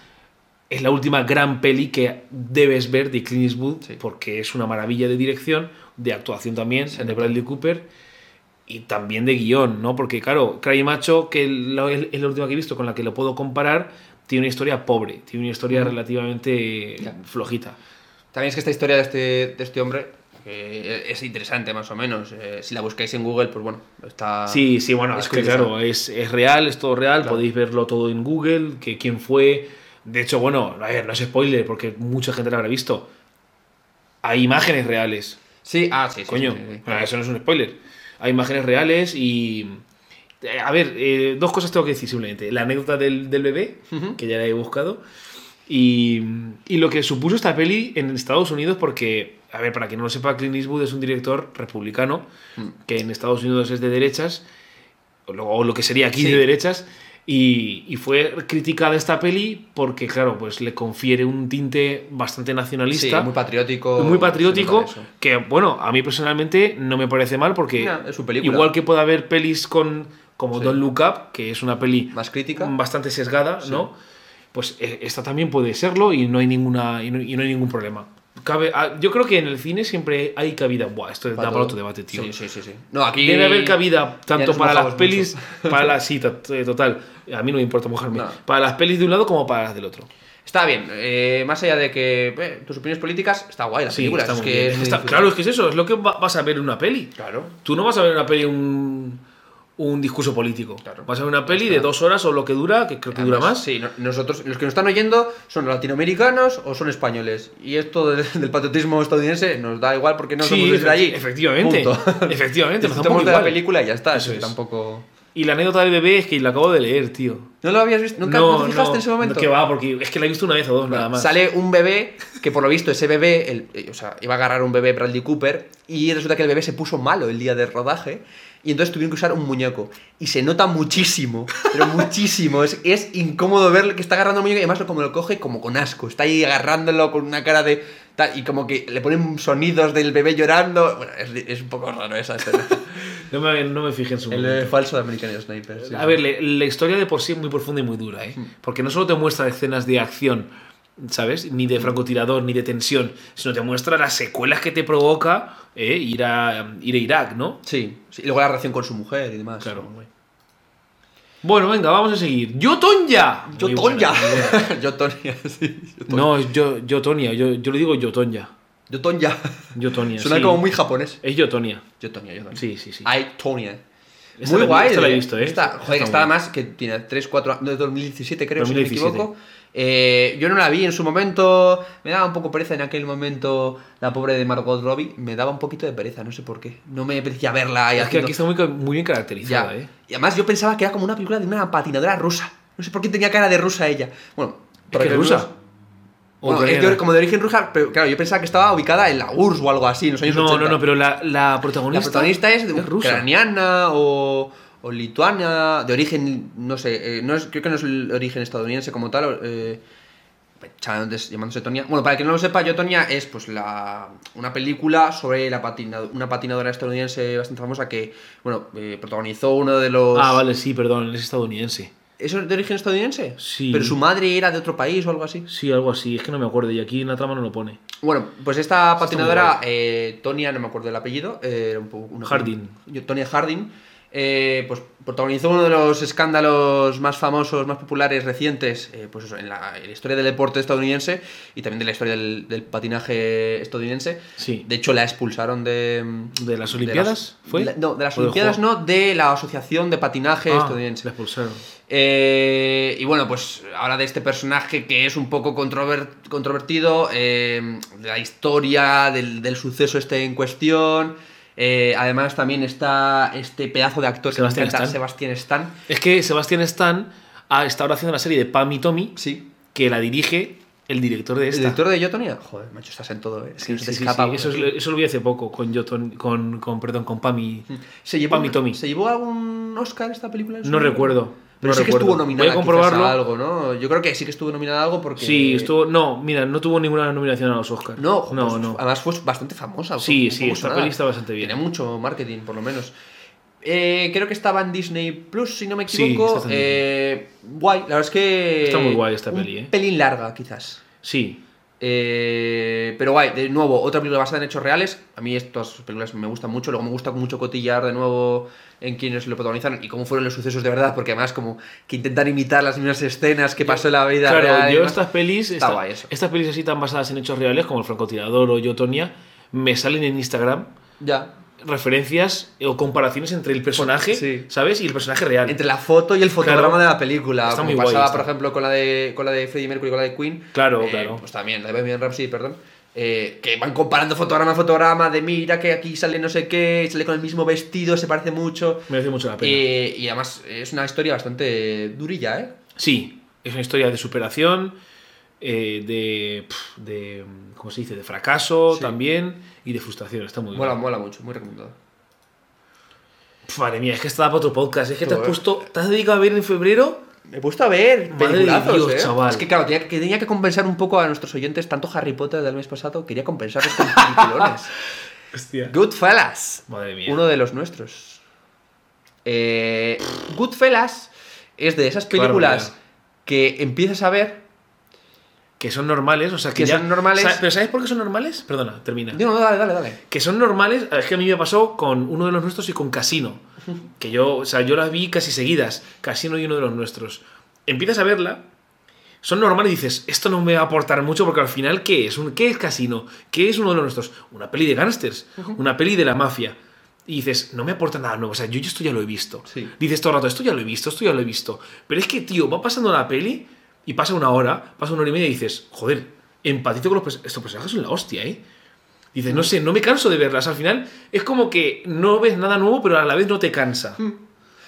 [SPEAKER 1] Es la última gran peli que debes ver de Clint Eastwood,
[SPEAKER 2] Sí.
[SPEAKER 1] porque es una maravilla de dirección, de actuación también, de Bradley Cooper, y también de guion, ¿no? Porque, claro, Cry Macho, que es la última que he visto con la que lo puedo comparar, tiene una historia pobre, tiene una historia relativamente
[SPEAKER 2] Ya.
[SPEAKER 1] flojita.
[SPEAKER 2] También es que esta historia de este, de este hombre eh, es interesante, más o menos. Eh, si la buscáis en Google, pues bueno, está.
[SPEAKER 1] Sí, sí, bueno,
[SPEAKER 2] es
[SPEAKER 1] que claro, es, es real, es todo real,
[SPEAKER 2] Claro.
[SPEAKER 1] podéis verlo todo en Google, que quién fue. De hecho, bueno, a ver, no es spoiler porque mucha gente lo habrá visto. Hay imágenes reales,
[SPEAKER 2] Sí, ah, sí, sí.
[SPEAKER 1] coño.
[SPEAKER 2] sí, sí, sí.
[SPEAKER 1] Bueno, eso no es un spoiler. Hay imágenes reales y. eh, A ver, eh, dos cosas tengo que decir simplemente. La anécdota del, del bebé, que ya la he buscado, y, y lo que supuso esta peli en Estados Unidos, porque, a ver, para quien no lo sepa, Clint Eastwood es un director republicano,
[SPEAKER 2] Mm.
[SPEAKER 1] que en Estados Unidos es de derechas, o lo, o lo que sería aquí
[SPEAKER 2] Sí.
[SPEAKER 1] de derechas, y, y fue criticada esta peli porque, claro, pues le confiere un tinte bastante
[SPEAKER 2] Sí,
[SPEAKER 1] nacionalista.
[SPEAKER 2] muy patriótico.
[SPEAKER 1] muy patriótico, que bueno, a mí personalmente no me parece mal porque
[SPEAKER 2] No, es su película.
[SPEAKER 1] igual que puede haber pelis con como
[SPEAKER 2] Sí.
[SPEAKER 1] Don't Look Up, que es una peli
[SPEAKER 2] Más crítica.
[SPEAKER 1] bastante sesgada, ¿no? Pues eh, esta también puede serlo y no hay ninguna y no, y no hay ningún problema. Cabe, ah, yo creo que en el cine siempre hay cabida. Buah, esto da para
[SPEAKER 2] todo.
[SPEAKER 1] otro debate, tío.
[SPEAKER 2] Sí, sí, sí, sí. No, aquí.
[SPEAKER 1] Debe haber cabida tanto para las pelis,
[SPEAKER 2] mucho.
[SPEAKER 1] para las sí, eh, total. A mí no me importa mojarme.
[SPEAKER 2] No.
[SPEAKER 1] Para las pelis de un lado como para las del otro.
[SPEAKER 2] Está bien, eh, más allá de que eh, tus opiniones políticas, está guay la
[SPEAKER 1] Sí,
[SPEAKER 2] película. es que
[SPEAKER 1] Está- claro, es que es eso, es lo que va- vas a ver en una peli.
[SPEAKER 2] Claro.
[SPEAKER 1] Tú no vas a ver en una peli un, un discurso político.
[SPEAKER 2] Claro.
[SPEAKER 1] Vas a ver una peli de dos horas o lo que dura, que creo que dura más.
[SPEAKER 2] Sí, no- nosotros, los que nos están oyendo, son latinoamericanos o son españoles. Y esto del, del patriotismo estadounidense nos da igual porque no
[SPEAKER 1] Sí,
[SPEAKER 2] somos desde allí.
[SPEAKER 1] efectivamente.
[SPEAKER 2] Punto.
[SPEAKER 1] Efectivamente, nos poco
[SPEAKER 2] de la película y ya está.
[SPEAKER 1] Eso
[SPEAKER 2] es. Tampoco.
[SPEAKER 1] Y la anécdota del bebé es que la acabo de leer, tío.
[SPEAKER 2] ¿No lo habías visto? ¿Nunca no, te fijaste en ese momento?
[SPEAKER 1] Que va, porque es que la he visto una vez o dos nada más.
[SPEAKER 2] Sale un bebé que por lo visto ese bebé, el- eh, o sea, iba a agarrar un bebé Bradley Cooper y resulta que el bebé se puso malo el día del rodaje y entonces tuvieron que usar un muñeco. Y se nota muchísimo, pero muchísimo. Es, es incómodo ver que está agarrando un muñeco y además como lo coge como con asco. Está ahí agarrándolo con una cara de... tal, y como que le ponen sonidos del bebé llorando. Bueno, es, es un poco raro esa escena.
[SPEAKER 1] No me, no me fijé en su
[SPEAKER 2] el
[SPEAKER 1] momento.
[SPEAKER 2] falso de American Sniper. sí.
[SPEAKER 1] A ver, le- la historia de por sí es muy profunda y muy dura, ¿eh? Porque no solo te muestra escenas de acción, ¿sabes? Ni de francotirador, ni de tensión, sino te muestra las secuelas que te provoca ¿eh? ir, a, ir a Irak, ¿no?
[SPEAKER 2] Sí, sí, y luego la relación con su mujer y demás.
[SPEAKER 1] Claro. Bueno, venga, vamos a seguir. ¡Yo Tonya!
[SPEAKER 2] Yo
[SPEAKER 1] Muy
[SPEAKER 2] Tonya.
[SPEAKER 1] buena, muy buena.
[SPEAKER 2] Yo Tonya, sí.
[SPEAKER 1] No, es yo, yo yo, yo le digo yo Tonya.
[SPEAKER 2] Yo Tonya.
[SPEAKER 1] Yo Tonya.
[SPEAKER 2] Suena
[SPEAKER 1] sí.
[SPEAKER 2] como muy japonés.
[SPEAKER 1] Es yo Tonya.
[SPEAKER 2] Yo Tonya, yo Tonya.
[SPEAKER 1] Sí, sí, sí.
[SPEAKER 2] Ay, Tonya.
[SPEAKER 1] Esta
[SPEAKER 2] Muy
[SPEAKER 1] la-
[SPEAKER 2] guay.
[SPEAKER 1] esta la he visto, ¿eh?
[SPEAKER 2] Esta, joder,
[SPEAKER 1] está
[SPEAKER 2] además que tiene 3, 4 de 2017 creo, si no
[SPEAKER 1] 2017.
[SPEAKER 2] me equivoco. Eh, yo no la vi en su momento, me daba un poco pereza en aquel momento la pobre de Margot Robbie, me daba un poquito de pereza, no sé por qué. No me apetecía verla. Y
[SPEAKER 1] Es que
[SPEAKER 2] haciendo-
[SPEAKER 1] aquí está muy, muy bien caracterizada,
[SPEAKER 2] Ya.
[SPEAKER 1] ¿eh?
[SPEAKER 2] Y además yo pensaba que era como una película de una patinadora rusa. No sé por qué tenía cara de rusa ella. Bueno,
[SPEAKER 1] ¿Es que
[SPEAKER 2] que
[SPEAKER 1] rusa?
[SPEAKER 2] Veas-
[SPEAKER 1] ¿O
[SPEAKER 2] Bueno, es de- como de origen rusa, pero claro, yo pensaba que estaba ubicada en la URSS o algo así, en los años
[SPEAKER 1] No,
[SPEAKER 2] 80.
[SPEAKER 1] no, no, pero la, la
[SPEAKER 2] La
[SPEAKER 1] protagonista.
[SPEAKER 2] es, de
[SPEAKER 1] rusa.
[SPEAKER 2] ucraniana o, o lituana, de origen, no sé, eh, no es, creo que no es el origen estadounidense como tal. Eh, llamándose, Tonya. Bueno, para quien no lo sepa, yo Tonya es pues la, una película sobre la patina- una patinadora estadounidense bastante famosa que, bueno, eh, protagonizó uno de los...
[SPEAKER 1] Ah, vale, sí, perdón, es estadounidense.
[SPEAKER 2] ¿Eso es de origen estadounidense?
[SPEAKER 1] Sí.
[SPEAKER 2] Pero su madre era de otro país o algo así.
[SPEAKER 1] Sí, algo así, es que no me acuerdo y aquí en la trama no lo pone.
[SPEAKER 2] Bueno, pues esta patinadora, eh, Tonya, no me acuerdo del apellido, eh, era un poco una
[SPEAKER 1] Harding.
[SPEAKER 2] Yo, Tonya Harding. eh, pues protagonizó uno de los escándalos más famosos, más populares, recientes, eh, pues eso, en la, en la historia del deporte estadounidense y también de la historia del, del patinaje estadounidense.
[SPEAKER 1] Sí.
[SPEAKER 2] De hecho, la expulsaron de...
[SPEAKER 1] ¿De las Olimpiadas? ¿Fue?
[SPEAKER 2] de la- no, de las
[SPEAKER 1] ¿O de
[SPEAKER 2] Olimpiadas no, de la Asociación de Patinaje
[SPEAKER 1] Ah,
[SPEAKER 2] Estadounidense.
[SPEAKER 1] La expulsaron.
[SPEAKER 2] Eh, y bueno, pues habla de este personaje que es un poco controver- controvertido, eh, la historia, del, del suceso este en cuestión. Eh, además también está este pedazo de actor
[SPEAKER 1] Sebastián
[SPEAKER 2] que
[SPEAKER 1] Stan.
[SPEAKER 2] Sebastián Stan.
[SPEAKER 1] Es que Sebastián Stan ah, está ahora haciendo la serie de Pam y Tommy,
[SPEAKER 2] Sí.
[SPEAKER 1] que la dirige el director de
[SPEAKER 2] ¿El
[SPEAKER 1] esta.
[SPEAKER 2] director de Yotonia? Joder, macho, estás en todo, ¿eh? No se
[SPEAKER 1] Sí, sí,
[SPEAKER 2] escapa
[SPEAKER 1] sí, Eso, es- eso lo vi hace poco con, Yoton- con, con, perdón, con Pam y...
[SPEAKER 2] ¿Se llevó,
[SPEAKER 1] Pam y Tommy.
[SPEAKER 2] ¿Se llevó algún Oscar esta película? en su
[SPEAKER 1] No
[SPEAKER 2] momento?
[SPEAKER 1] recuerdo.
[SPEAKER 2] Pero
[SPEAKER 1] no
[SPEAKER 2] sí que
[SPEAKER 1] recuerdo.
[SPEAKER 2] estuvo nominada
[SPEAKER 1] Voy a
[SPEAKER 2] quizás
[SPEAKER 1] comprobarlo.
[SPEAKER 2] a algo, ¿no? Yo creo que sí que estuvo nominada a algo porque...
[SPEAKER 1] Sí, estuvo... No, mira, no tuvo ninguna nominación a los Oscars.
[SPEAKER 2] No,
[SPEAKER 1] no,
[SPEAKER 2] pues,
[SPEAKER 1] no.
[SPEAKER 2] además fue bastante famosa.
[SPEAKER 1] Sí,
[SPEAKER 2] fue
[SPEAKER 1] sí, esta peli está bastante bien.
[SPEAKER 2] Tiene mucho marketing, por lo menos. Eh, creo que estaba en Disney Plus, si no me
[SPEAKER 1] Sí,
[SPEAKER 2] equivoco.
[SPEAKER 1] en
[SPEAKER 2] Eh, guay, la verdad es que.
[SPEAKER 1] Está muy guay esta
[SPEAKER 2] un
[SPEAKER 1] peli, ¿eh?
[SPEAKER 2] pelín larga, quizás.
[SPEAKER 1] Sí,
[SPEAKER 2] Eh, pero guay, de nuevo, otra película basada en hechos reales. A mí estas películas me gustan mucho. Luego me gusta mucho cotillar de nuevo en quienes lo protagonizan y cómo fueron los sucesos de verdad, porque además, como que intentan imitar las mismas escenas que pasó en la vida
[SPEAKER 1] claro,
[SPEAKER 2] real.
[SPEAKER 1] yo estas pelis, esta-
[SPEAKER 2] guay eso.
[SPEAKER 1] estas pelis así tan basadas en hechos reales como El francotirador o Yotonia, me salen en Instagram
[SPEAKER 2] Ya.
[SPEAKER 1] Referencias o comparaciones entre el personaje,
[SPEAKER 2] Sí.
[SPEAKER 1] ¿sabes? Y el personaje real.
[SPEAKER 2] Entre la foto y el fotograma
[SPEAKER 1] Claro.
[SPEAKER 2] de la película.
[SPEAKER 1] Está
[SPEAKER 2] como
[SPEAKER 1] muy guay
[SPEAKER 2] pasaba, por ejemplo, con la de con la de Freddie Mercury y con la de Queen.
[SPEAKER 1] Claro,
[SPEAKER 2] Eh,
[SPEAKER 1] claro.
[SPEAKER 2] Pues también, la de Bohemian Rhapsody, perdón. eh, que van comparando fotograma a fotograma de mira que aquí sale no sé qué, sale con el mismo vestido, se parece mucho.
[SPEAKER 1] Merece mucho la pena.
[SPEAKER 2] Eh, y además es una historia bastante durilla, ¿eh?
[SPEAKER 1] Sí, es una historia de superación, eh, de, de. ¿Cómo se dice? De fracaso
[SPEAKER 2] Sí.
[SPEAKER 1] también y de frustración. Está muy
[SPEAKER 2] Mola,
[SPEAKER 1] bien.
[SPEAKER 2] mola mucho, muy recomendado.
[SPEAKER 1] Madre mía, es que está para otro podcast. Es que te has
[SPEAKER 2] Joder.
[SPEAKER 1] pusto. ¿Te has dedicado a ver en febrero?
[SPEAKER 2] Me he puesto a ver
[SPEAKER 1] Dios,
[SPEAKER 2] ¿eh?
[SPEAKER 1] chaval.
[SPEAKER 2] Es que claro, tenía que, tenía que compensar un poco a nuestros oyentes, tanto Harry Potter del mes pasado, quería compensarlos con peliculones.
[SPEAKER 1] Hostia.
[SPEAKER 2] Goodfellas.
[SPEAKER 1] Madre mía.
[SPEAKER 2] Uno de los nuestros. Eh, Goodfellas es de esas películas que empiezas a ver.
[SPEAKER 1] Que son normales, o sea, que,
[SPEAKER 2] Que
[SPEAKER 1] ya-
[SPEAKER 2] son normales.
[SPEAKER 1] Sa- ¿Pero sabes por qué son normales? Perdona, termina.
[SPEAKER 2] No, no, dale, dale, dale.
[SPEAKER 1] Que son normales, es que a mí me pasó con uno de los nuestros y con Casino. Que yo, o sea, yo las vi casi seguidas. Casino y uno de los nuestros. Empiezas a verla, son normales y dices, esto no me va a aportar mucho porque al final, ¿qué es? ¿Qué es Casino? ¿Qué es uno de los nuestros? Una peli de gángsters, una peli de la mafia. Y dices, no me aporta nada nuevo. O sea, yo ya esto ya lo he visto.
[SPEAKER 2] Sí.
[SPEAKER 1] Dices todo el rato, esto ya lo he visto, esto ya lo he visto. Pero es que, tío, va pasando la peli y pasa una hora, pasa una hora y media y dices, joder, empatizo con los personajes. Estos personajes son la hostia, ¿eh? Dices, no sé, no me canso de verlas. Al final es como que no ves nada nuevo, pero a la vez no te cansa.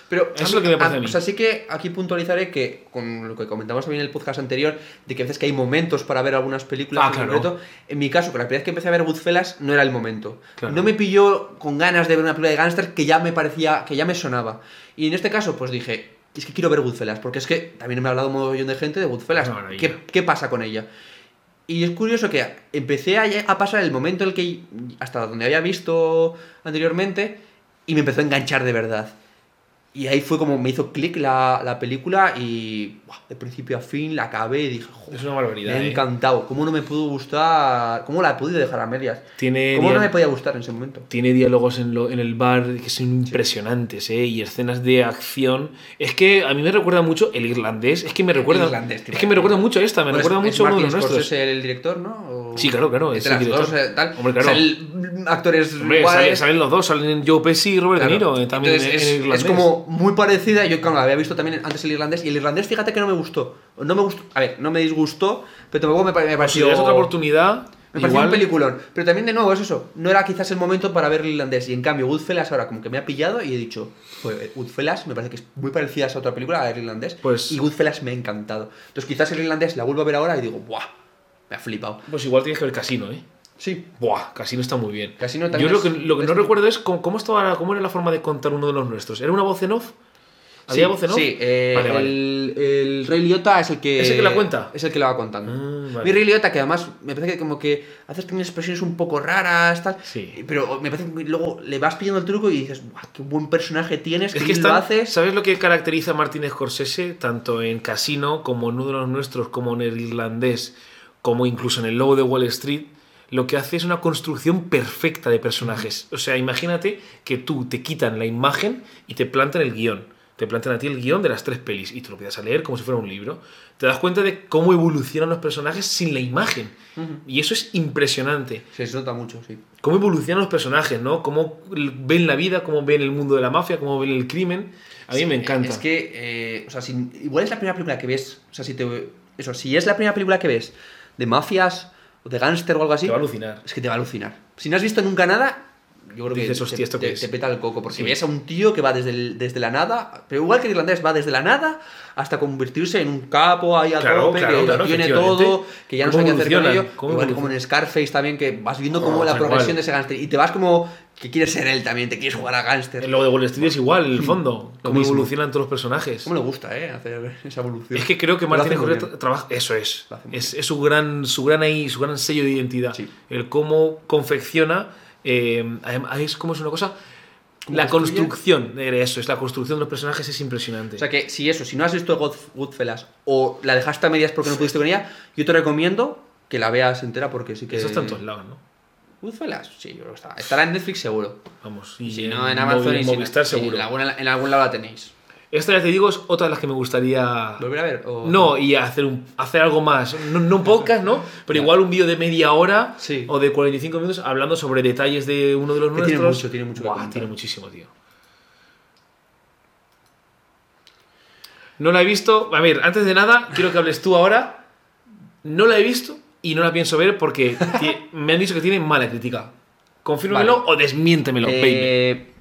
[SPEAKER 2] Pero
[SPEAKER 1] Eso es lo que me parece a mí.
[SPEAKER 2] O sea, sí que aquí puntualizaré que con lo que comentamos también en el podcast anterior, de que a veces que hay momentos para ver algunas películas
[SPEAKER 1] Ah,
[SPEAKER 2] en
[SPEAKER 1] claro.
[SPEAKER 2] concreto. En mi caso, con la primera vez que empecé a ver Goodfellas, no era el momento.
[SPEAKER 1] Claro.
[SPEAKER 2] No me pilló con ganas de ver una película de gángster que ya me parecía, que ya me sonaba. Y en este caso, pues dije, es que quiero ver Goodfellas, porque es que también me ha hablado un montón de gente de Goodfellas. ¿Qué, ¿Qué pasa con ella? Y es curioso que empecé a, a pasar el momento en el que hasta donde había visto anteriormente y me empezó a enganchar de verdad. Y ahí fue como me hizo clic la, la película y de principio a fin la acabé y dije, joder,
[SPEAKER 1] Es una barbaridad.
[SPEAKER 2] me ha
[SPEAKER 1] ¿eh?
[SPEAKER 2] encantado. ¿Cómo no me pudo gustar? ¿Cómo la he podido dejar a medias?
[SPEAKER 1] Tiene,
[SPEAKER 2] ¿Cómo no me podía gustar en ese momento?
[SPEAKER 1] tiene diálogos en, lo- en el bar que son impresionantes, ¿eh? Y escenas de acción. Es que a mí me recuerda mucho el irlandés. Es que me recuerda.
[SPEAKER 2] irlandés,
[SPEAKER 1] es que me recuerda mucho esta, me
[SPEAKER 2] Bueno,
[SPEAKER 1] recuerda
[SPEAKER 2] es-
[SPEAKER 1] mucho
[SPEAKER 2] es
[SPEAKER 1] uno de los nuestros.
[SPEAKER 2] Scorsese el director, ¿no? O-
[SPEAKER 1] Sí, claro, claro, es el
[SPEAKER 2] las dos,
[SPEAKER 1] director.
[SPEAKER 2] eh, tal.
[SPEAKER 1] Hombre, claro.
[SPEAKER 2] Salen actores
[SPEAKER 1] Hombre,
[SPEAKER 2] guays.
[SPEAKER 1] salen, salen los dos, salen Joe Pesci y Robert
[SPEAKER 2] Claro.
[SPEAKER 1] De Niro eh, también
[SPEAKER 2] Entonces,
[SPEAKER 1] en,
[SPEAKER 2] es,
[SPEAKER 1] en
[SPEAKER 2] es
[SPEAKER 1] irlandés.
[SPEAKER 2] como muy parecida. Yo, claro, había visto también antes el irlandés. Y el irlandés, fíjate que no me gustó. No me gustó. A ver, no me disgustó, pero tampoco me, me
[SPEAKER 1] Si
[SPEAKER 2] pareció.
[SPEAKER 1] das otra oportunidad,
[SPEAKER 2] Me pareció
[SPEAKER 1] igual.
[SPEAKER 2] un peliculón. Pero también, de nuevo, es eso. No era quizás el momento para ver el irlandés. Y en cambio, Goodfellas ahora como que me ha pillado y he dicho, pues Goodfellas me parece que es muy parecida a esa otra película, a el irlandés.
[SPEAKER 1] Pues-
[SPEAKER 2] Y Goodfellas me ha encantado. Entonces, quizás el irlandés la vuelvo a ver ahora y digo, ¡buah! Me ha flipado.
[SPEAKER 1] Pues igual tienes que ver Casino, ¿eh?
[SPEAKER 2] Sí.
[SPEAKER 1] Buah, Casino está muy bien.
[SPEAKER 2] Casino
[SPEAKER 1] Yo
[SPEAKER 2] también
[SPEAKER 1] lo
[SPEAKER 2] es-
[SPEAKER 1] que, lo que no recuerdo es cómo, cómo, estaba, cómo era la forma de contar uno de los nuestros. ¿Era una voz en off? ¿Había
[SPEAKER 2] sí,
[SPEAKER 1] voz en off?
[SPEAKER 2] Sí, eh,
[SPEAKER 1] Vale, vale.
[SPEAKER 2] El, el Rey Liotta es el que.
[SPEAKER 1] ¿Es el que la cuenta?
[SPEAKER 2] Es el que la va contando.
[SPEAKER 1] Ah, vale.
[SPEAKER 2] Mi Rey Liotta, que además me parece que como que haces también expresiones un poco raras, tal.
[SPEAKER 1] Sí.
[SPEAKER 2] Pero me parece que luego le vas pidiendo el truco y dices, ¡buah, qué buen personaje tienes!
[SPEAKER 1] Es
[SPEAKER 2] qué
[SPEAKER 1] que
[SPEAKER 2] lo haces.
[SPEAKER 1] ¿Sabes lo que caracteriza a Martin Scorsese? Tanto en Casino, como en uno de los nuestros, como en el irlandés, como incluso en el Lobo de Wall Street. lo que hace es una construcción perfecta de personajes. O sea, imagínate que tú te quitan la imagen y te plantan el guion. Te plantan a ti el guion de las tres pelis y tú lo empiezas a leer como si fuera un libro. Te das cuenta de cómo evolucionan los personajes sin la imagen. Y eso es impresionante.
[SPEAKER 2] Se nota mucho, sí.
[SPEAKER 1] Cómo evolucionan los personajes, ¿no? Cómo ven la vida, cómo ven el mundo de la mafia, cómo ven el crimen. A mí me encanta.
[SPEAKER 2] Es que, eh, o sea, si, igual es la primera película que ves, o sea, si te, eso, si es la primera película que ves de mafias o de gángster o algo así,
[SPEAKER 1] Te va a alucinar.
[SPEAKER 2] es que te va a alucinar. Si no has visto nunca nada, yo creo
[SPEAKER 1] Dices,
[SPEAKER 2] que
[SPEAKER 1] "Hostia,
[SPEAKER 2] te,
[SPEAKER 1] ¿esto qué
[SPEAKER 2] te-
[SPEAKER 1] es?".
[SPEAKER 2] te peta el coco, porque
[SPEAKER 1] Sí.
[SPEAKER 2] ves a un tío que va desde, el- desde la nada, pero igual que el irlandés, va desde la nada hasta convertirse en un capo ahí a
[SPEAKER 1] Claro,
[SPEAKER 2] tope,
[SPEAKER 1] claro,
[SPEAKER 2] que
[SPEAKER 1] claro,
[SPEAKER 2] tiene todo, que ya no
[SPEAKER 1] ¿Cómo
[SPEAKER 2] sabe qué hacer con ello,
[SPEAKER 1] ¿Cómo
[SPEAKER 2] igual que como en Scarface también, que vas viendo como
[SPEAKER 1] Oh,
[SPEAKER 2] la progresión
[SPEAKER 1] cual.
[SPEAKER 2] de ese gángster, y te vas como que quieres ser él también, te quieres jugar a gángster.
[SPEAKER 1] Lo de Wall Street es igual, en el fondo.
[SPEAKER 2] Lo
[SPEAKER 1] Cómo evolucionan todos los personajes.
[SPEAKER 2] ¿Cómo le gusta, eh? Hacer esa evolución.
[SPEAKER 1] Es que creo que Scorsese
[SPEAKER 2] bien.
[SPEAKER 1] trabaja. Eso es. Es, es su gran, su gran ahí, su gran sello de identidad.
[SPEAKER 2] Sí.
[SPEAKER 1] El cómo confecciona. Eh, además, es como es una cosa.
[SPEAKER 2] ¿Cómo
[SPEAKER 1] La
[SPEAKER 2] construye?
[SPEAKER 1] construcción, era eso, es la construcción de los personajes es impresionante.
[SPEAKER 2] O sea que si eso, si no has visto God- Goodfellas o la dejaste a medias porque no pudiste con ella, yo te recomiendo que la veas entera porque sí que...
[SPEAKER 1] Eso está en todos lados, ¿no?
[SPEAKER 2] Goodfellas, sí, yo creo que está. Estará en Netflix seguro.
[SPEAKER 1] Vamos.
[SPEAKER 2] Y si no, en Amazon y si
[SPEAKER 1] Movistar
[SPEAKER 2] no-
[SPEAKER 1] seguro.
[SPEAKER 2] En, alguna- en algún lado la tenéis.
[SPEAKER 1] Esta ya te digo es otra de las que me gustaría.
[SPEAKER 2] ¿Volver a ver? O-
[SPEAKER 1] No, y hacer, un, hacer algo más. No, no un podcast, ¿no? Pero igual un vídeo de media hora
[SPEAKER 2] Sí.
[SPEAKER 1] o de 45 minutos hablando sobre detalles de uno de los
[SPEAKER 2] Que tiene
[SPEAKER 1] nuestros.
[SPEAKER 2] mucho, tiene mucho
[SPEAKER 1] Buah,
[SPEAKER 2] contar.
[SPEAKER 1] tiene muchísimo, tío. No la he visto. A ver, antes de nada, quiero que hables tú ahora. No la he visto y no la pienso ver porque me han dicho que tiene mala crítica. Confírmamelo
[SPEAKER 2] Vale.
[SPEAKER 1] o desmiéntemelo, baby.
[SPEAKER 2] Eh,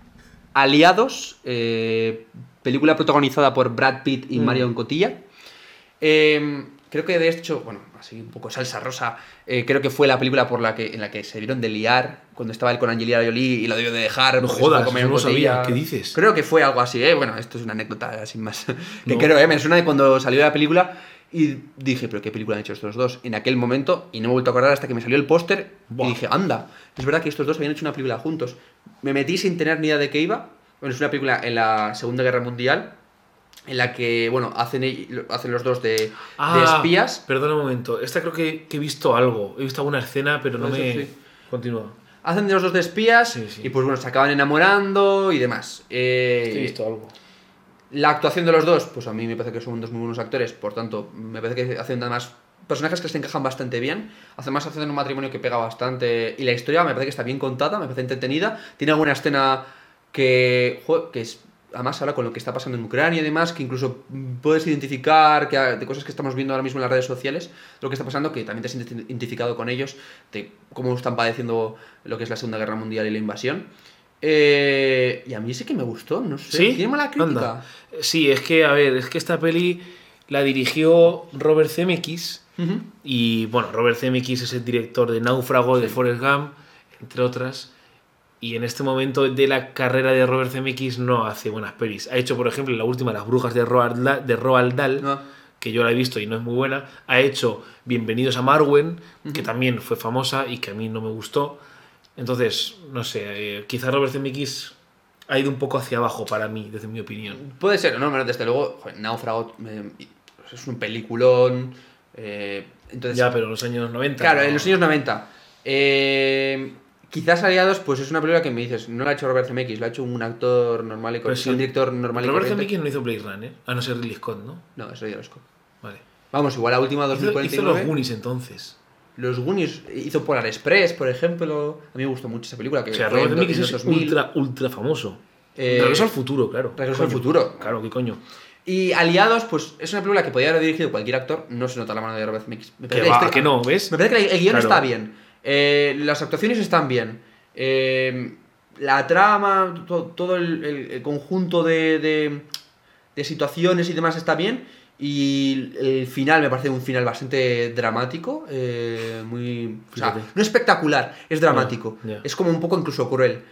[SPEAKER 2] Aliados, eh, película protagonizada por Brad Pitt y
[SPEAKER 1] Mm.
[SPEAKER 2] Marion Cotilla. Eh, creo que de hecho, bueno, así un poco salsa rosa, eh, creo que fue la película por la que, en la que se vieron de liar cuando estaba él con Angelina Jolie y lo debió de dejar.
[SPEAKER 1] No jodas,
[SPEAKER 2] comer
[SPEAKER 1] no sabía. ¿Qué dices?
[SPEAKER 2] Creo que fue algo así, ¿eh? Bueno, esto es una anécdota sin más. que
[SPEAKER 1] No.
[SPEAKER 2] creo, ¿eh? Me suena de cuando salió la película y dije, pero ¿qué película han hecho estos dos? En aquel momento, y no me he vuelto a acordar hasta que me salió el póster y dije, anda, es verdad que estos dos habían hecho una película juntos. Me metí sin tener ni idea de qué iba. Bueno, es una película en la Segunda Guerra Mundial en la que, bueno, hacen, hacen los dos de, de
[SPEAKER 1] Ah,
[SPEAKER 2] espías.
[SPEAKER 1] Perdona un momento. Esta creo que, que he visto algo. He visto alguna escena, pero no me.
[SPEAKER 2] sí.
[SPEAKER 1] Continúa.
[SPEAKER 2] Hacen de los dos de espías
[SPEAKER 1] Sí, sí.
[SPEAKER 2] y pues bueno, se acaban enamorando y demás. Eh,
[SPEAKER 1] He visto algo.
[SPEAKER 2] La actuación de los dos, pues a mí me parece que son dos muy buenos actores, por tanto, me parece que hacen además personajes que se encajan bastante bien. Además, hacen un matrimonio que pega bastante. Y la historia me parece que está bien contada, me parece entretenida. Tiene alguna escena que, que es. Además, ahora con lo que está pasando en Ucrania y demás, que incluso puedes identificar que, de cosas que estamos viendo ahora mismo en las redes sociales, lo que está pasando, que también te has identi- identificado con ellos, de cómo están padeciendo lo que es la Segunda Guerra Mundial y la invasión. Eh, y a mí sí que me gustó, no sé.
[SPEAKER 1] ¿Sí?
[SPEAKER 2] ¿Tiene mala crítica?
[SPEAKER 1] Anda. Sí, es que, a ver, es que esta peli la dirigió Robert Zemeckis. Y bueno, Robert Zemeckis es el director de Náufrago, de Forrest Gump, entre otras. Y en este momento de la carrera de Robert Zemeckis no hace buenas pelis. Ha hecho, por ejemplo, la última, Las Brujas de Roald Dahl, de Roald Dahl
[SPEAKER 2] No.
[SPEAKER 1] que yo la he visto y no es muy buena. Ha hecho Bienvenidos a Marwen, que también fue famosa y que a mí no me gustó. Entonces, no sé, eh, quizá Robert Zemeckis ha ido un poco hacia abajo para mí, desde mi opinión.
[SPEAKER 2] Puede ser, no, pero desde luego, Náufrago eh, es un peliculón. eh, entonces,
[SPEAKER 1] Ya, pero en los años 90.
[SPEAKER 2] claro,
[SPEAKER 1] ¿no?
[SPEAKER 2] en los años 90. eh, quizás Aliados, pues es una película que me dices, no la ha hecho Robert Zemeckis, lo ha hecho un actor normal y corriente,
[SPEAKER 1] sí.
[SPEAKER 2] un director normal y
[SPEAKER 1] Robert
[SPEAKER 2] corriente.
[SPEAKER 1] Zemeckis no hizo Blade Runner, a no ser Ridley Scott, ¿no?
[SPEAKER 2] No, eso ya lo Scott.
[SPEAKER 1] Vale.
[SPEAKER 2] Vamos, igual la última
[SPEAKER 1] Hizo, hizo
[SPEAKER 2] 2049.
[SPEAKER 1] los Goonies entonces.
[SPEAKER 2] Los Goonies, hizo Polar Express, por ejemplo. A mí me gustó mucho esa película. Que
[SPEAKER 1] O sea, Robert
[SPEAKER 2] en
[SPEAKER 1] Zemeckis es
[SPEAKER 2] 2000.
[SPEAKER 1] ultra, ultra famoso.
[SPEAKER 2] Eh,
[SPEAKER 1] Regreso al futuro, claro.
[SPEAKER 2] Regreso al futuro.
[SPEAKER 1] Claro, qué coño.
[SPEAKER 2] Y Aliados, pues es una película que podría haber dirigido cualquier actor. No se nota la mano de Robert Zemeckis. Me
[SPEAKER 1] Que
[SPEAKER 2] parece
[SPEAKER 1] va,
[SPEAKER 2] la historia-
[SPEAKER 1] que no, ¿ves?
[SPEAKER 2] Me parece que el guion
[SPEAKER 1] Claro.
[SPEAKER 2] está bien. Eh, las actuaciones están bien. eh, la trama, to- todo el, conjunto de, de- de situaciones y demás está bien. Y el final me parece un final bastante dramático. eh, muy. O sea, no espectacular, es dramático. Es como un poco incluso cruel.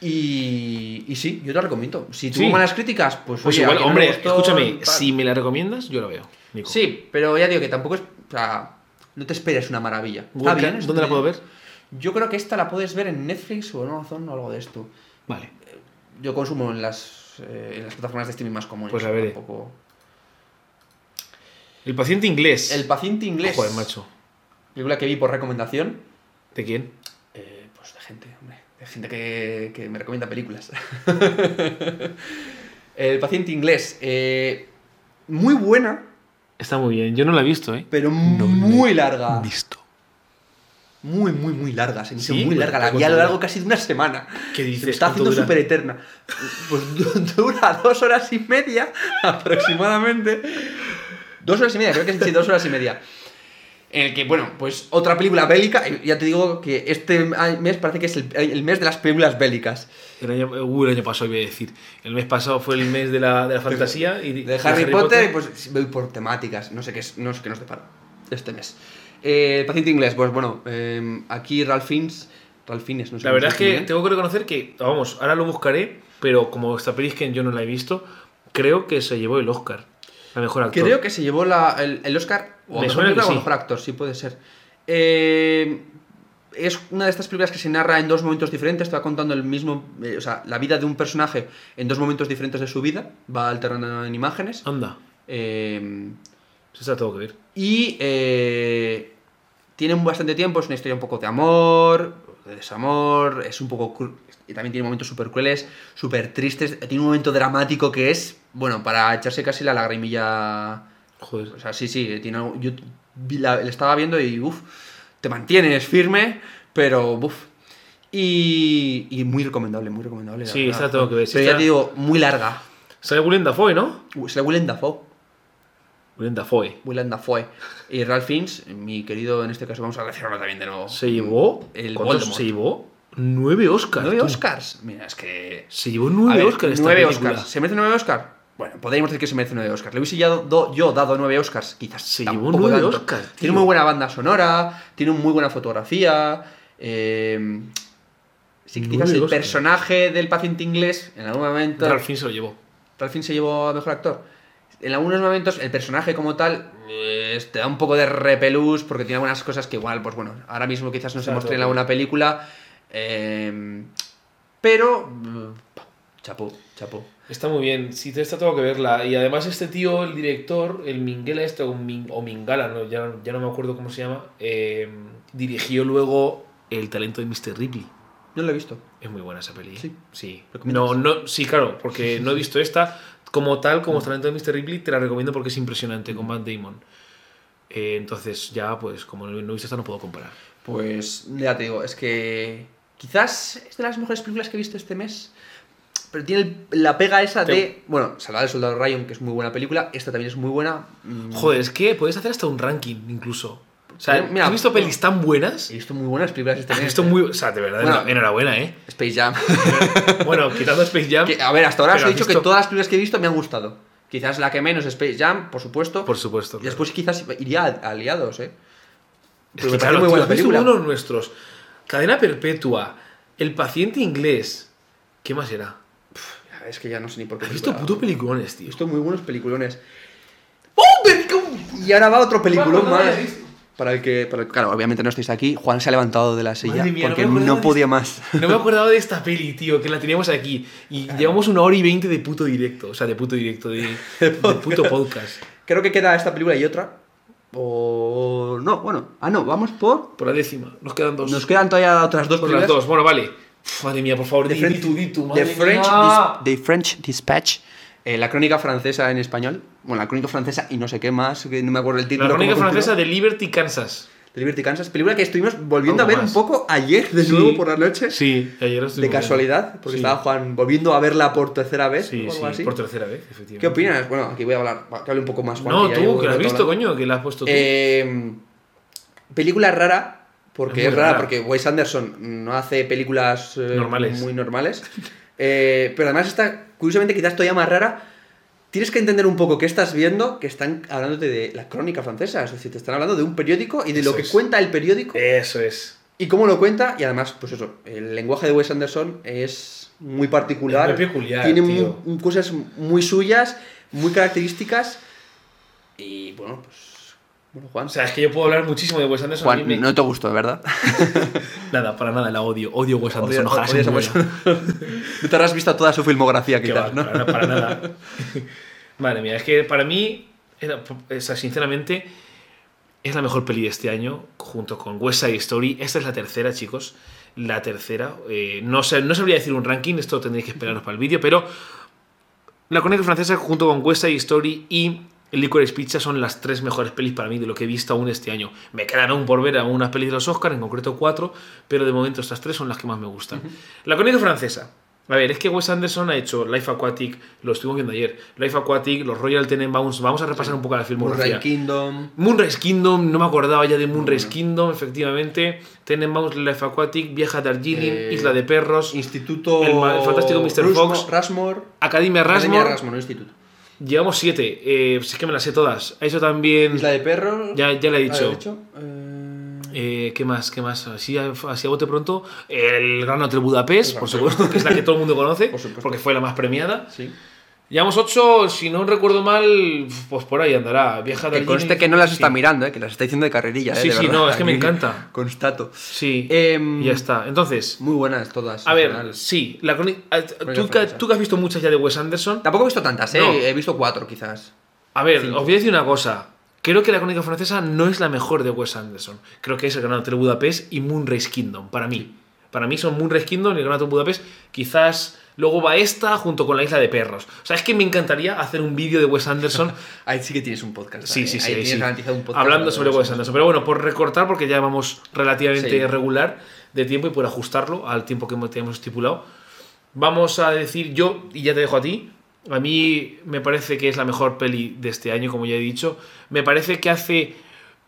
[SPEAKER 2] Y, y sí, yo te la recomiendo. Si tuvo
[SPEAKER 1] Sí.
[SPEAKER 2] malas críticas, pues,
[SPEAKER 1] Pues
[SPEAKER 2] oye,
[SPEAKER 1] igual,
[SPEAKER 2] no
[SPEAKER 1] hombre,
[SPEAKER 2] gustó,
[SPEAKER 1] escúchame,
[SPEAKER 2] tal.
[SPEAKER 1] si me la recomiendas, yo la veo. Nico.
[SPEAKER 2] Sí, pero ya digo que tampoco es. O sea, no te esperes una maravilla. Está bien.
[SPEAKER 1] ¿Dónde la puedo ver?
[SPEAKER 2] Yo creo que esta la puedes ver en Netflix o en Amazon o algo de esto.
[SPEAKER 1] Vale.
[SPEAKER 2] Yo consumo en las, eh, en las plataformas de streaming más comunes.
[SPEAKER 1] Pues veré.
[SPEAKER 2] tampoco-
[SPEAKER 1] El paciente inglés.
[SPEAKER 2] El paciente inglés.
[SPEAKER 1] Joder, macho.
[SPEAKER 2] Película que vi por recomendación.
[SPEAKER 1] ¿De quién?
[SPEAKER 2] Eh, pues de gente, hombre. De gente que, que me recomienda películas. el paciente inglés. eh, muy buena,
[SPEAKER 1] Está muy bien. Yo no la he visto, ¿eh?
[SPEAKER 2] pero
[SPEAKER 1] No
[SPEAKER 2] muy larga.
[SPEAKER 1] Visto.
[SPEAKER 2] Muy, muy, muy larga. Se me hizo
[SPEAKER 1] ¿Sí?
[SPEAKER 2] muy larga. La
[SPEAKER 1] ¿cuánto
[SPEAKER 2] vi a lo largo casi de una semana.
[SPEAKER 1] ¿Qué
[SPEAKER 2] Se
[SPEAKER 1] dices?
[SPEAKER 2] está
[SPEAKER 1] ¿Cuánto
[SPEAKER 2] haciendo súper eterna. Pues du- dura dos horas y media aproximadamente. Dos horas y media, creo que sí, dos horas y media. En el que, bueno, pues otra película bélica. y Ya te digo que este mes parece que es el, el mes de las películas bélicas.
[SPEAKER 1] El año, uh, el año pasado iba a decir. El mes pasado fue el mes de la, de la fantasía y
[SPEAKER 2] De Harry, Potter, pues voy por temáticas. No sé qué es, no sé qué nos depara este mes. Eh, el paciente inglés, pues bueno, eh, aquí Ralph Fiennes. Ralph Fiennes, no sé
[SPEAKER 1] La verdad es que
[SPEAKER 2] bien.
[SPEAKER 1] tengo que reconocer que, vamos, ahora lo buscaré, pero como esta peli es que yo no la he visto, creo que se llevó el Oscar. La mejor actor.
[SPEAKER 2] Creo que se llevó la- el, el Oscar o
[SPEAKER 1] Me
[SPEAKER 2] mejor
[SPEAKER 1] suena que
[SPEAKER 2] película o
[SPEAKER 1] sí.
[SPEAKER 2] mejor actor, sí puede ser. Eh, es una de estas películas que se narra en dos momentos diferentes. Te va contando el mismo, eh, o sea, la vida de un personaje en dos momentos diferentes de su vida. Va alternando en imágenes.
[SPEAKER 1] Anda,
[SPEAKER 2] Eh,
[SPEAKER 1] eso tengo que ver.
[SPEAKER 2] y eh, tiene bastante tiempo. Es una historia un poco de amor, de desamor. Es un poco. Y también tiene momentos súper crueles, súper tristes. Tiene un momento dramático que es, bueno, para echarse casi la lagrimilla.
[SPEAKER 1] Joder.
[SPEAKER 2] O sea, sí, sí, tiene yo la- estaba viendo y uff, te mantienes firme, pero uff. Y, y muy recomendable, muy recomendable.
[SPEAKER 1] Sí,
[SPEAKER 2] verdad.
[SPEAKER 1] esta tengo que ver,
[SPEAKER 2] Pero ya te digo, muy larga.
[SPEAKER 1] Sale Willem Dafoe, ¿no?
[SPEAKER 2] Uh, la Willem Dafoe.
[SPEAKER 1] Willem Dafoe.
[SPEAKER 2] Willem Dafoe. Y Ralph Fiennes, mi querido, en este caso vamos a agradecerlo también de nuevo.
[SPEAKER 1] Se llevó.
[SPEAKER 2] El.
[SPEAKER 1] Se llevó nueve Oscars.
[SPEAKER 2] ¿Nueve. Oscars? Mira, es que...
[SPEAKER 1] Se llevó nueve
[SPEAKER 2] ver,
[SPEAKER 1] Oscars.
[SPEAKER 2] nueve. Oscars. ¿Se merece nueve Oscars? Bueno, podríamos decir que se merece nueve Oscars. Le hubiese ya do- yo dado nueve Oscars, quizás.
[SPEAKER 1] Se llevó nueve
[SPEAKER 2] tanto.
[SPEAKER 1] Oscars, tío.
[SPEAKER 2] Tiene muy buena banda sonora, tiene muy buena fotografía. eh, sí, quizás el personaje del paciente inglés, en algún momento.
[SPEAKER 1] Ralph Fiennes se lo llevó.
[SPEAKER 2] Ralph Fiennes se llevó a mejor actor. En algunos momentos, el personaje como tal eh, te da un poco de repelús porque tiene algunas cosas que, igual, pues bueno, ahora mismo quizás no se
[SPEAKER 1] Claro,
[SPEAKER 2] en
[SPEAKER 1] claro.
[SPEAKER 2] alguna película. eh, pero. mm, Chapó, chapó.
[SPEAKER 1] Está muy bien, sí, esta tengo que verla. Y además este tío, el director, el Minguela este, o, Min- o Mingala, no, ya, ya no me acuerdo cómo se llama, eh, dirigió luego El talento de Mr. Ripley.
[SPEAKER 2] No lo he visto.
[SPEAKER 1] Es muy buena esa peli. ¿eh?
[SPEAKER 2] Sí.
[SPEAKER 1] Sí. No, no, sí, claro, porque no he visto esta. Como tal, como talento de Mr. Ripley, te la recomiendo porque es impresionante con Matt Damon. Eh, entonces, ya, pues, como no he visto esta, no puedo comparar.
[SPEAKER 2] Pues ya te digo, es que quizás es de las mejores películas que he visto este mes. Pero tiene el- la pega esa de. Bueno, Salvar al Soldado Ryan, que es muy buena película. Esta también es muy buena. Mm,
[SPEAKER 1] Joder, es que puedes hacer hasta un ranking, incluso. O sea,
[SPEAKER 2] Mira,
[SPEAKER 1] ¿has visto pelis tan buenas?
[SPEAKER 2] He visto muy buenas películas este mes.
[SPEAKER 1] visto muy... O sea, de verdad,
[SPEAKER 2] Bueno.
[SPEAKER 1] enhorabuena, ¿eh?
[SPEAKER 2] Space Jam.
[SPEAKER 1] Bueno, quitando Space Jam...
[SPEAKER 2] Que, a ver, hasta ahora os he dicho
[SPEAKER 1] visto-
[SPEAKER 2] que todas las películas que he visto me han gustado. Quizás la que menos Space Jam, por supuesto.
[SPEAKER 1] Por supuesto.
[SPEAKER 2] Y después quizás iría a Aliados, ¿eh.
[SPEAKER 1] Es
[SPEAKER 2] Pero
[SPEAKER 1] que,
[SPEAKER 2] me
[SPEAKER 1] claro,
[SPEAKER 2] muy buena película.
[SPEAKER 1] uno nuestros. Cadena Perpetua, El paciente inglés. ¿Qué más era?
[SPEAKER 2] Es que ya no sé ni por qué.
[SPEAKER 1] Has visto puto peliculones,
[SPEAKER 2] He
[SPEAKER 1] tío.
[SPEAKER 2] visto muy buenos peliculones. ¡Oh, Y ahora va otro peliculón
[SPEAKER 1] Bueno, no
[SPEAKER 2] más. Para el que. para el- claro, obviamente no estáis aquí. Juan se ha levantado de la silla
[SPEAKER 1] mía, no
[SPEAKER 2] porque no,
[SPEAKER 1] de
[SPEAKER 2] podía más.
[SPEAKER 1] No me acordaba de esta peli, tío, que la teníamos aquí. Y llevamos una hora y veinte de puto directo. O sea, de puto directo, de, de puto podcast.
[SPEAKER 2] Creo que queda esta película y otra. O. No, bueno. Ah, no, vamos por.
[SPEAKER 1] Por la décima. Nos quedan dos.
[SPEAKER 2] Nos quedan todavía otras dos
[SPEAKER 1] Por las dos. Bueno, vale. Madre mía, por favor,
[SPEAKER 2] The
[SPEAKER 1] di,
[SPEAKER 2] French-
[SPEAKER 1] di
[SPEAKER 2] The French,
[SPEAKER 1] mía.
[SPEAKER 2] Dis- The French Dispatch. eh, la crónica francesa en español. Bueno, la crónica francesa y no sé qué más, que no me acuerdo el título.
[SPEAKER 1] La crónica francesa de Liberty, Kansas.
[SPEAKER 2] de Liberty Kansas. Película que estuvimos volviendo
[SPEAKER 1] Algo
[SPEAKER 2] a ver
[SPEAKER 1] más.
[SPEAKER 2] un poco ayer de
[SPEAKER 1] Sí.
[SPEAKER 2] nuevo por la noche.
[SPEAKER 1] Sí, ayer
[SPEAKER 2] De casualidad, porque
[SPEAKER 1] Sí.
[SPEAKER 2] estaba Juan volviendo a verla por tercera vez
[SPEAKER 1] Sí,
[SPEAKER 2] o algo así.
[SPEAKER 1] por tercera vez, efectivamente.
[SPEAKER 2] ¿Qué opinas? Bueno, aquí voy a hablar, que hable un poco más Juan.
[SPEAKER 1] No, tú, que la has visto,
[SPEAKER 2] hablando.
[SPEAKER 1] coño, que la has puesto tú.
[SPEAKER 2] Eh, película rara, porque
[SPEAKER 1] Es
[SPEAKER 2] es, rara,
[SPEAKER 1] rara.
[SPEAKER 2] porque Wes Anderson no hace películas eh,
[SPEAKER 1] Normales.
[SPEAKER 2] muy normales. Eh, pero además está, curiosamente, quizás todavía más rara. Tienes que entender un poco qué estás viendo, que están hablándote de la crónica francesa, es decir, te están hablando de un periódico y de
[SPEAKER 1] Eso
[SPEAKER 2] lo que
[SPEAKER 1] es.
[SPEAKER 2] cuenta el periódico
[SPEAKER 1] Eso es.
[SPEAKER 2] y cómo lo cuenta, y además, pues eso, el lenguaje de Wes Anderson es muy particular.
[SPEAKER 1] Es muy peculiar,
[SPEAKER 2] Tiene cosas muy suyas, muy características. Y bueno, pues. Bueno, Juan.
[SPEAKER 1] O sea, es que yo puedo hablar muchísimo de Wes Anderson.
[SPEAKER 2] Juan,
[SPEAKER 1] me-
[SPEAKER 2] no te gustó, ¿verdad?
[SPEAKER 1] Nada, para nada, la odio. Odio Wes Anderson. Muera.
[SPEAKER 2] Wes- No te habrás visto toda su filmografía, quizás,
[SPEAKER 1] va,
[SPEAKER 2] ¿no?
[SPEAKER 1] para, para nada. Madre mía, es que para mí, o sea, sinceramente, es la mejor peli de este año, junto con West Side Story. Esta es la tercera, chicos. La tercera. Eh, no, sé, no sabría decir un ranking, esto tendréis que esperaros para el vídeo, pero La Crónica Francesa, junto con West Side Story y Licorice Pizza, son las tres mejores pelis para mí de lo que he visto aún este año. Me quedan aún por ver algunas pelis de los Oscars, en concreto cuatro, pero de momento estas tres son las que más me gustan. La Crónica Francesa. A ver, es que Wes Anderson ha hecho Life Aquatic, lo estuvimos viendo ayer, Life Aquatic, los Royal Tenenbaums, vamos a repasar un poco la filmografía.
[SPEAKER 2] Moonrise Kingdom.
[SPEAKER 1] Moonrise Kingdom, no me acordaba ya de Moonrise Kingdom, efectivamente. Tenenbaums, Life Aquatic, Vieja Darjeeling,
[SPEAKER 2] Eh,
[SPEAKER 1] Isla de Perros,
[SPEAKER 2] Instituto.
[SPEAKER 1] El el fantástico Mr. Fox.
[SPEAKER 2] Rushmore.
[SPEAKER 1] Academia
[SPEAKER 2] Academia
[SPEAKER 1] Rushmore.
[SPEAKER 2] Rushmore, no instituto.
[SPEAKER 1] Llevamos siete, eh, si es que me las sé todas. Hecho también...
[SPEAKER 2] Isla de Perros.
[SPEAKER 1] Ya, ya le he
[SPEAKER 2] Ah,
[SPEAKER 1] dicho.
[SPEAKER 2] ¿lo he dicho? Eh,
[SPEAKER 1] Eh, ¿Qué más? ¿Qué más? Así, así a bote pronto. El Gran Hotel Budapest, por supuesto, que es la que todo el mundo conoce,
[SPEAKER 2] Por
[SPEAKER 1] porque fue la más premiada.
[SPEAKER 2] Sí.
[SPEAKER 1] Llevamos ocho, si no recuerdo mal, pues por ahí andará. Vieja
[SPEAKER 2] Que
[SPEAKER 1] Darjeeling,
[SPEAKER 2] conste que no las está
[SPEAKER 1] sí.
[SPEAKER 2] mirando, eh, que las está diciendo de carrerilla. Eh,
[SPEAKER 1] Sí,
[SPEAKER 2] de
[SPEAKER 1] sí,
[SPEAKER 2] verdad.
[SPEAKER 1] no, es que me encanta.
[SPEAKER 2] Constato.
[SPEAKER 1] Sí,
[SPEAKER 2] Em,
[SPEAKER 1] ya está. Entonces,
[SPEAKER 2] Muy buenas todas.
[SPEAKER 1] a ver,
[SPEAKER 2] general.
[SPEAKER 1] sí, la croni- a- tú, que, tú que has visto muchas ya de Wes Anderson,
[SPEAKER 2] Tampoco he visto tantas, ¿eh?
[SPEAKER 1] No.
[SPEAKER 2] He visto cuatro, quizás.
[SPEAKER 1] a ver,
[SPEAKER 2] Cinco.
[SPEAKER 1] os voy a decir una cosa. Creo que la crónica francesa no es la mejor de Wes Anderson. Creo que es el Gran Hotel Budapest y Moonrise Kingdom, para mí. Para mí son Moonrise Kingdom y el Gran Hotel Budapest. Quizás luego va esta junto con la Isla de Perros. O sea, es que me encantaría hacer un vídeo de Wes Anderson
[SPEAKER 2] Ahí sí que tienes un podcast.
[SPEAKER 1] Sí, sí, sí.
[SPEAKER 2] Ahí
[SPEAKER 1] ahí
[SPEAKER 2] tienes
[SPEAKER 1] sí.
[SPEAKER 2] garantizado un podcast.
[SPEAKER 1] Hablando sobre
[SPEAKER 2] Wes
[SPEAKER 1] Anderson. Pero bueno, por recortar, porque ya vamos relativamente
[SPEAKER 2] Sí.
[SPEAKER 1] regular de tiempo y por ajustarlo al tiempo que tenemos estipulado, vamos a decir yo, y ya te dejo a ti. A mí me parece que es la mejor peli de este año, como ya he dicho. Me parece que hace.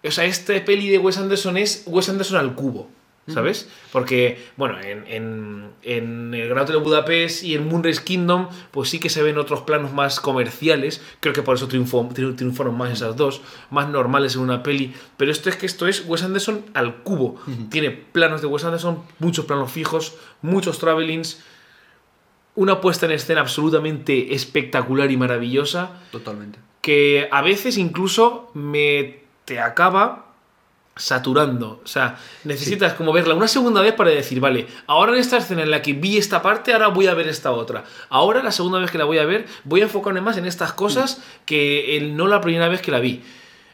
[SPEAKER 1] O sea, este peli de Wes Anderson es Wes Anderson al cubo. ¿Sabes? Porque, bueno, en, en, en el Gran Hotel de Budapest y en Moonrise Kingdom, pues sí que se ven otros planos más comerciales. Creo que por eso triunfó, triunfaron más esas dos, más normales en una peli. Pero esto es que esto es Wes Anderson al cubo. Tiene planos de Wes Anderson, muchos planos fijos, muchos travelings, una puesta en escena absolutamente espectacular y maravillosa
[SPEAKER 2] Totalmente.
[SPEAKER 1] que a veces incluso me te acaba saturando. O sea, necesitas como verla una segunda vez para decir, vale, ahora en esta escena en la que vi esta parte, ahora voy a ver esta otra. Ahora, la segunda vez que la voy a ver, voy a enfocarme más en estas cosas que el, no la primera vez que la vi.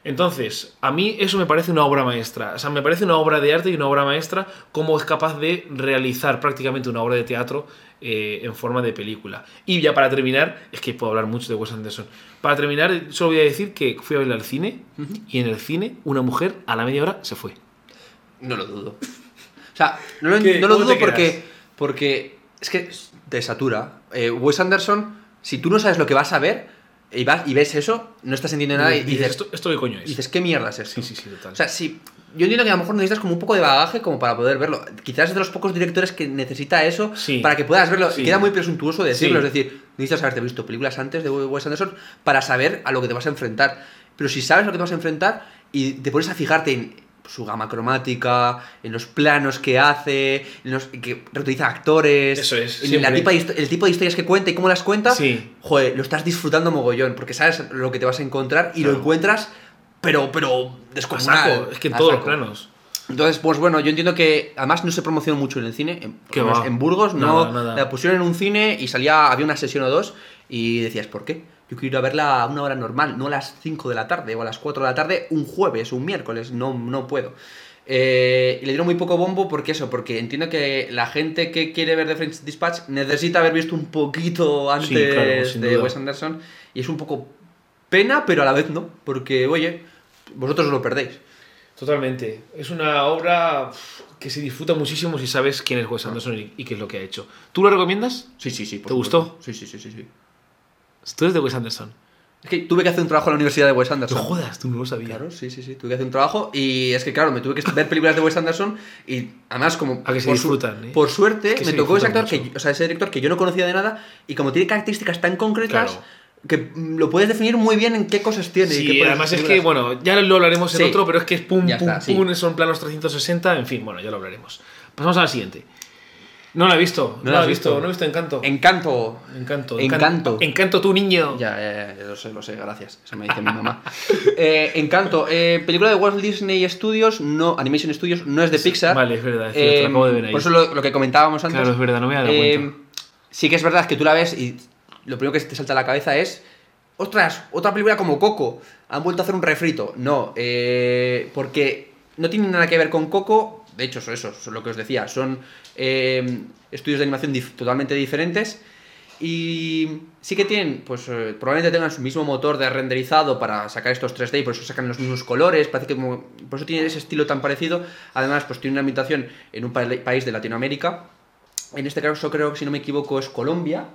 [SPEAKER 1] Entonces, a mí eso me parece una obra maestra. O sea, me parece una obra de arte y una obra maestra cómo es capaz de realizar prácticamente una obra de teatro eh, en forma de película. Y ya para terminar, es que puedo hablar mucho de Wes Anderson. Para terminar, solo voy a decir que fui a verla al cine y en el cine una mujer a la media hora se fue.
[SPEAKER 2] No lo dudo. O sea, no lo,
[SPEAKER 1] ¿Qué?
[SPEAKER 2] no lo
[SPEAKER 1] ¿Cómo
[SPEAKER 2] dudo porque, porque es que te satura. Eh, Wes Anderson, si tú no sabes lo que vas a ver y, vas, y ves eso, no estás entendiendo nada y
[SPEAKER 1] dices,
[SPEAKER 2] dices,
[SPEAKER 1] ¿esto, ¿esto qué coño es?
[SPEAKER 2] dices, ¿qué mierda es esto?
[SPEAKER 1] sí, sí, sí, total.
[SPEAKER 2] O sea, sí, yo entiendo que a lo mejor necesitas como un poco de bagaje como para poder verlo. Quizás es de los pocos directores que necesita eso
[SPEAKER 1] Sí.
[SPEAKER 2] para que puedas verlo.
[SPEAKER 1] Sí.
[SPEAKER 2] Y queda muy presuntuoso decirlo.
[SPEAKER 1] Sí.
[SPEAKER 2] Es decir, necesitas haberte visto películas antes de Wes Anderson para saber a lo que te vas a enfrentar. Pero si sabes a lo que te vas a enfrentar y te pones a fijarte en su gama cromática, en los planos que hace, en los que reutiliza actores,
[SPEAKER 1] Eso es,
[SPEAKER 2] en la
[SPEAKER 1] siempre.
[SPEAKER 2] tipa de el tipo de historias que cuenta y cómo las cuenta,
[SPEAKER 1] Sí.
[SPEAKER 2] joder, lo estás disfrutando mogollón, porque sabes lo que te vas a encontrar y lo encuentras, pero, pero descomunal.
[SPEAKER 1] saco, es que en todos los planos.
[SPEAKER 2] Entonces, pues bueno, yo entiendo que además no se promocionó mucho en el cine. En, en Burgos no
[SPEAKER 1] nada.
[SPEAKER 2] la pusieron en un cine y salía, había una sesión o dos y decías, ¿por qué? Yo quiero ir a verla a una hora normal, no a las 5 de la tarde o a las 4 de la tarde un jueves o un miércoles, no, no puedo. Eh, y le dieron muy poco bombo porque eso, porque entiendo que la gente que quiere ver The French Dispatch necesita haber visto un poquito antes
[SPEAKER 1] Sí, claro,
[SPEAKER 2] de
[SPEAKER 1] duda.
[SPEAKER 2] Wes Anderson y es un poco pena, pero a la vez no, porque oye, vosotros os lo perdéis.
[SPEAKER 1] Totalmente. Es una obra que se disfruta muchísimo si sabes quién es Wes Anderson y, y qué es lo que ha hecho. ¿Tú lo recomiendas?
[SPEAKER 2] Sí, sí, sí.
[SPEAKER 1] ¿Te
[SPEAKER 2] supuesto.
[SPEAKER 1] gustó?
[SPEAKER 2] Sí, sí, sí, sí, sí.
[SPEAKER 1] Tú eres de Wes Anderson.
[SPEAKER 2] Es que tuve que hacer un trabajo en la Universidad de Wes
[SPEAKER 1] No
[SPEAKER 2] Anderson.
[SPEAKER 1] jodas, tú no lo sabías.
[SPEAKER 2] Claro, sí, sí, sí. Tuve que hacer un trabajo y es que, claro, me tuve que ver películas de Wes Anderson y además como...
[SPEAKER 1] A que se
[SPEAKER 2] por
[SPEAKER 1] disfrutan, ¿eh?
[SPEAKER 2] Por suerte,
[SPEAKER 1] Es que
[SPEAKER 2] me tocó ese actor, que, o sea, ese director que yo no conocía de nada y como tiene características tan concretas
[SPEAKER 1] Claro.
[SPEAKER 2] que mm, lo puedes definir muy bien en qué cosas tiene. y
[SPEAKER 1] Sí,
[SPEAKER 2] qué puedes
[SPEAKER 1] además es que, bueno, ya lo hablaremos en
[SPEAKER 2] Sí.
[SPEAKER 1] otro, pero es que es pum,
[SPEAKER 2] Ya
[SPEAKER 1] pum,
[SPEAKER 2] está, sí.
[SPEAKER 1] pum, son planos 360, en fin, bueno, ya lo hablaremos. Pasamos a la siguiente. No la he visto, no,
[SPEAKER 2] la
[SPEAKER 1] he visto,
[SPEAKER 2] visto.
[SPEAKER 1] no he visto Encanto.
[SPEAKER 2] Encanto.
[SPEAKER 1] Encanto,
[SPEAKER 2] Encanto.
[SPEAKER 1] Encanto tu niño.
[SPEAKER 2] Ya, ya, ya, lo sé, lo sé, gracias. Eso me dice mi mamá. Eh, Encanto. Eh, película de Walt Disney Studios, no, Animation Studios, no es de Pixar.
[SPEAKER 1] Vale, es verdad, es cierto,
[SPEAKER 2] Eh,
[SPEAKER 1] lo acabo de ver ahí.
[SPEAKER 2] Por eso lo, lo que comentábamos antes.
[SPEAKER 1] Claro, es verdad, no me había dado
[SPEAKER 2] Eh,
[SPEAKER 1] cuenta.
[SPEAKER 2] Sí que es verdad que tú la ves y lo primero que te salta a la cabeza es ostras, otra película como Coco, han vuelto a hacer un refrito. No, eh, porque no tiene nada que ver con Coco, de hecho, son eso, son lo que os decía, son eh, estudios de animación dif- totalmente diferentes. Y sí que tienen, pues eh, probablemente tengan su mismo motor de renderizado para sacar estos 3D y por eso sacan los mismos colores, parece que como- por eso tiene ese estilo tan parecido. Además, pues tiene una ambientación en un pa- país de Latinoamérica. En este caso creo que si no me equivoco es Colombia.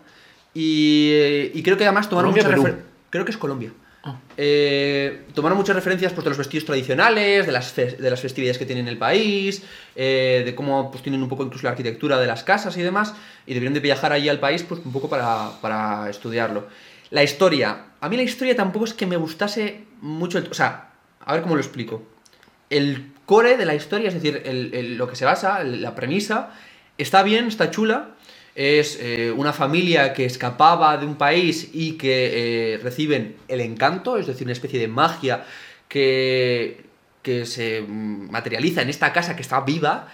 [SPEAKER 2] Y, eh, y creo que además tomaron
[SPEAKER 1] Colombia,
[SPEAKER 2] refer- Creo que es Colombia. Eh, tomaron muchas referencias pues, de los vestidos tradicionales, de las, de las festividades que tienen el país, eh, de cómo pues, tienen un poco incluso la arquitectura de las casas y demás, y debieron de viajar allí al país pues, un poco para, para estudiarlo. La historia. A mí la historia tampoco es que me gustase mucho. el- o sea, a ver cómo lo explico. El core de la historia, es decir, lo que se basa, la premisa, está bien, está chula. Es eh, una familia que escapaba de un país y que eh, reciben el encanto, es decir, una especie de magia que, que se materializa en esta casa que está viva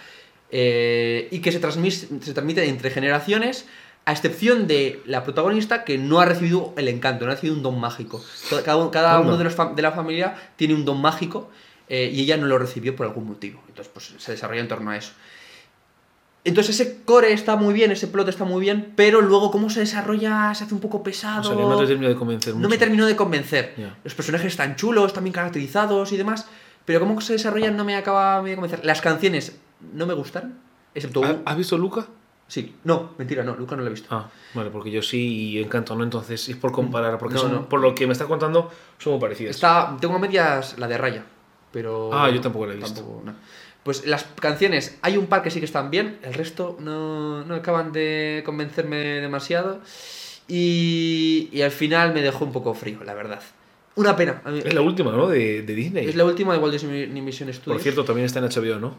[SPEAKER 2] eh, y que se, se transmite entre generaciones, a excepción de la protagonista que no ha recibido el encanto, no ha recibido un don mágico. Cada, uno- cada uno de, los de la familia tiene un don mágico y ella no lo recibió por algún motivo. Entonces, pues se desarrolla en torno a eso. Entonces ese core está muy bien, ese plot está muy bien, pero luego cómo se desarrolla se hace un poco pesado.
[SPEAKER 1] O sea, no te termino de convencer mucho.
[SPEAKER 2] No me terminó de convencer. Los personajes están chulos, están bien caracterizados y demás, pero cómo se desarrollan no me acaba de convencer. Las canciones no me gustan, excepto...
[SPEAKER 1] ¿Ha- ¿Has visto Luca?
[SPEAKER 2] Sí, no, mentira, no, Luca no lo he visto.
[SPEAKER 1] Ah, vale, porque yo sí y Encanto no, entonces es por comparar, porque
[SPEAKER 2] No,
[SPEAKER 1] son-
[SPEAKER 2] no.
[SPEAKER 1] por lo que me está contando son muy parecidas.
[SPEAKER 2] Está, tengo medias la de Raya, pero...
[SPEAKER 1] Ah, yo tampoco la he visto.
[SPEAKER 2] tampoco, no. Pues las canciones, hay un par que sí que están bien, el resto no, no acaban de convencerme demasiado. Y, y al final me dejó un poco frío, la verdad. Una pena.
[SPEAKER 1] Es la última, ¿no? De, de Disney.
[SPEAKER 2] es la última de Walt Disney Animation Studios.
[SPEAKER 1] Por cierto, también está en HBO, ¿no?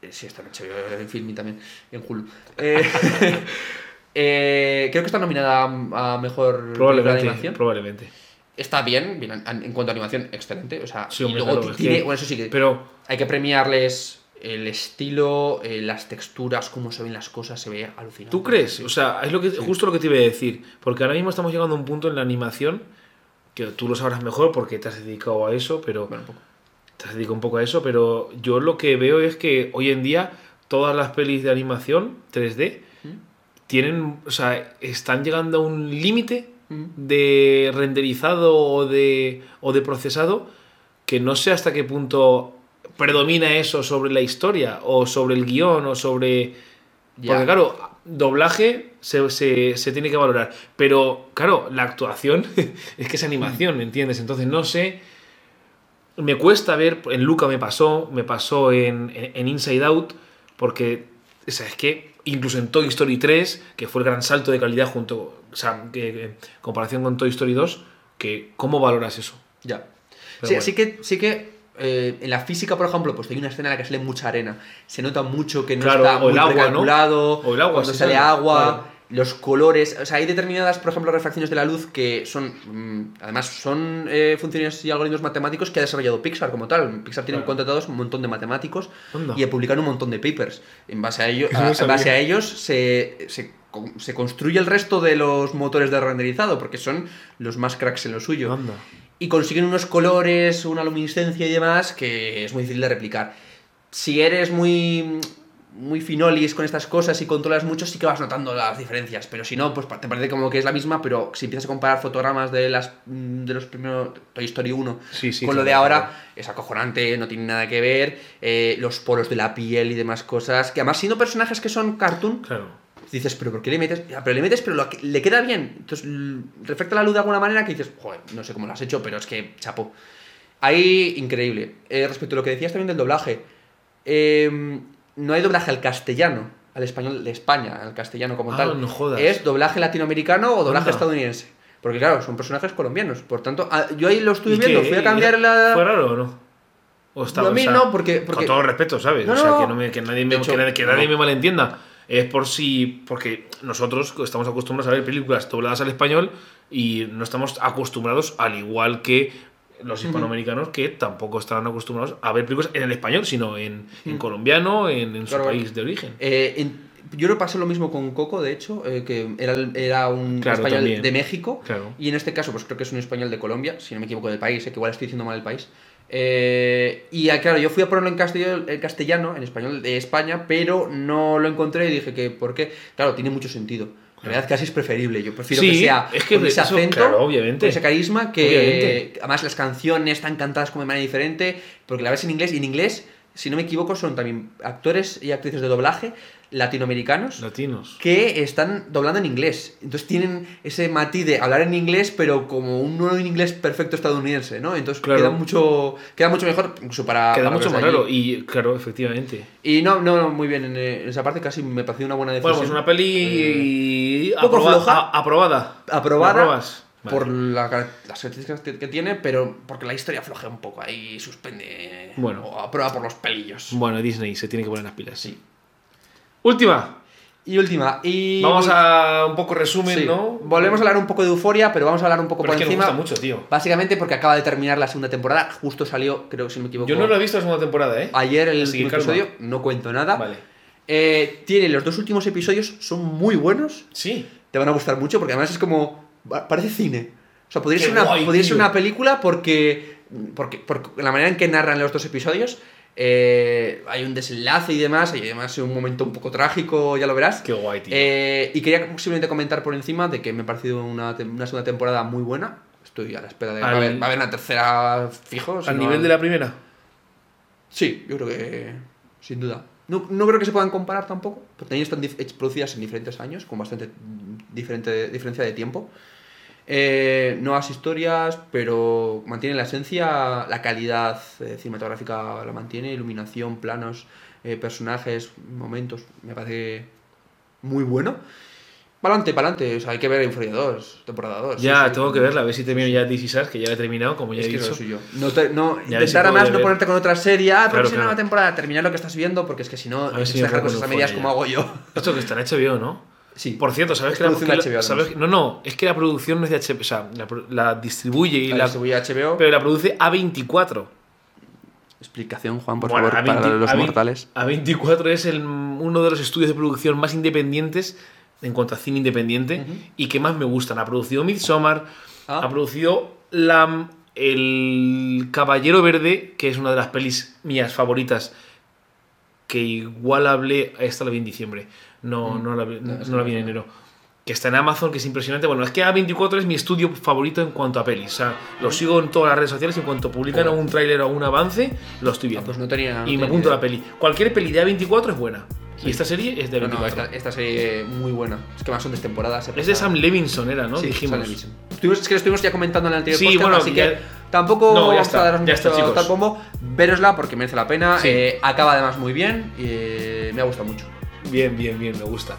[SPEAKER 2] Eh, Sí, está en HBO, en Filmi también, en Hulu. Eh, eh, creo que está nominada a, a mejor de animación.
[SPEAKER 1] Probablemente.
[SPEAKER 2] Está bien, bien, en, cuanto a animación, excelente. O sea,
[SPEAKER 1] Sí,
[SPEAKER 2] y luego
[SPEAKER 1] claro, es
[SPEAKER 2] tiene,
[SPEAKER 1] que-
[SPEAKER 2] bueno, eso sí que
[SPEAKER 1] Pero
[SPEAKER 2] hay que premiarles el estilo, eh, las texturas, cómo se ven las cosas, se ve alucinante.
[SPEAKER 1] ¿Tú crees? O sea, es lo que, justo lo que te iba a decir. Porque ahora mismo estamos llegando a un punto en la animación que tú lo sabrás mejor porque te has dedicado a eso, pero
[SPEAKER 2] Bueno, un poco.
[SPEAKER 1] te has dedicado un poco a eso, pero yo lo que veo es que hoy en día todas las pelis de animación 3D tienen, o sea, están llegando a un límite
[SPEAKER 2] Mm.
[SPEAKER 1] de renderizado o de, o de procesado que no sé hasta qué punto predomina eso sobre la historia o sobre el guion o sobre...
[SPEAKER 2] Ya.
[SPEAKER 1] Porque claro, doblaje se, se- se tiene que valorar, pero claro, la actuación es que es animación, ¿me entiendes? Entonces no sé... Me cuesta ver, en Luca me pasó, me pasó en, en- en Inside Out, porque, o sea, es que incluso en Toy Story 3, que fue el gran salto de calidad junto, o sea, en comparación con Toy Story 2, que, ¿cómo valoras eso?
[SPEAKER 2] Ya.
[SPEAKER 1] Pero
[SPEAKER 2] Sí,
[SPEAKER 1] bueno.
[SPEAKER 2] sí que, sí que eh, en la física, por ejemplo, pues hay una escena en la que sale mucha arena. Se nota mucho que no
[SPEAKER 1] Claro,
[SPEAKER 2] está
[SPEAKER 1] o
[SPEAKER 2] muy
[SPEAKER 1] el agua, ¿no?
[SPEAKER 2] precalculado.
[SPEAKER 1] O el agua,
[SPEAKER 2] Cuando
[SPEAKER 1] sí
[SPEAKER 2] sale agua,
[SPEAKER 1] claro.
[SPEAKER 2] los colores. O sea, hay determinadas, por ejemplo, refracciones de la luz que son. mm, además, son eh, funciones y algoritmos matemáticos que ha desarrollado Pixar como tal. Pixar tiene contratados un montón de matemáticos
[SPEAKER 1] Anda.
[SPEAKER 2] y publican un montón de papers. En base a, ello,
[SPEAKER 1] no
[SPEAKER 2] a- en base a ellos se, se, se construye el resto de los motores de renderizado porque son los más cracks en lo suyo
[SPEAKER 1] Anda.
[SPEAKER 2] Y consiguen unos colores, una luminiscencia y demás que es muy difícil de replicar. Si eres muy muy finolis con estas cosas y controlas mucho, sí que vas notando las diferencias, pero si no, pues te parece como que es la misma, pero si empiezas a comparar fotogramas de las de los primeros Toy Story 1
[SPEAKER 1] Sí, sí,
[SPEAKER 2] con lo de ahora,
[SPEAKER 1] claro.
[SPEAKER 2] es acojonante, no tiene nada que ver, eh, los poros de la piel y demás cosas, que además siendo personajes que son cartoon,
[SPEAKER 1] Claro.
[SPEAKER 2] Dices, pero ¿por qué le metes? Ya, pero le metes, pero lo le queda bien. Entonces, refleja la luz de alguna manera que dices, joder, no sé cómo lo has hecho, pero es que, chapo. Ahí, increíble. Eh, respecto a lo que decías también del doblaje, eh, no hay doblaje al castellano, al español de España, al castellano como
[SPEAKER 1] Ah,
[SPEAKER 2] tal.
[SPEAKER 1] no jodas.
[SPEAKER 2] Es doblaje latinoamericano o doblaje
[SPEAKER 1] Anda.
[SPEAKER 2] estadounidense. Porque claro, son personajes colombianos. Por tanto, ah, yo ahí lo estuve
[SPEAKER 1] ¿Y
[SPEAKER 2] viendo,
[SPEAKER 1] qué?
[SPEAKER 2] fui a cambiar la...
[SPEAKER 1] ¿Fue raro o no? ¿O estaba,
[SPEAKER 2] a mí
[SPEAKER 1] o sea,
[SPEAKER 2] no, porque, porque...
[SPEAKER 1] Con todo respeto, ¿sabes?
[SPEAKER 2] No,
[SPEAKER 1] o sea,
[SPEAKER 2] no,
[SPEAKER 1] que, no me- que nadie, me,
[SPEAKER 2] hecho,
[SPEAKER 1] que nadie,
[SPEAKER 2] no.
[SPEAKER 1] me malentienda. Es por si. Porque nosotros estamos acostumbrados a ver películas dobladas al español y no estamos acostumbrados, al igual que los hispanoamericanos, que tampoco estarán acostumbrados a ver películas en el español, sino en, en colombiano, en, en su país de origen.
[SPEAKER 2] Eh, en- yo lo pasé lo mismo con Coco, de hecho, eh, que era, era un
[SPEAKER 1] Claro,
[SPEAKER 2] español
[SPEAKER 1] también.
[SPEAKER 2] de México.
[SPEAKER 1] Claro.
[SPEAKER 2] Y en este caso, pues creo que es un español de Colombia, si no me equivoco del país, eh, que igual estoy diciendo mal el país. Eh, y ah, claro, yo fui a ponerlo en castellano, en castellano, en español de España, pero no lo encontré y dije que, ¿por qué? Claro, tiene mucho sentido. En realidad casi es preferible. Yo prefiero
[SPEAKER 1] Sí,
[SPEAKER 2] que sea
[SPEAKER 1] es que
[SPEAKER 2] con ese
[SPEAKER 1] eso,
[SPEAKER 2] acento,
[SPEAKER 1] claro, obviamente.
[SPEAKER 2] con ese carisma, que
[SPEAKER 1] Obviamente.
[SPEAKER 2] además las canciones están cantadas como de manera diferente, porque la ves en inglés, y en inglés, si no me equivoco, son también actores y actrices de doblaje latinoamericanos
[SPEAKER 1] Latinos.
[SPEAKER 2] que están doblando en inglés. Entonces tienen ese matiz de hablar en inglés, pero como un nuevo inglés perfecto estadounidense, ¿no? Entonces
[SPEAKER 1] Claro.
[SPEAKER 2] queda mucho queda mucho mejor incluso para
[SPEAKER 1] Queda
[SPEAKER 2] para
[SPEAKER 1] mucho más raro. Y claro, efectivamente.
[SPEAKER 2] Y no, no, muy bien en, eh, en esa parte casi me pareció una buena decisión.
[SPEAKER 1] Bueno, pues una peli
[SPEAKER 2] poco
[SPEAKER 1] aproba-
[SPEAKER 2] floja.
[SPEAKER 1] a- aprobada.
[SPEAKER 2] aprobada por la las características que, que tiene, pero porque la historia flojea un poco ahí, suspende
[SPEAKER 1] Bueno.
[SPEAKER 2] o aprueba por los pelillos.
[SPEAKER 1] Bueno, Disney se tiene que poner las pilas.
[SPEAKER 2] Sí.
[SPEAKER 1] Última.
[SPEAKER 2] Y última, y
[SPEAKER 1] Vamos a un poco resumen,
[SPEAKER 2] Sí.
[SPEAKER 1] ¿no?
[SPEAKER 2] Volvemos a hablar un poco de Euforia, pero vamos a hablar un poco
[SPEAKER 1] Pero es
[SPEAKER 2] por
[SPEAKER 1] que
[SPEAKER 2] encima.
[SPEAKER 1] nos gusta mucho, tío.
[SPEAKER 2] Básicamente porque acaba de terminar la segunda temporada, justo salió, creo que si no me equivoco.
[SPEAKER 1] Yo no lo he visto la segunda temporada, ¿eh?
[SPEAKER 2] Ayer el último episodio, no cuento nada.
[SPEAKER 1] Vale.
[SPEAKER 2] Eh, tiene los dos últimos episodios, son muy buenos,
[SPEAKER 1] Sí.
[SPEAKER 2] te van a gustar mucho porque además es como. pa- parece cine. O sea, podría
[SPEAKER 1] Qué
[SPEAKER 2] ser una,
[SPEAKER 1] guay,
[SPEAKER 2] podría ser
[SPEAKER 1] tío.
[SPEAKER 2] una película porque, porque. porque la manera en que narran los dos episodios. Eh, hay un desenlace y demás, y además un momento un poco trágico, ya lo verás.
[SPEAKER 1] Qué guay, tío.
[SPEAKER 2] Eh, y quería simplemente comentar por encima de que me ha parecido una, una segunda temporada muy buena. Estoy a la espera de. Va a haber, va a haber una tercera fijo.
[SPEAKER 1] ¿Al nivel de la primera?
[SPEAKER 2] Sí, yo creo que. Sin duda. No, no creo que se puedan comparar tampoco, porque también están producidas en diferentes años, con bastante diferente diferencia de tiempo. Eh, nuevas historias, pero mantiene la esencia, la calidad eh, cinematográfica la mantiene, iluminación, planos, eh, personajes, momentos, me parece muy bueno. Pa'lante, pa'lante, o sea, hay que ver Euphoria 2, temporada 2. sí,
[SPEAKER 1] Ya,
[SPEAKER 2] sí.
[SPEAKER 1] tengo que verla, a ver si termino ya Is Us, que ya la he terminado, como ya
[SPEAKER 2] Es
[SPEAKER 1] he
[SPEAKER 2] que
[SPEAKER 1] dicho.
[SPEAKER 2] soy yo. No, te- no
[SPEAKER 1] si
[SPEAKER 2] intentar además no ponerte con otra serie, ah, pero
[SPEAKER 1] Claro,
[SPEAKER 2] una
[SPEAKER 1] claro.
[SPEAKER 2] temporada, terminar lo que estás viendo, porque es que si no,
[SPEAKER 1] ver si
[SPEAKER 2] dejar cosas a medias como hago yo.
[SPEAKER 1] Esto que está en HBO, ¿no?
[SPEAKER 2] Sí.
[SPEAKER 1] Por cierto, ¿sabes
[SPEAKER 2] Es
[SPEAKER 1] que la,
[SPEAKER 2] producción de
[SPEAKER 1] que
[SPEAKER 2] HBO,
[SPEAKER 1] la- sabes-. No, no, es que la producción no es de HBO, o sea, la, distribuye y
[SPEAKER 2] La distribuye HBO.
[SPEAKER 1] pero la produce A24.
[SPEAKER 2] Explicación, Juan, por
[SPEAKER 1] Bueno,
[SPEAKER 2] favor,
[SPEAKER 1] A20
[SPEAKER 2] para los
[SPEAKER 1] A20
[SPEAKER 2] mortales.
[SPEAKER 1] A24 es el, uno de los estudios de producción más independientes en cuanto a cine independiente y que más me gustan. Ha producido Midsommar,
[SPEAKER 2] Ah.
[SPEAKER 1] ha producido la, El Caballero Verde, que es una de las pelis mías favoritas, que igual hablé, esta la vi en diciembre, no, no, la, vi-
[SPEAKER 2] No,
[SPEAKER 1] no la vi en enero. Que está en Amazon, que es impresionante. Bueno, es que A24 es mi estudio favorito en cuanto a pelis. O sea, lo sigo en todas las redes sociales y en cuanto publican algún tráiler o un avance, lo estoy
[SPEAKER 2] Ah,
[SPEAKER 1] viendo
[SPEAKER 2] pues no tenía.
[SPEAKER 1] y me apunto
[SPEAKER 2] idea.
[SPEAKER 1] la peli. Cualquier peli de A24 es buena.
[SPEAKER 2] Sí.
[SPEAKER 1] Y esta serie es de
[SPEAKER 2] No, no,
[SPEAKER 1] 24.
[SPEAKER 2] esta, esta serie muy buena. Es que más son de temporadas.
[SPEAKER 1] Es de Sam Levinson, era, ¿no?
[SPEAKER 2] Sí,
[SPEAKER 1] Dijimos.
[SPEAKER 2] Sam Levinson. Es que lo estuvimos ya comentando en el anterior
[SPEAKER 1] Sí,
[SPEAKER 2] podcast,
[SPEAKER 1] bueno,
[SPEAKER 2] así
[SPEAKER 1] ya-
[SPEAKER 2] que tampoco
[SPEAKER 1] No, ya está,
[SPEAKER 2] a daros
[SPEAKER 1] ya está, chicos.
[SPEAKER 2] tal bombo. Verosla porque merece la pena.
[SPEAKER 1] Sí.
[SPEAKER 2] eh, acaba además muy bien y eh, me ha gustado mucho.
[SPEAKER 1] Bien, bien, bien, me gusta.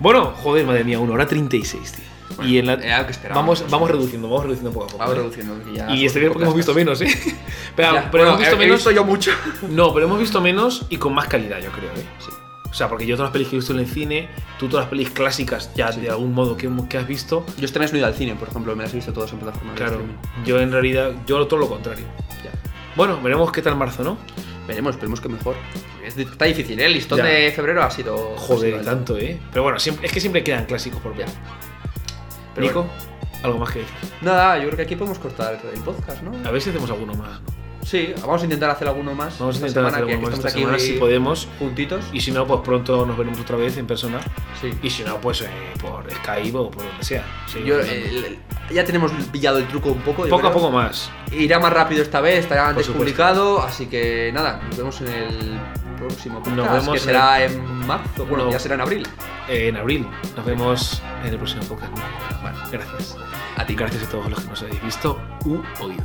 [SPEAKER 1] Bueno, joder, madre mía, 1 hora 36, tío. y en la...
[SPEAKER 2] era lo que
[SPEAKER 1] vamos, vamos reduciendo, vamos reduciendo poco a poco.
[SPEAKER 2] Vamos
[SPEAKER 1] ¿eh?
[SPEAKER 2] reduciendo. ya
[SPEAKER 1] Y este bien porque hemos visto menos, ¿eh? Pero,
[SPEAKER 2] Ya,
[SPEAKER 1] pero
[SPEAKER 2] bueno,
[SPEAKER 1] hemos visto
[SPEAKER 2] he- he
[SPEAKER 1] menos.
[SPEAKER 2] visto yo mucho.
[SPEAKER 1] No, pero hemos visto menos y con más calidad, yo creo, ¿eh?
[SPEAKER 2] Sí.
[SPEAKER 1] O sea, porque yo todas las pelis que he visto en el cine, tú todas las pelis clásicas ya de algún modo que, que has visto,
[SPEAKER 2] Yo este mes no he ido al cine, por ejemplo, me las he visto todas en plataformas.
[SPEAKER 1] claro, yo en realidad, yo todo lo contrario.
[SPEAKER 2] Ya.
[SPEAKER 1] Bueno, veremos qué tal marzo, ¿no?
[SPEAKER 2] Veremos, esperemos que mejor. Es está difícil, ¿eh? El listón
[SPEAKER 1] Ya.
[SPEAKER 2] de febrero ha sido.
[SPEAKER 1] Joder, tanto, ¿eh? Pero bueno, siempre, es que siempre quedan clásicos por ver. Nico,
[SPEAKER 2] bueno.
[SPEAKER 1] algo más que decir.
[SPEAKER 2] Nada, yo creo que aquí podemos cortar el podcast, ¿no?
[SPEAKER 1] A ver si hacemos alguno más.
[SPEAKER 2] Sí, vamos a intentar hacer alguno más.
[SPEAKER 1] Vamos a intentar hacer alguno más esta semana si podemos.
[SPEAKER 2] juntitos.
[SPEAKER 1] Y si no, pues pronto nos veremos otra vez en persona.
[SPEAKER 2] Sí.
[SPEAKER 1] Y si no, pues eh, por Skype o por donde sea. Sí,
[SPEAKER 2] Yo, eh, ya tenemos pillado el truco un poco.
[SPEAKER 1] poco a poco más.
[SPEAKER 2] Irá más rápido esta vez, estará antes publicado, así que nada, nos vemos en el próximo podcast,
[SPEAKER 1] Nos vemos
[SPEAKER 2] que
[SPEAKER 1] en
[SPEAKER 2] será en marzo, bueno,
[SPEAKER 1] No.
[SPEAKER 2] ya será en abril.
[SPEAKER 1] Eh, en abril. Nos vemos en el próximo podcast.
[SPEAKER 2] Bueno,
[SPEAKER 1] Gracias.
[SPEAKER 2] a ti.
[SPEAKER 1] Gracias a todos los que nos habéis visto u oído.